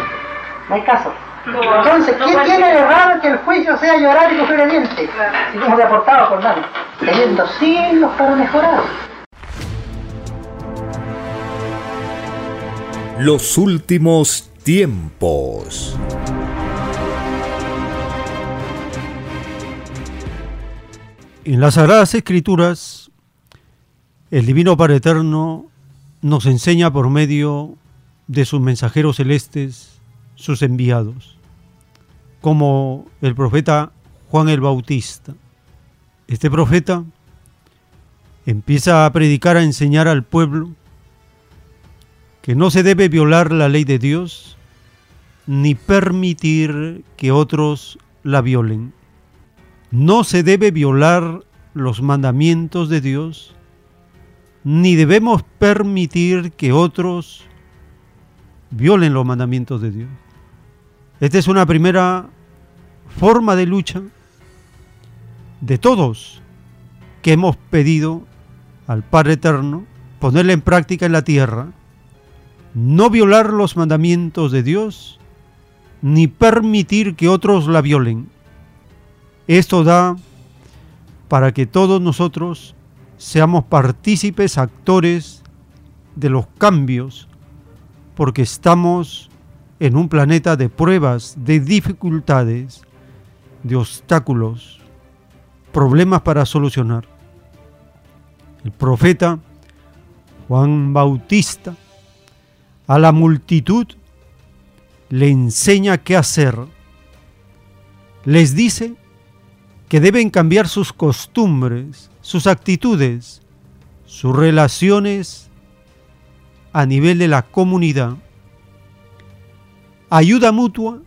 No hay caso. Entonces, ¿quién tiene de raro que el juicio sea llorar y coger el diente? Si hemos aportado por nada. Teniendo siglos para mejorar. Los últimos tiempos. En las Sagradas Escrituras, el Divino Padre Eterno nos enseña por medio de sus mensajeros celestes, sus enviados, como el profeta Juan el Bautista. Este profeta empieza a predicar, a enseñar al pueblo que no se debe violar la ley de Dios ni permitir que otros la violen. No se debe violar los mandamientos de Dios, ni debemos permitir que otros violen los mandamientos de Dios. Esta es una primera forma de lucha de todos que hemos pedido al Padre Eterno ponerla en práctica en la tierra, no violar los mandamientos de Dios, ni permitir que otros la violen. Esto da para que todos nosotros seamos partícipes, actores de los cambios, porque estamos en un planeta de pruebas, de dificultades, de obstáculos, problemas para solucionar. El profeta Juan Bautista a la multitud le enseña qué hacer. Les dice que deben cambiar sus costumbres, sus actitudes, sus relaciones a nivel de la comunidad. Ayuda mutua,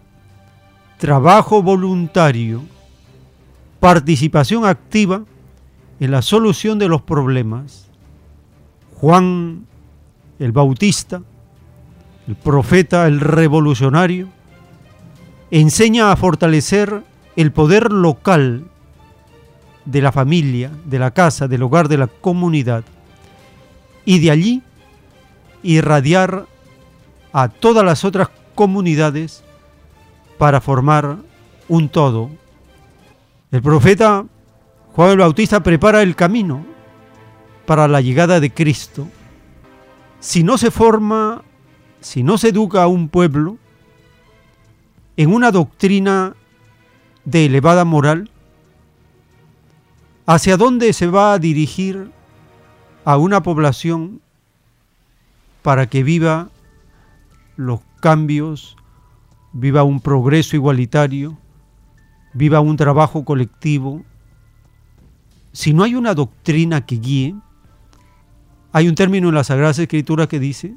trabajo voluntario, participación activa en la solución de los problemas. Juan el Bautista, el profeta, el revolucionario, enseña a fortalecer el poder local de la familia, de la casa, del hogar, de la comunidad, y de allí irradiar a todas las otras comunidades para formar un todo. El profeta Juan el Bautista prepara el camino para la llegada de Cristo. Si no se forma, si no se educa a un pueblo en una doctrina de elevada moral, ¿hacia dónde se va a dirigir a una población para que viva los cambios, viva un progreso igualitario, viva un trabajo colectivo, si no hay una doctrina que guíe, hay un término en la Sagrada Escritura que dice,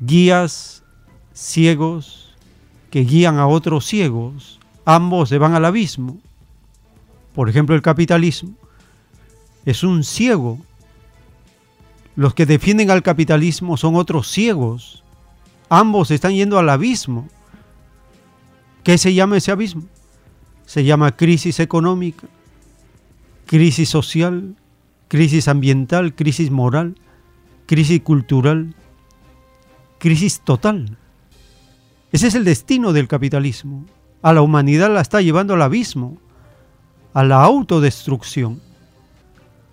guías ciegos que guían a otros ciegos, ambos se van al abismo. Por ejemplo, el capitalismo es un ciego. Los que defienden al capitalismo son otros ciegos. Ambos están yendo al abismo. ¿Qué se llama ese abismo? Se llama crisis económica, crisis social, crisis ambiental, crisis moral, crisis cultural, crisis total. Ese es el destino del capitalismo. A la humanidad la está llevando al abismo, a la autodestrucción.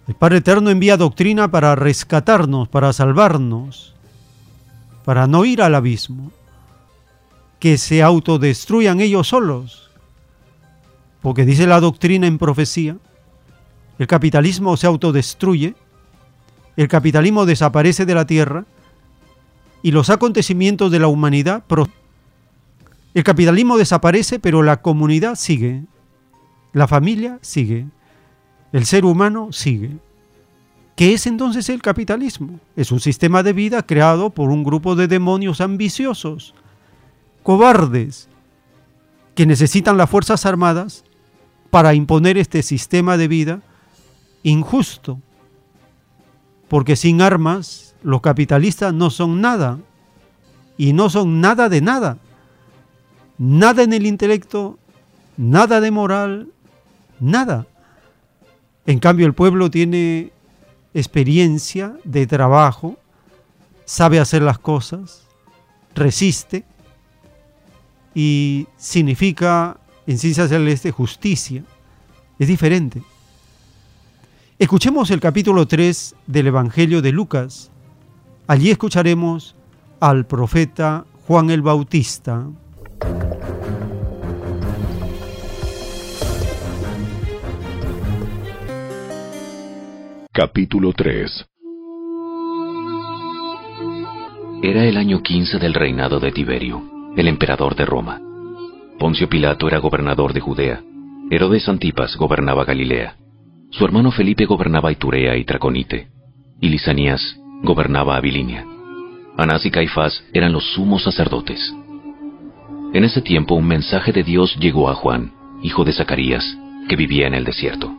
El Padre Eterno envía doctrina para rescatarnos, para salvarnos, para no ir al abismo, que se autodestruyan ellos solos. Porque dice la doctrina en profecía, el capitalismo se autodestruye, el capitalismo desaparece de la tierra y los acontecimientos de la humanidad. El capitalismo desaparece, pero la comunidad sigue, la familia sigue, el ser humano sigue. ¿Qué es entonces el capitalismo? Es un sistema de vida creado por un grupo de demonios ambiciosos, cobardes, que necesitan las Fuerzas Armadas para imponer este sistema de vida injusto, porque sin armas los capitalistas no son nada, y no son nada de nada, nada en el intelecto, nada de moral, nada. En cambio el pueblo tiene experiencia de trabajo, sabe hacer las cosas, resiste y significa en ciencia celeste justicia. Es diferente. Escuchemos el capítulo 3 del Evangelio de Lucas. Allí escucharemos al profeta Juan el Bautista. Capítulo 3 Era el año 15 del reinado de Tiberio, el emperador de Roma. Poncio Pilato era gobernador de Judea. Herodes Antipas gobernaba Galilea. Su hermano Felipe gobernaba Iturea y Traconite. Y Lisanías gobernaba Abilinia. Anás y Caifás eran los sumos sacerdotes. En ese tiempo un mensaje de Dios llegó a Juan, hijo de Zacarías, que vivía en el desierto.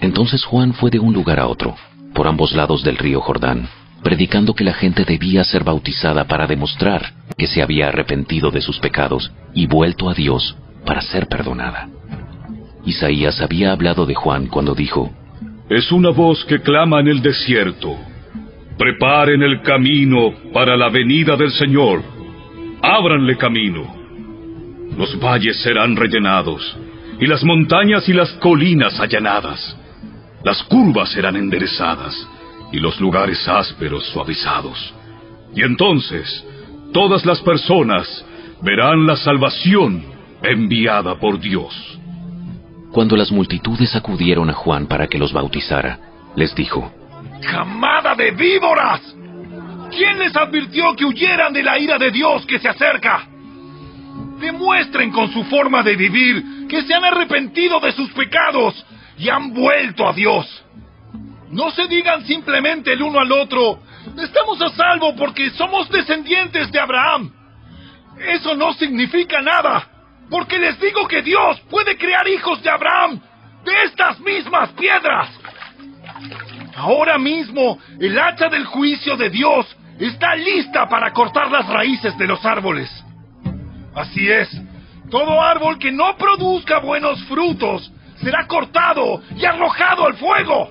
Entonces Juan fue de un lugar a otro, por ambos lados del río Jordán, predicando que la gente debía ser bautizada para demostrar que se había arrepentido de sus pecados y vuelto a Dios para ser perdonada. Isaías había hablado de Juan cuando dijo, Es una voz que clama en el desierto. Preparen el camino para la venida del Señor. Ábranle camino. Los valles serán rellenados y las montañas y las colinas allanadas. Las curvas serán enderezadas y los lugares ásperos suavizados. Y entonces todas las personas verán la salvación enviada por Dios. Cuando las multitudes acudieron a Juan para que los bautizara, les dijo, ¡Camada de víboras! ¿Quién les advirtió que huyeran de la ira de Dios que se acerca? Demuestren con su forma de vivir que se han arrepentido de sus pecados y han vuelto a Dios. No se digan simplemente el uno al otro, estamos a salvo porque somos descendientes de Abraham. Eso no significa nada, porque les digo que Dios puede crear hijos de Abraham de estas mismas piedras. Ahora mismo el hacha del juicio de Dios está lista para cortar las raíces de los árboles. Así es, todo árbol que no produzca buenos frutos será cortado y arrojado al fuego.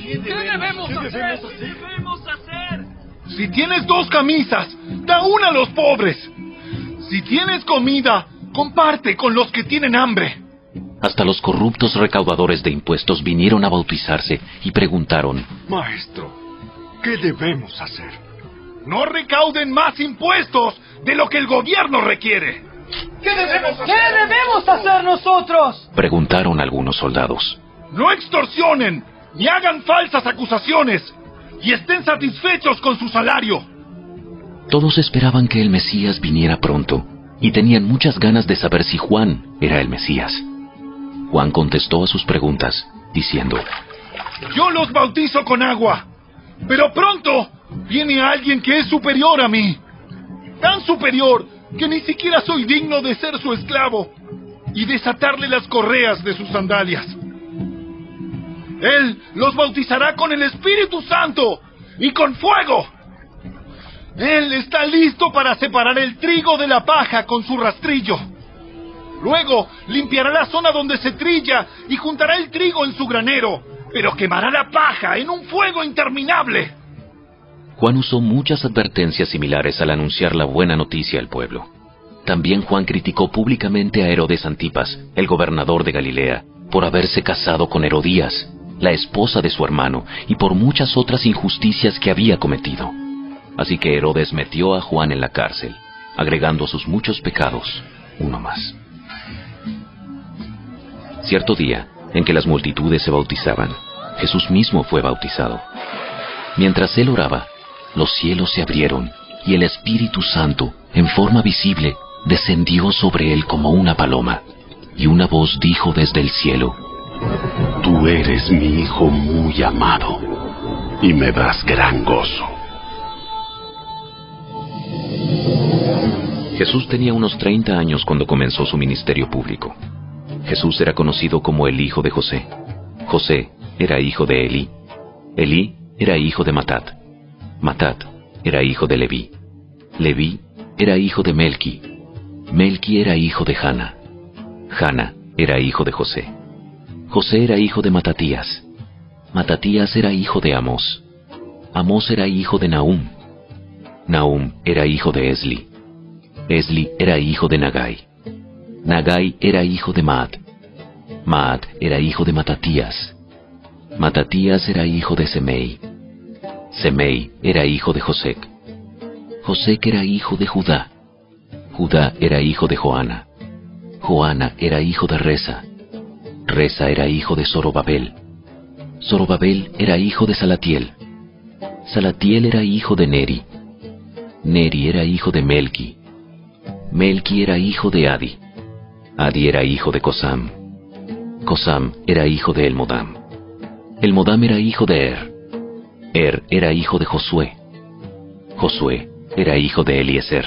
¿Qué debemos, hacer? debemos hacer? Si tienes dos camisas, da una a los pobres. Si tienes comida, comparte con los que tienen hambre. Hasta los corruptos recaudadores de impuestos vinieron a bautizarse y preguntaron, Maestro, ¿qué debemos hacer? No recauden más impuestos de lo que el gobierno requiere. ¿Qué debemos hacer? ¿Qué debemos hacer nosotros? Preguntaron algunos soldados. No extorsionen, ni hagan falsas acusaciones, y estén satisfechos con su salario. Todos esperaban que el Mesías viniera pronto, y tenían muchas ganas de saber si Juan era el Mesías. Juan contestó a sus preguntas, diciendo, Yo los bautizo con agua, pero pronto viene alguien que es superior a mí, tan superior que ni siquiera soy digno de ser su esclavo y desatarle las correas de sus sandalias. Él los bautizará con el Espíritu Santo y con fuego. Él está listo para separar el trigo de la paja con su rastrillo. Luego limpiará la zona donde se trilla y juntará el trigo en su granero, pero quemará la paja en un fuego interminable. Juan usó muchas advertencias similares al anunciar la buena noticia al pueblo. También Juan criticó públicamente a Herodes Antipas, el gobernador de Galilea, por haberse casado con Herodías, la esposa de su hermano, y por muchas otras injusticias que había cometido. Así que Herodes metió a Juan en la cárcel, agregando a sus muchos pecados uno más. Cierto día, en que las multitudes se bautizaban, Jesús mismo fue bautizado. Mientras él oraba, los cielos se abrieron y el Espíritu Santo, en forma visible, descendió sobre él como una paloma, y una voz dijo desde el cielo, Tú eres mi Hijo muy amado, y me das gran gozo. Jesús tenía unos 30 años cuando comenzó su ministerio público. Jesús era conocido como el hijo de José. José era hijo de Elí. Elí era hijo de Matat. Matat era hijo de Leví. Leví era hijo de Melqui. Melqui era hijo de Jana. Jana era hijo de José. José era hijo de Matatías. Matatías era hijo de Amós. Amós era hijo de Nahum. Nahum era hijo de Esli. Esli era hijo de Nagai. Nagai era hijo de Maat. Maat era hijo de Matatías. Matatías era hijo de Semei. Semei era hijo de Josec. Josec era hijo de Judá. Judá era hijo de Joana. Joana era hijo de Reza. Reza era hijo de Zorobabel. Zorobabel era hijo de Salatiel. Salatiel era hijo de Neri. Neri era hijo de Melki. Melki era hijo de Adi. Adi era hijo de Cosam. Cosam era hijo de Elmodam. Elmodam era hijo de Er. Er era hijo de Josué. Josué era hijo de Eliezer.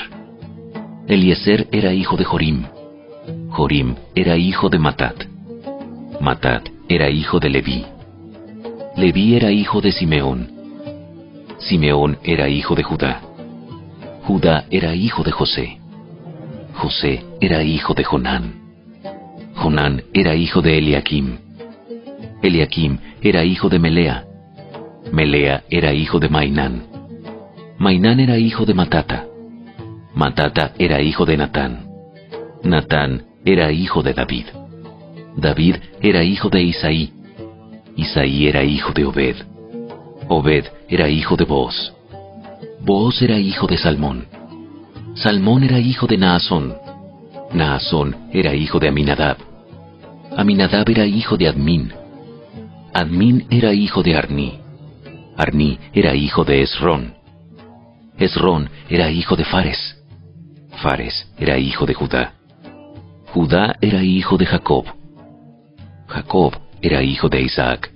Eliezer era hijo de Jorim. Jorim era hijo de Matat. Matat era hijo de Leví. Leví era hijo de Simeón. Simeón era hijo de Judá. Judá era hijo de José. José era hijo de Jonán. Jonán era hijo de Eliakim. Eliakim era hijo de Melea. Melea era hijo de Mainán. Mainán era hijo de Matata. Matata era hijo de Natán. Natán era hijo de David. David era hijo de Isaí. Isaí era hijo de Obed. Obed era hijo de Boaz. Boaz era hijo de Salmón. Salmón era hijo de Naasón. Naasón era hijo de Aminadab. Aminadab era hijo de Admín. Admín era hijo de Arní. Arní era hijo de Esrón. Esrón era hijo de Fares. Fares era hijo de Judá. Judá era hijo de Jacob. Jacob era hijo de Isaac.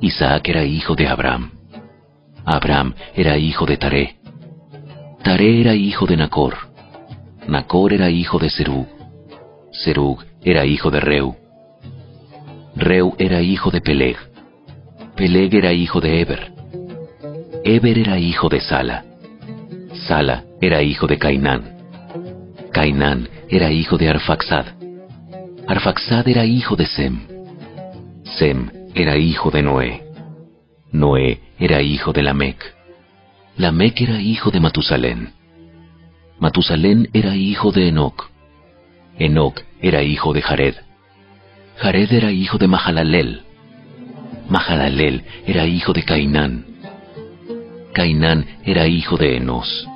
Isaac era hijo de Abraham. Abraham era hijo de Taré. Taré era hijo de Nacor. Nacor era hijo de Serug. Serug era hijo de Reu. Reu era hijo de Peleg. Peleg era hijo de Eber. Eber era hijo de Sala. Sala era hijo de Cainán. Cainán era hijo de Arfaxad. Arfaxad era hijo de Sem. Sem era hijo de Noé. Noé era hijo de Lamec. Lamec era hijo de Matusalén. Matusalén era hijo de Enoc. Enoc era hijo de Jared. Jared era hijo de Mahalalel. Mahalalel era hijo de Cainán. Cainán era hijo de Enos.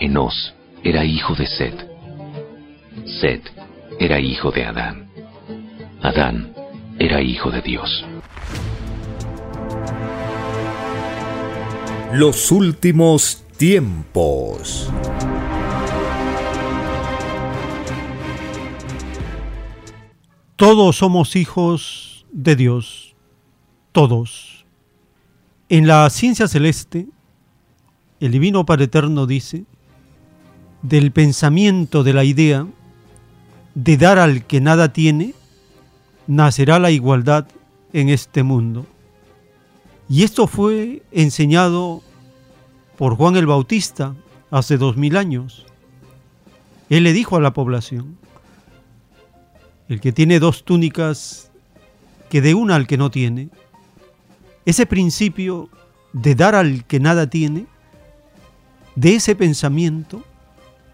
Enos era hijo de Set. Set era hijo de Adán. Adán era hijo de Dios. Los últimos tiempos. Todos somos hijos de Dios, todos. En la ciencia celeste, el Divino Padre Eterno dice, del pensamiento de la idea de dar al que nada tiene, nacerá la igualdad en este mundo. Y esto fue enseñado por Juan el Bautista hace dos mil años. Él le dijo a la población, el que tiene dos túnicas, que dé una al que no tiene. Ese principio de dar al que nada tiene, de ese pensamiento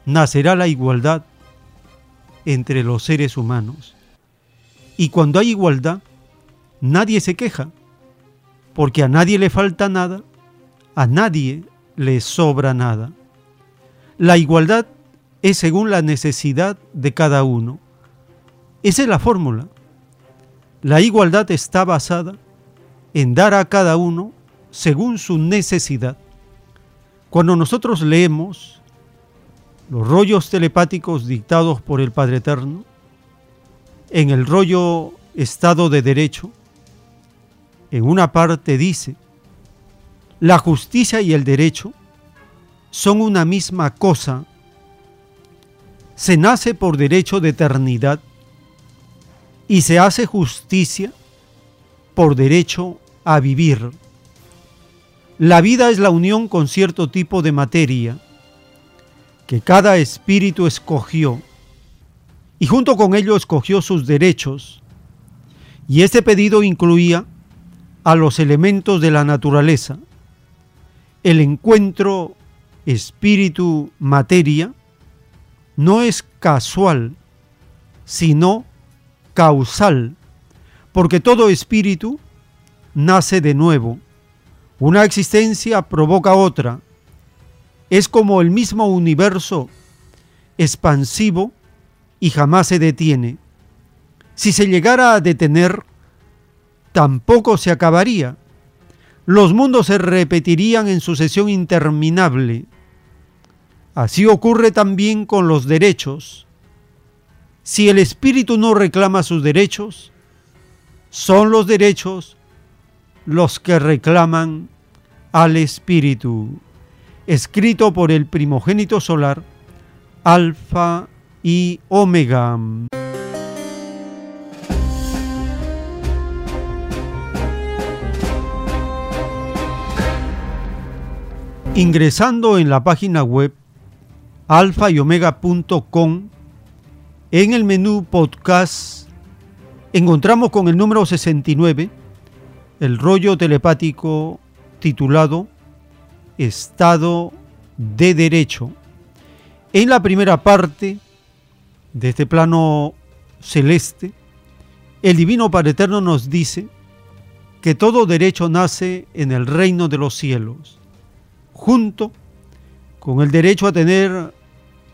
nacerá la igualdad entre los seres humanos. Y cuando hay igualdad, nadie se queja, porque a nadie le falta nada, a nadie le sobra nada. La igualdad es según la necesidad de cada uno. Esa es la fórmula. La igualdad está basada en dar a cada uno según su necesidad. Cuando nosotros leemos los rollos telepáticos dictados por el Padre Eterno, en el rollo Estado de Derecho, en una parte dice, la justicia y el derecho son una misma cosa. Se nace por derecho de eternidad y se hace justicia por derecho a vivir. La vida es la unión con cierto tipo de materia que cada espíritu escogió y junto con ello escogió sus derechos. Y este pedido incluía a los elementos de la naturaleza, el encuentro espíritu-materia no es casual, sino causal, porque todo espíritu nace de nuevo. Una existencia provoca otra. Es como el mismo universo expansivo y jamás se detiene. Si se llegara a detener, tampoco se acabaría. Los mundos se repetirían en sucesión interminable. Así ocurre también con los derechos. Si el espíritu no reclama sus derechos, son los derechos los que reclaman al espíritu. Escrito por el primogénito solar, Alfa y Omega. Ingresando en la página web alfa y omega.com, en el menú podcast encontramos con el número 69 el rollo telepático titulado Estado de Derecho. En la primera parte de este plano celeste, el Divino Padre Eterno nos dice que todo derecho nace en el reino de los cielos, junto con el derecho a tener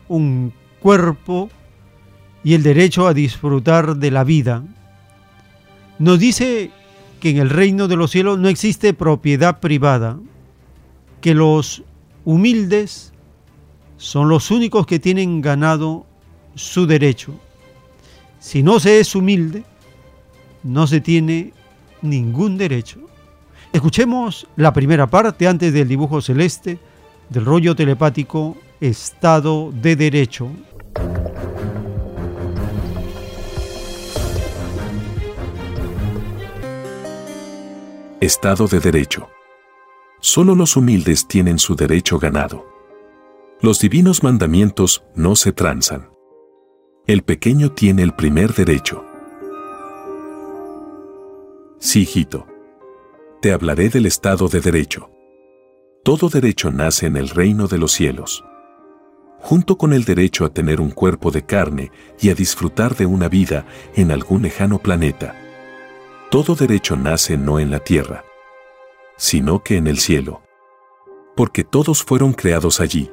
un cuerpo y el derecho a disfrutar de la vida. Nos dice que en el reino de los cielos no existe propiedad privada, que los humildes son los únicos que tienen ganado su derecho. Si no se es humilde, no se tiene ningún derecho. Escuchemos la primera parte antes del dibujo celeste del rollo telepático Estado de Derecho. Estado de Derecho. Solo los humildes tienen su derecho ganado. Los divinos mandamientos no se transan. El pequeño tiene el primer derecho. Sí, hijito. Te hablaré del Estado de Derecho. Todo derecho nace en el reino de los cielos. Junto con el derecho a tener un cuerpo de carne y a disfrutar de una vida en algún lejano planeta. Todo derecho nace no en la tierra, sino que en el cielo. Porque todos fueron creados allí.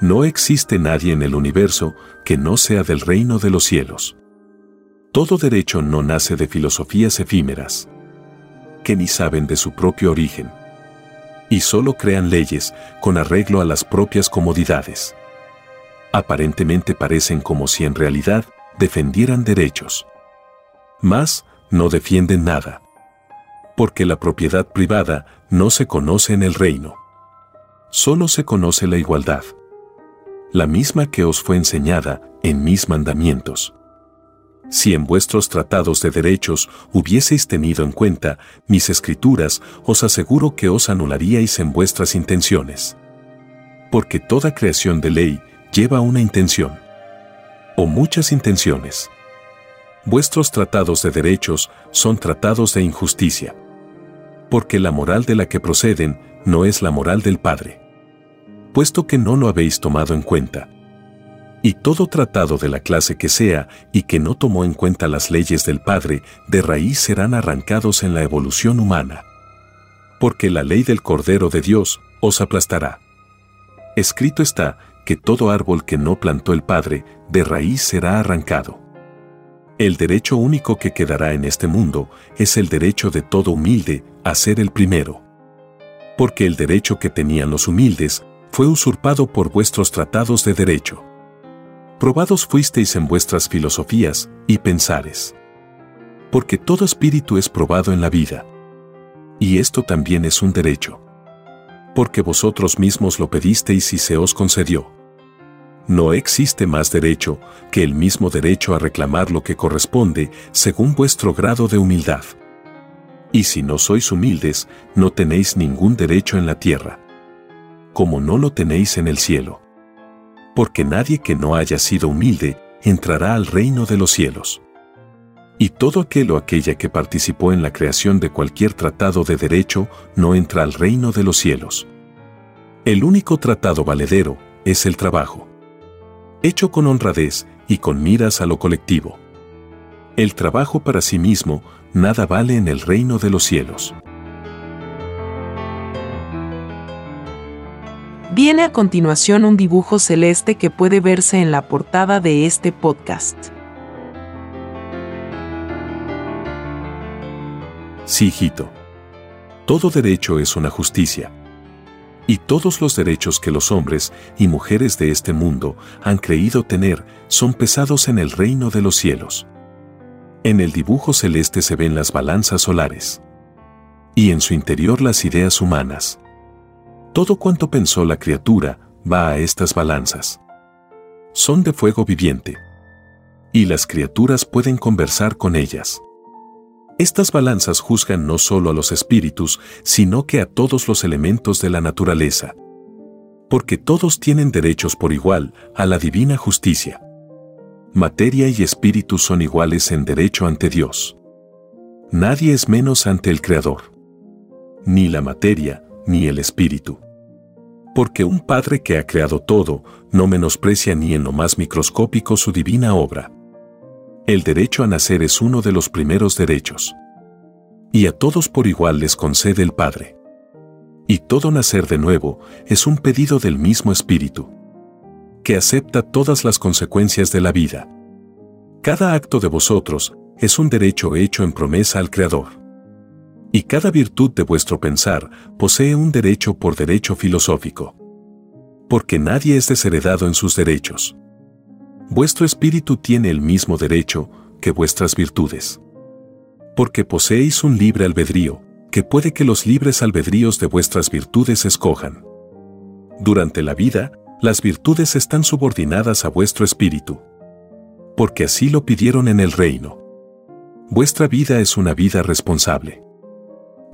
No existe nadie en el universo que no sea del reino de los cielos. Todo derecho no nace de filosofías efímeras, que ni saben de su propio origen, y solo crean leyes con arreglo a las propias comodidades. Aparentemente parecen como si en realidad defendieran derechos. Mas no defienden nada. Porque la propiedad privada no se conoce en el reino. Solo se conoce la igualdad. La misma que os fue enseñada en mis mandamientos. Si en vuestros tratados de derechos hubieseis tenido en cuenta mis escrituras, os aseguro que os anularíais en vuestras intenciones. Porque toda creación de ley lleva una intención. O muchas intenciones. Vuestros tratados de derechos son tratados de injusticia. Porque la moral de la que proceden no es la moral del Padre. Puesto que no lo habéis tomado en cuenta y todo tratado de la clase que sea y que no tomó en cuenta las leyes del Padre, de raíz serán arrancados en la evolución humana. Porque la ley del Cordero de Dios os aplastará. Escrito está que todo árbol que no plantó el Padre, de raíz será arrancado. El derecho único que quedará en este mundo es el derecho de todo humilde a ser el primero. Porque el derecho que tenían los humildes fue usurpado por vuestros tratados de derecho probados fuisteis en vuestras filosofías y pensares. Porque todo espíritu es probado en la vida. Y esto también es un derecho. Porque vosotros mismos lo pedisteis y se os concedió. No existe más derecho que el mismo derecho a reclamar lo que corresponde según vuestro grado de humildad. Y si no sois humildes, no tenéis ningún derecho en la tierra. Como no lo tenéis en el cielo porque nadie que no haya sido humilde entrará al reino de los cielos. Y todo aquel o aquella que participó en la creación de cualquier tratado de derecho no entra al reino de los cielos. El único tratado valedero es el trabajo. Hecho con honradez y con miras a lo colectivo. El trabajo para sí mismo nada vale en el reino de los cielos. Viene a continuación un dibujo celeste que puede verse en la portada de este podcast. Sí, hijito. Todo derecho es una justicia. Y todos los derechos que los hombres y mujeres de este mundo han creído tener son pesados en el reino de los cielos. En el dibujo celeste se ven las balanzas solares. Y en su interior las ideas humanas. Todo cuanto pensó la criatura va a estas balanzas. Son de fuego viviente. Y las criaturas pueden conversar con ellas. Estas balanzas juzgan no solo a los espíritus, sino que a todos los elementos de la naturaleza. Porque todos tienen derechos por igual a la divina justicia. Materia y espíritu son iguales en derecho ante Dios. Nadie es menos ante el Creador. Ni la materia, ni el espíritu. Porque un Padre que ha creado todo, no menosprecia ni en lo más microscópico su divina obra. El derecho a nacer es uno de los primeros derechos. Y a todos por igual les concede el Padre. Y todo nacer de nuevo es un pedido del mismo Espíritu, que acepta todas las consecuencias de la vida. Cada acto de vosotros es un derecho hecho en promesa al Creador. Y cada virtud de vuestro pensar posee un derecho por derecho filosófico. Porque nadie es desheredado en sus derechos. Vuestro espíritu tiene el mismo derecho que vuestras virtudes. Porque poseéis un libre albedrío, que puede que los libres albedríos de vuestras virtudes escojan. Durante la vida, las virtudes están subordinadas a vuestro espíritu. Porque así lo pidieron en el reino. Vuestra vida es una vida responsable.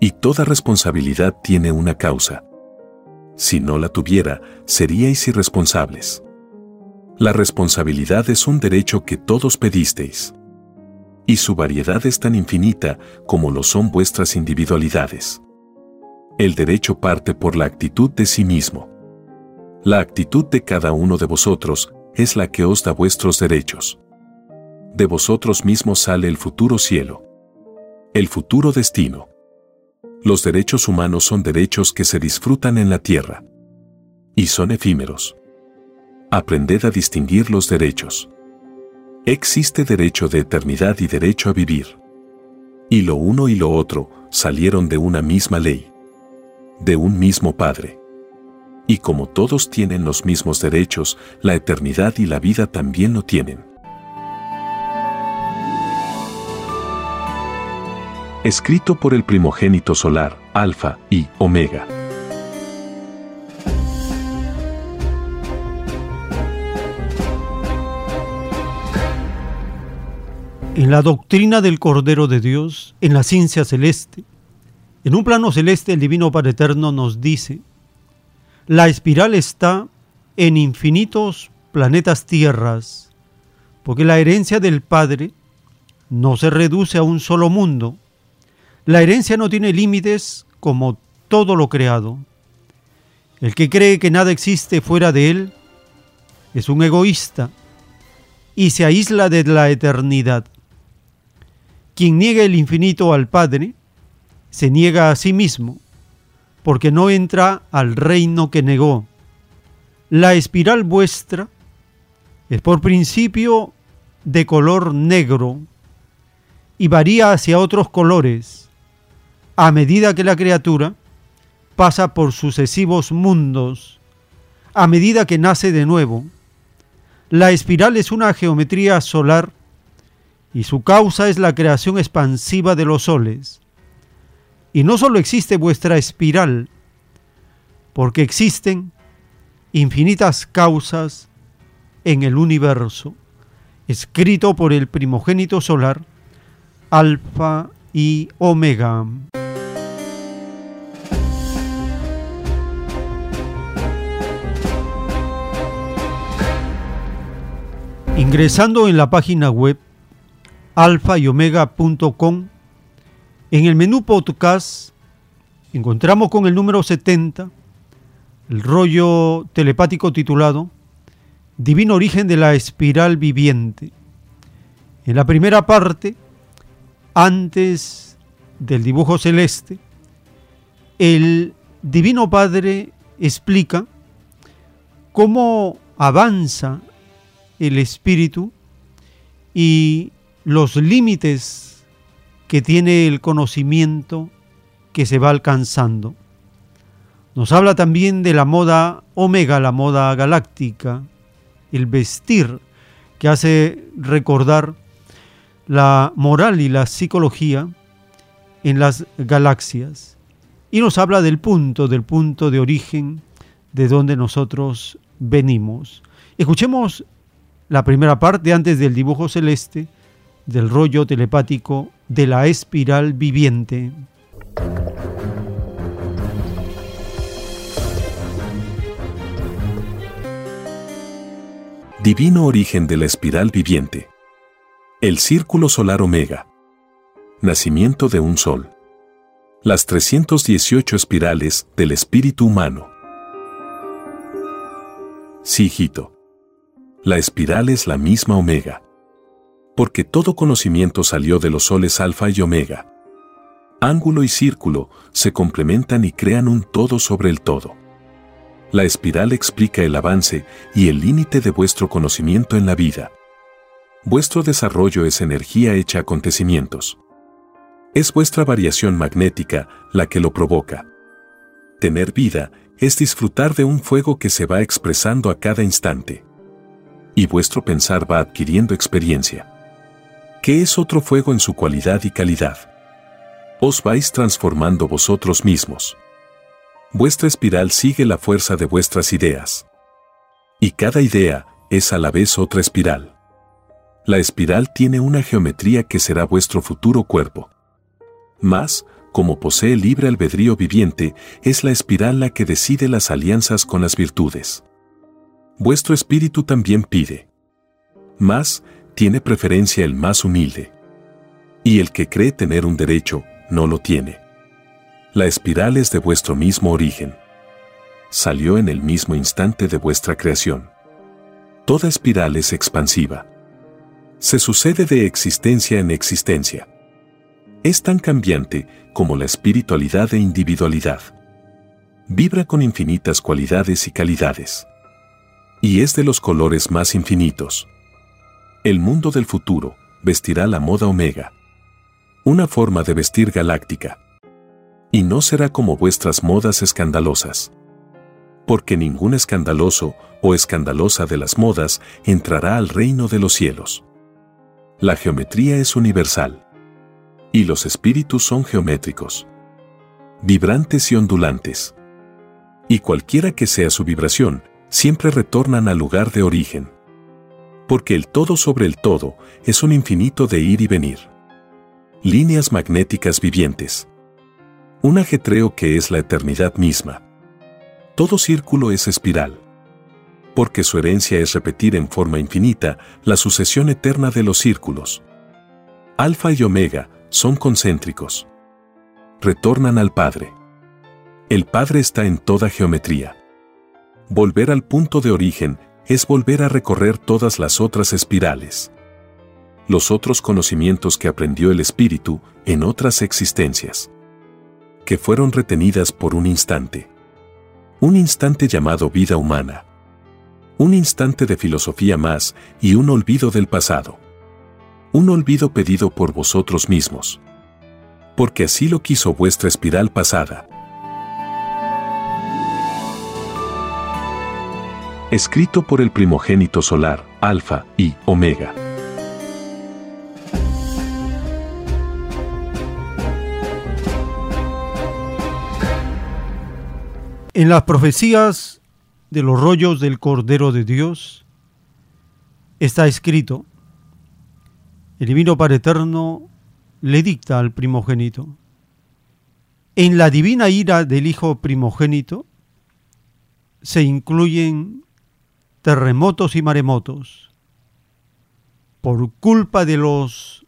Y toda responsabilidad tiene una causa. Si no la tuviera, seríais irresponsables. La responsabilidad es un derecho que todos pedisteis. Y su variedad es tan infinita como lo son vuestras individualidades. El derecho parte por la actitud de sí mismo. La actitud de cada uno de vosotros es la que os da vuestros derechos. De vosotros mismos sale el futuro cielo. El futuro destino. Los derechos humanos son derechos que se disfrutan en la tierra. Y son efímeros. Aprended a distinguir los derechos. Existe derecho de eternidad y derecho a vivir. Y lo uno y lo otro salieron de una misma ley. De un mismo Padre. Y como todos tienen los mismos derechos, la eternidad y la vida también lo tienen. Escrito por el primogénito solar, Alfa y Omega. En la doctrina del Cordero de Dios, en la ciencia celeste, en un plano celeste el Divino Padre Eterno nos dice, la espiral está en infinitos planetas tierras, porque la herencia del Padre no se reduce a un solo mundo. La herencia no tiene límites como todo lo creado. El que cree que nada existe fuera de él es un egoísta y se aísla de la eternidad. Quien niega el infinito al Padre, se niega a sí mismo, porque no entra al reino que negó. La espiral vuestra es por principio de color negro y varía hacia otros colores a medida que la criatura pasa por sucesivos mundos, a medida que nace de nuevo. La espiral es una geometría solar y su causa es la creación expansiva de los soles. Y no solo existe vuestra espiral, porque existen infinitas causas en el universo, escrito por el primogénito solar, Alfa y Omega. Ingresando en la página web alfa y omega.com. En el menú podcast encontramos con el número 70 el rollo telepático titulado Divino origen de la espiral viviente. En la primera parte, antes del dibujo celeste, el Divino Padre explica cómo avanza el espíritu y los límites que tiene el conocimiento que se va alcanzando. Nos habla también de la moda omega, la moda galáctica, el vestir, que hace recordar la moral y la psicología en las galaxias. Y nos habla del punto, del punto de origen de donde nosotros venimos. Escuchemos la primera parte antes del dibujo celeste del rollo telepático de la espiral viviente. Divino origen de la espiral viviente. El círculo solar omega. Nacimiento de un sol. Las 318 espirales del espíritu humano. Sí, hijito. La espiral es la misma omega. Porque todo conocimiento salió de los soles alfa y omega. Ángulo y círculo se complementan y crean un todo sobre el todo. La espiral explica el avance y el límite de vuestro conocimiento en la vida. Vuestro desarrollo es energía hecha acontecimientos. Es vuestra variación magnética la que lo provoca. Tener vida es disfrutar de un fuego que se va expresando a cada instante. Y vuestro pensar va adquiriendo experiencia. ¿Qué es otro fuego en su cualidad y calidad? Os vais transformando vosotros mismos vuestra espiral sigue la fuerza de vuestras ideas. Y cada idea es a la vez otra espiral. La espiral tiene una geometría que será vuestro futuro cuerpo. Más, como posee libre albedrío viviente, es la espiral la que decide las alianzas con las virtudes. Vuestro espíritu también pide. Más, tiene preferencia el más humilde. Y el que cree tener un derecho, no lo tiene. La espiral es de vuestro mismo origen. Salió en el mismo instante de vuestra creación. Toda espiral es expansiva. Se sucede de existencia en existencia. Es tan cambiante como la espiritualidad e individualidad. Vibra con infinitas cualidades y calidades. Y es de los colores más infinitos. El mundo del futuro vestirá la moda omega. Una forma de vestir galáctica y no será como vuestras modas escandalosas. Porque ningún escandaloso o escandalosa de las modas entrará al reino de los cielos. La geometría es universal. Y los espíritus son geométricos. Vibrantes y ondulantes. Y cualquiera que sea su vibración, siempre retornan al lugar de origen. Porque el todo sobre el todo es un infinito de ir y venir. Líneas magnéticas vivientes un ajetreo que es la eternidad misma. Todo círculo es espiral. Porque su herencia es repetir en forma infinita la sucesión eterna de los círculos. Alfa y Omega son concéntricos. Retornan al Padre. El Padre está en toda geometría. Volver al punto de origen es volver a recorrer todas las otras espirales. Los otros conocimientos que aprendió el Espíritu en otras existencias que fueron retenidas por un instante. Un instante llamado vida humana. Un instante de filosofía más y un olvido del pasado. Un olvido pedido por vosotros mismos. Porque así lo quiso vuestra espiral pasada. Escrito por el primogénito solar, Alfa y Omega. En las profecías de los rollos del Cordero de Dios está escrito, el Divino Padre Eterno le dicta al primogénito. En la divina ira del Hijo primogénito se incluyen terremotos y maremotos por culpa de los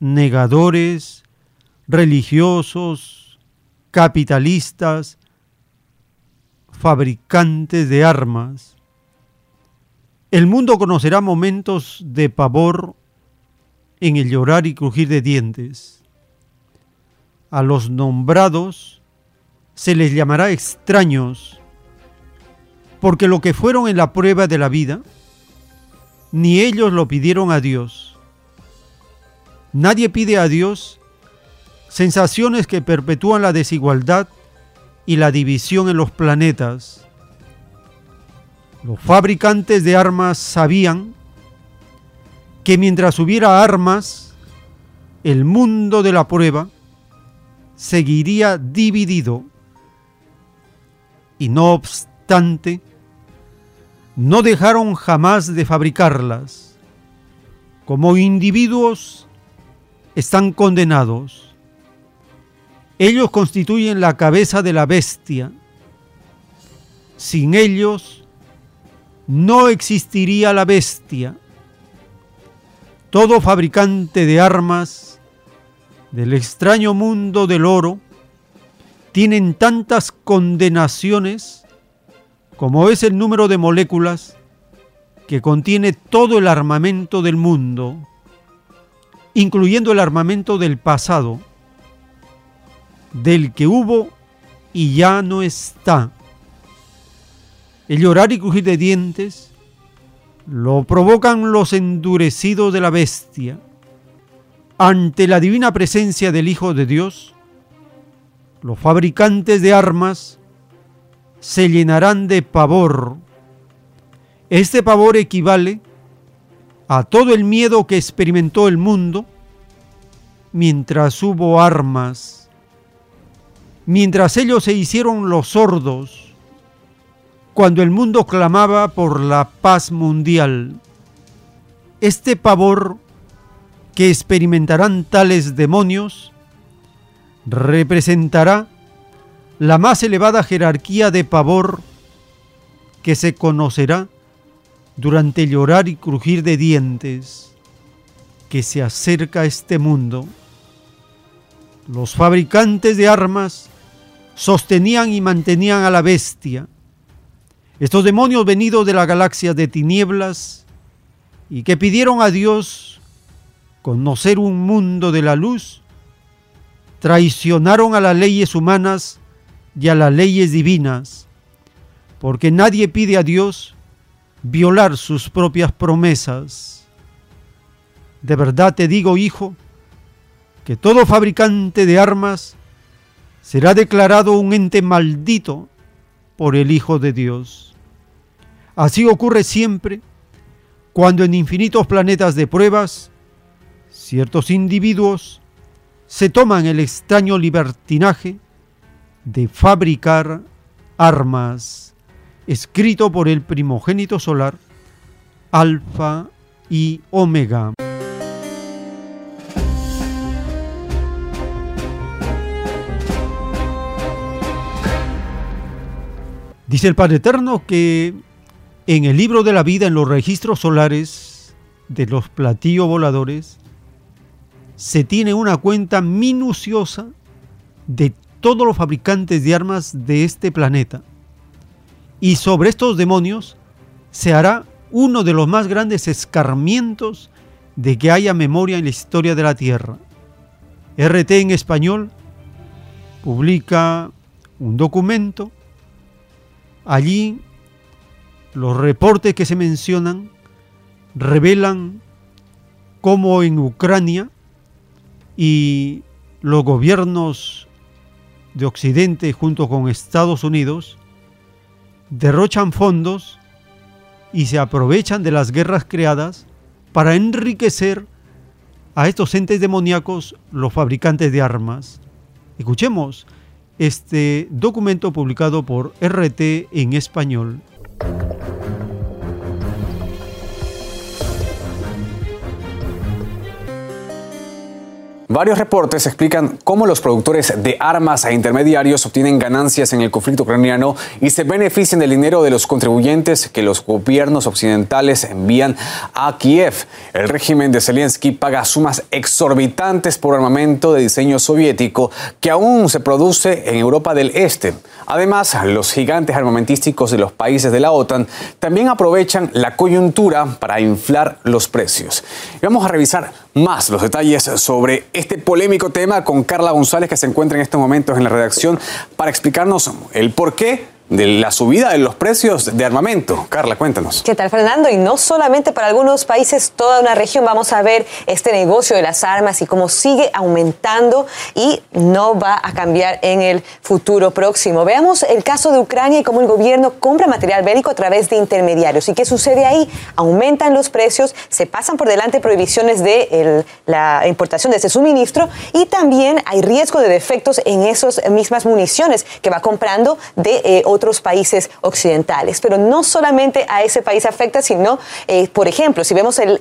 negadores, religiosos, capitalistas, fabricantes de armas. El mundo conocerá momentos de pavor en el llorar y crujir de dientes. A los nombrados se les llamará extraños, porque lo que fueron en la prueba de la vida, ni ellos lo pidieron a Dios. Nadie pide a Dios sensaciones que perpetúan la desigualdad y la división en los planetas. Los fabricantes de armas sabían que mientras hubiera armas, el mundo de la prueba seguiría dividido. Y no obstante, no dejaron jamás de fabricarlas. Como individuos están condenados. Ellos constituyen la cabeza de la bestia. Sin ellos no existiría la bestia. Todo fabricante de armas del extraño mundo del oro tienen tantas condenaciones como es el número de moléculas que contiene todo el armamento del mundo, incluyendo el armamento del pasado, del que hubo y ya no está. El llorar y crujir de dientes lo provocan los endurecidos de la bestia. Ante la divina presencia del Hijo de Dios, los fabricantes de armas se llenarán de pavor. Este pavor equivale a todo el miedo que experimentó el mundo mientras hubo armas, mientras ellos se hicieron los sordos, cuando el mundo clamaba por la paz mundial. Este pavor que experimentarán tales demonios representará la más elevada jerarquía de pavor que se conocerá durante llorar y crujir de dientes que se acerca a este mundo. Los fabricantes de armas sostenían y mantenían a la bestia. Estos demonios venidos de la galaxia de tinieblas y que pidieron a Dios conocer un mundo de la luz, traicionaron a las leyes humanas y a las leyes divinas, porque nadie pide a Dios violar sus propias promesas. De verdad te digo, hijo, que todo fabricante de armas será declarado un ente maldito por el Hijo de Dios. Así ocurre siempre cuando en infinitos planetas de pruebas ciertos individuos se toman el extraño libertinaje de fabricar armas, escrito por el primogénito solar, Alfa y Omega. Dice el Padre Eterno que en el libro de la vida, en los registros solares de los platillos voladores, se tiene una cuenta minuciosa de todos los fabricantes de armas de este planeta. Y sobre estos demonios se hará uno de los más grandes escarmientos de que haya memoria en la historia de la Tierra. RT en español publica un documento. Allí los reportes que se mencionan revelan cómo en Ucrania y los gobiernos de Occidente junto con Estados Unidos derrochan fondos y se aprovechan de las guerras creadas para enriquecer a estos entes demoníacos, los fabricantes de armas. Escuchemos este documento publicado por RT en español. Varios reportes explican cómo los productores de armas e intermediarios obtienen ganancias en el conflicto ucraniano y se benefician del dinero de los contribuyentes que los gobiernos occidentales envían a Kiev. El régimen de Zelensky paga sumas exorbitantes por armamento de diseño soviético que aún se produce en Europa del Este. Además, los gigantes armamentísticos de los países de la OTAN también aprovechan la coyuntura para inflar los precios. Vamos a revisar más los detalles sobre este polémico tema con Carla González, que se encuentra en estos momentos en la redacción, para explicarnos el por qué de la subida de los precios de armamento. Carla, cuéntanos. ¿Qué tal, Fernando? Y no solamente para algunos países, toda una región, vamos a ver este negocio de las armas y cómo sigue aumentando y no va a cambiar en el futuro próximo. Veamos el caso de Ucrania y cómo el gobierno compra material bélico a través de intermediarios. ¿Y qué sucede ahí? Aumentan los precios, se pasan por delante prohibiciones de la importación de ese suministro y también hay riesgo de defectos en esas mismas municiones que va comprando de eh, otros países occidentales. Pero no solamente a ese país afecta, sino, eh, por ejemplo, si vemos el,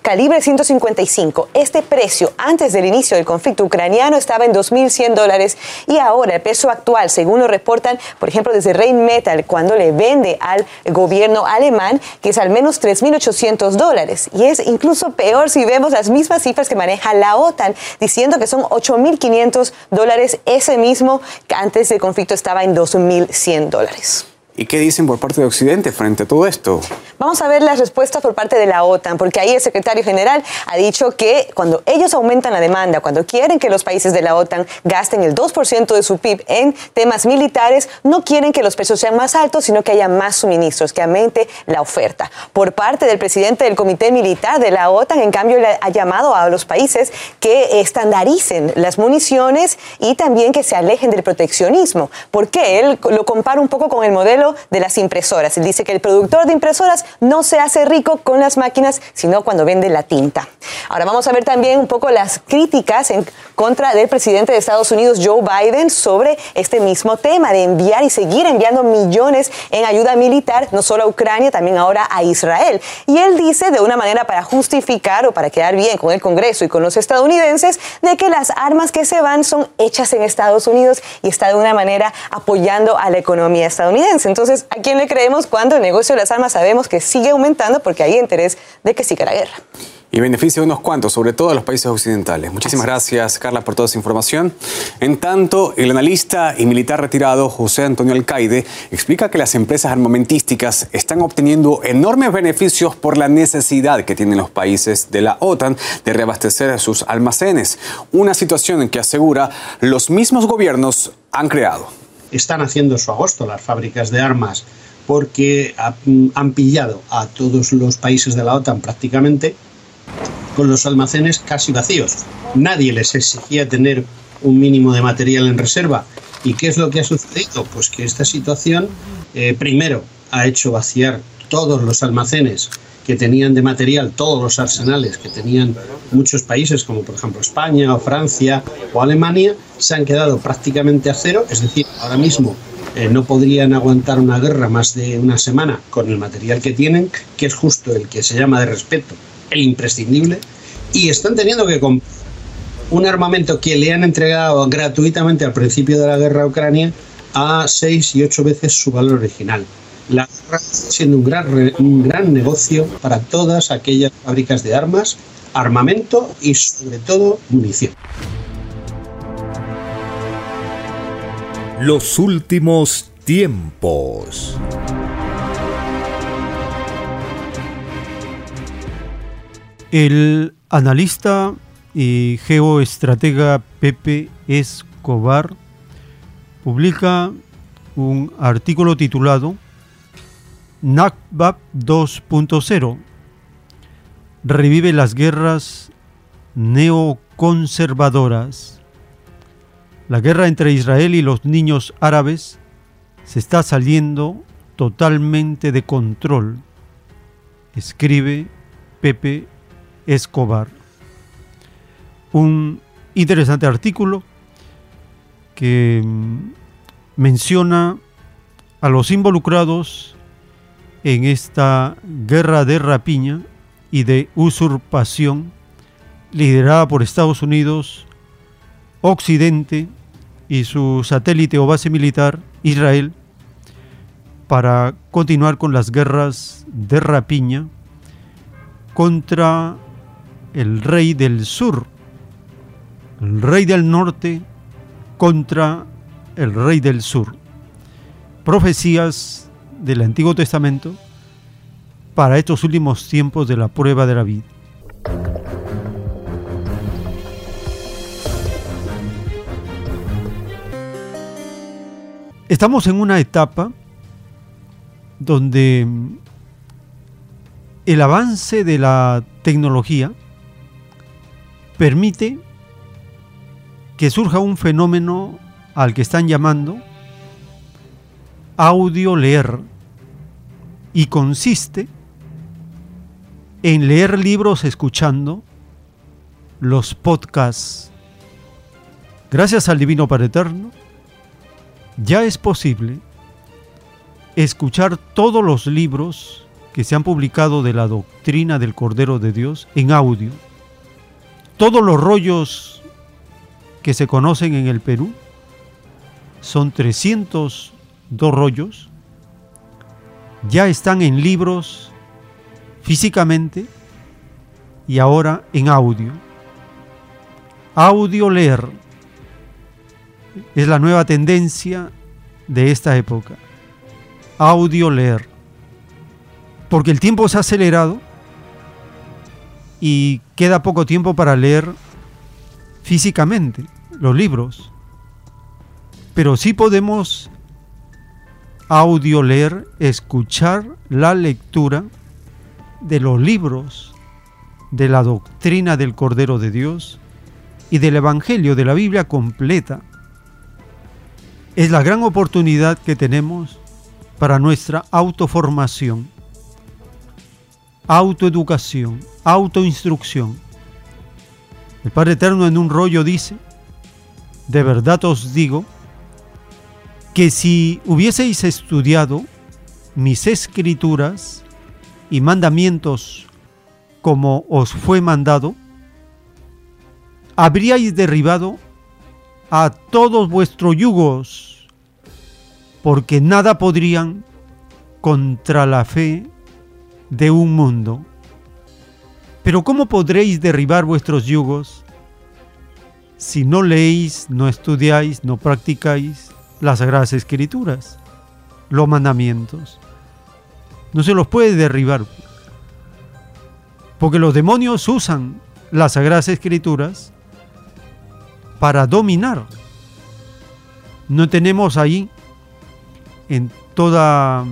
calibre 155, este precio antes del inicio del conflicto ucraniano estaba en 2.100 dólares y ahora el peso actual, según lo reportan, por ejemplo, desde Rheinmetall, cuando le vende al gobierno alemán, que es al menos 3.800 dólares. Y es incluso peor si vemos las mismas cifras que maneja la OTAN, diciendo que son 8.500 dólares. Ese mismo que antes del conflicto estaba en 2.100 dólares dólares. ¿Y qué dicen por parte de Occidente frente a todo esto? Vamos a ver las respuestas por parte de la OTAN, porque ahí el secretario general ha dicho que cuando ellos aumentan la demanda, cuando quieren que los países de la OTAN gasten el 2% de su PIB en temas militares, no quieren que los precios sean más altos, sino que haya más suministros, que aumente la oferta. Por parte del presidente del Comité Militar de la OTAN, en cambio, le ha llamado a los países que estandaricen las municiones y también que se alejen del proteccionismo. ¿Por qué? Él lo compara un poco con el modelo de las impresoras. Él dice que el productor de impresoras no se hace rico con las máquinas, sino cuando vende la tinta. Ahora vamos a ver también un poco las críticas en contra del presidente de Estados Unidos, Joe Biden, sobre este mismo tema de enviar y seguir enviando millones en ayuda militar, no solo a Ucrania, también ahora a Israel. Y él dice de una manera para justificar o para quedar bien con el Congreso y con los estadounidenses de que las armas que se van son hechas en Estados Unidos y está de una manera apoyando a la economía estadounidense. Entonces, ¿a quién le creemos cuando el negocio de las armas sabemos que sigue aumentando porque hay interés de que siga la guerra? Y beneficia a unos cuantos, sobre todo a los países occidentales. Muchísimas gracias, Carla, por toda esa información. En tanto, el analista y militar retirado José Antonio Alcaide explica que las empresas armamentísticas están obteniendo enormes beneficios por la necesidad que tienen los países de la OTAN de reabastecer sus almacenes. Una situación en que asegura los mismos gobiernos han creado. Están haciendo su agosto las fábricas de armas porque ha- han pillado a todos los países de la OTAN prácticamente con los almacenes casi vacíos. Nadie les exigía tener un mínimo de material en reserva. ¿Y qué es lo que ha sucedido? Pues que esta situación, eh, primero, ha hecho vaciar todos los almacenes que tenían de material, todos los arsenales que tenían muchos países, como por ejemplo España o Francia o Alemania, se han quedado prácticamente a cero. Es decir, ahora mismo eh, no podrían aguantar una guerra más de una semana con el material que tienen, que es justo el que se llama de respeto, el imprescindible, y están teniendo que comprar un armamento que le han entregado gratuitamente al principio de la guerra a Ucrania a seis y ocho veces su valor original. La guerra está siendo un gran, un gran negocio para todas aquellas fábricas de armas, armamento y sobre todo munición. Los últimos tiempos. El analista y geoestratega Pepe Escobar publica un artículo titulado Nakba 2.0 revive las guerras neoconservadoras. La guerra entre Israel y los niños árabes se está saliendo totalmente de control, escribe Pepe Escobar. Un interesante artículo que mm, menciona a los involucrados en esta guerra de rapiña y de usurpación liderada por Estados Unidos, Occidente y su satélite o base militar, Israel, para continuar con las guerras de rapiña contra el rey del sur, el rey del norte contra el rey del sur. Profecías del Antiguo Testamento para estos últimos tiempos de la prueba de la vida. Estamos en una etapa donde el avance de la tecnología permite que surja un fenómeno al que están llamando audio leer y consiste en leer libros escuchando los podcasts. Gracias al Divino Padre Eterno, ya es posible escuchar todos los libros que se han publicado de la doctrina del Cordero de Dios en audio. Todos los rollos que se conocen en el Perú son 302 rollos, ya están en libros físicamente y ahora en audio. Audio leer es la nueva tendencia de esta época. Audio leer. Porque el tiempo se ha acelerado y queda poco tiempo para leer físicamente los libros. Pero sí podemos audio leer, escuchar la lectura de los libros de la doctrina del Cordero de Dios y del Evangelio de la Biblia completa. Es la gran oportunidad que tenemos para nuestra autoformación, autoeducación, autoinstrucción. El Padre Eterno en un rollo dice, de verdad os digo, que si hubieseis estudiado mis escrituras y mandamientos como os fue mandado, habríais derribado a todos vuestros yugos, porque nada podrían contra la fe de un mundo. Pero ¿cómo podréis derribar vuestros yugos si no leéis, no estudiáis, no practicáis las Sagradas Escrituras, los mandamientos? No se los puede derribar. Porque los demonios usan las Sagradas Escrituras para dominar. No tenemos ahí en toda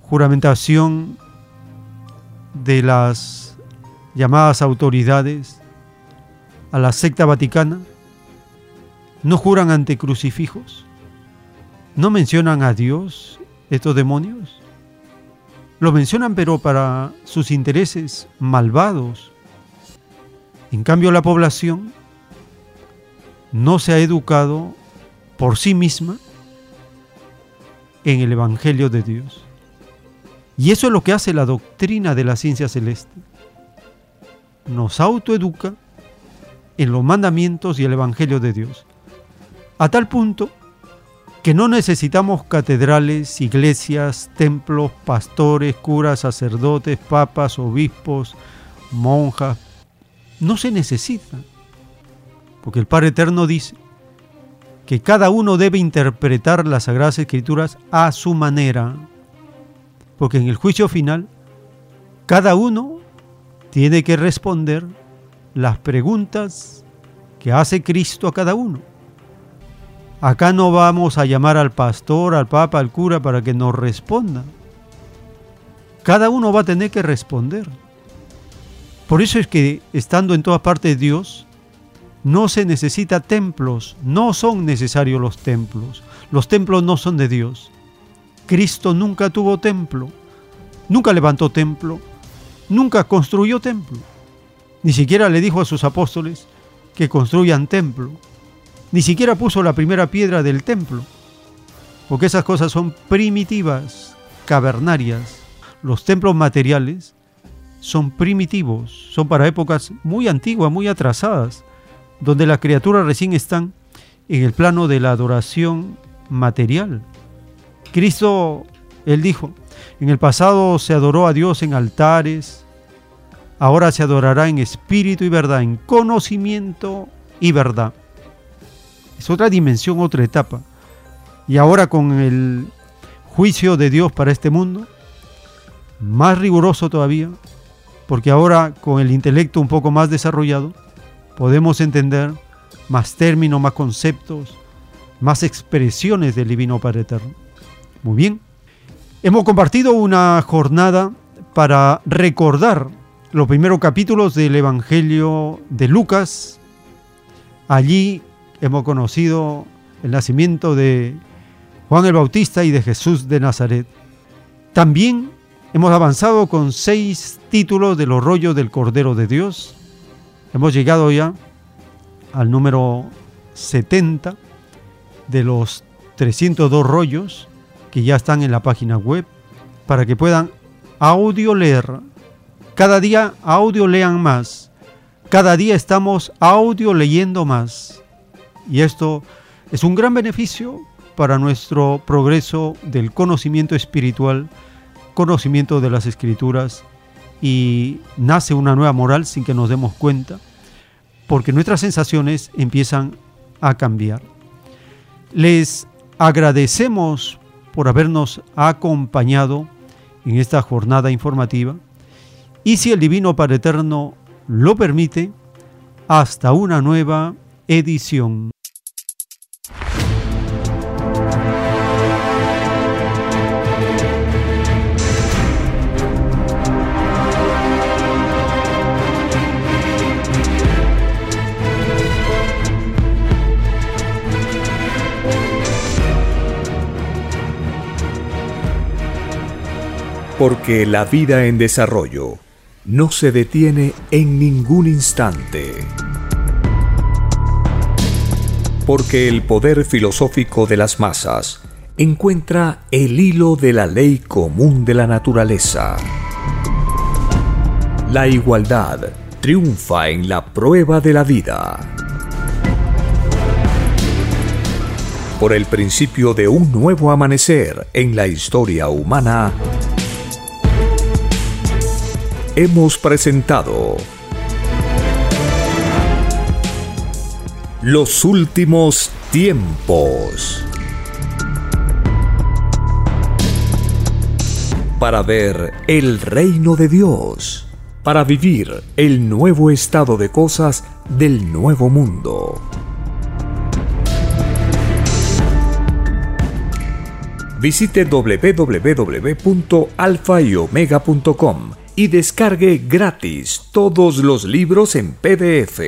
juramentación de las llamadas autoridades a la secta vaticana, no juran ante crucifijos, no mencionan a Dios estos demonios, lo mencionan pero para sus intereses malvados. En cambio la población no se ha educado por sí misma en el Evangelio de Dios. Y eso es lo que hace la doctrina de la ciencia celeste. Nos autoeduca en los mandamientos y el Evangelio de Dios. A tal punto que no necesitamos catedrales, iglesias, templos, pastores, curas, sacerdotes, papas, obispos, monjas. No se necesitan. Porque el Padre Eterno dice que cada uno debe interpretar las Sagradas Escrituras a su manera. Porque en el juicio final, cada uno tiene que responder las preguntas que hace Cristo a cada uno. Acá no vamos a llamar al pastor, al papa, al cura para que nos responda. Cada uno va a tener que responder. Por eso es que estando en todas partes Dios, no se necesita templos, no son necesarios los templos. Los templos no son de Dios. Cristo nunca tuvo templo, nunca levantó templo, nunca construyó templo. Ni siquiera le dijo a sus apóstoles que construyan templo ni siquiera puso la primera piedra del templo, porque esas cosas son primitivas, cavernarias. Los templos materiales son primitivos, son para épocas muy antiguas, muy atrasadas, donde las criaturas recién están en el plano de la adoración material. Cristo, él dijo, en el pasado se adoró a Dios en altares, ahora se adorará en espíritu y verdad, en conocimiento y verdad. Es otra dimensión, otra etapa. Y ahora con el juicio de Dios para este mundo, más riguroso todavía, porque ahora con el intelecto un poco más desarrollado, podemos entender más términos, más conceptos, más expresiones del Divino Padre Eterno. Muy bien. Hemos compartido una jornada para recordar los primeros capítulos del Evangelio de Lucas. Allí hemos conocido el nacimiento de Juan el Bautista y de Jesús de Nazaret. También hemos avanzado con seis títulos de los rollos del Cordero de Dios. Hemos llegado ya al número 70 de los 302 rollos que ya están en la página web para que puedan audio leer. Cada día audio lean más. Cada día estamos audio leyendo más. Y esto es un gran beneficio para nuestro progreso del conocimiento espiritual, conocimiento de las escrituras y nace una nueva moral sin que nos demos cuenta, porque nuestras sensaciones empiezan a cambiar. Les agradecemos por habernos acompañado en esta jornada informativa y si el Divino Padre Eterno lo permite, hasta una nueva edición. Porque la vida en desarrollo no se detiene en ningún instante. Porque el poder filosófico de las masas encuentra el hilo de la ley común de la naturaleza. La igualdad triunfa en la prueba de la vida. Por el principio de un nuevo amanecer en la historia humana, hemos presentado Los últimos tiempos. Para ver el reino de Dios, para vivir el nuevo estado de cosas del nuevo mundo. Visite www.alfayomega.com y descargue gratis todos los libros en PDF.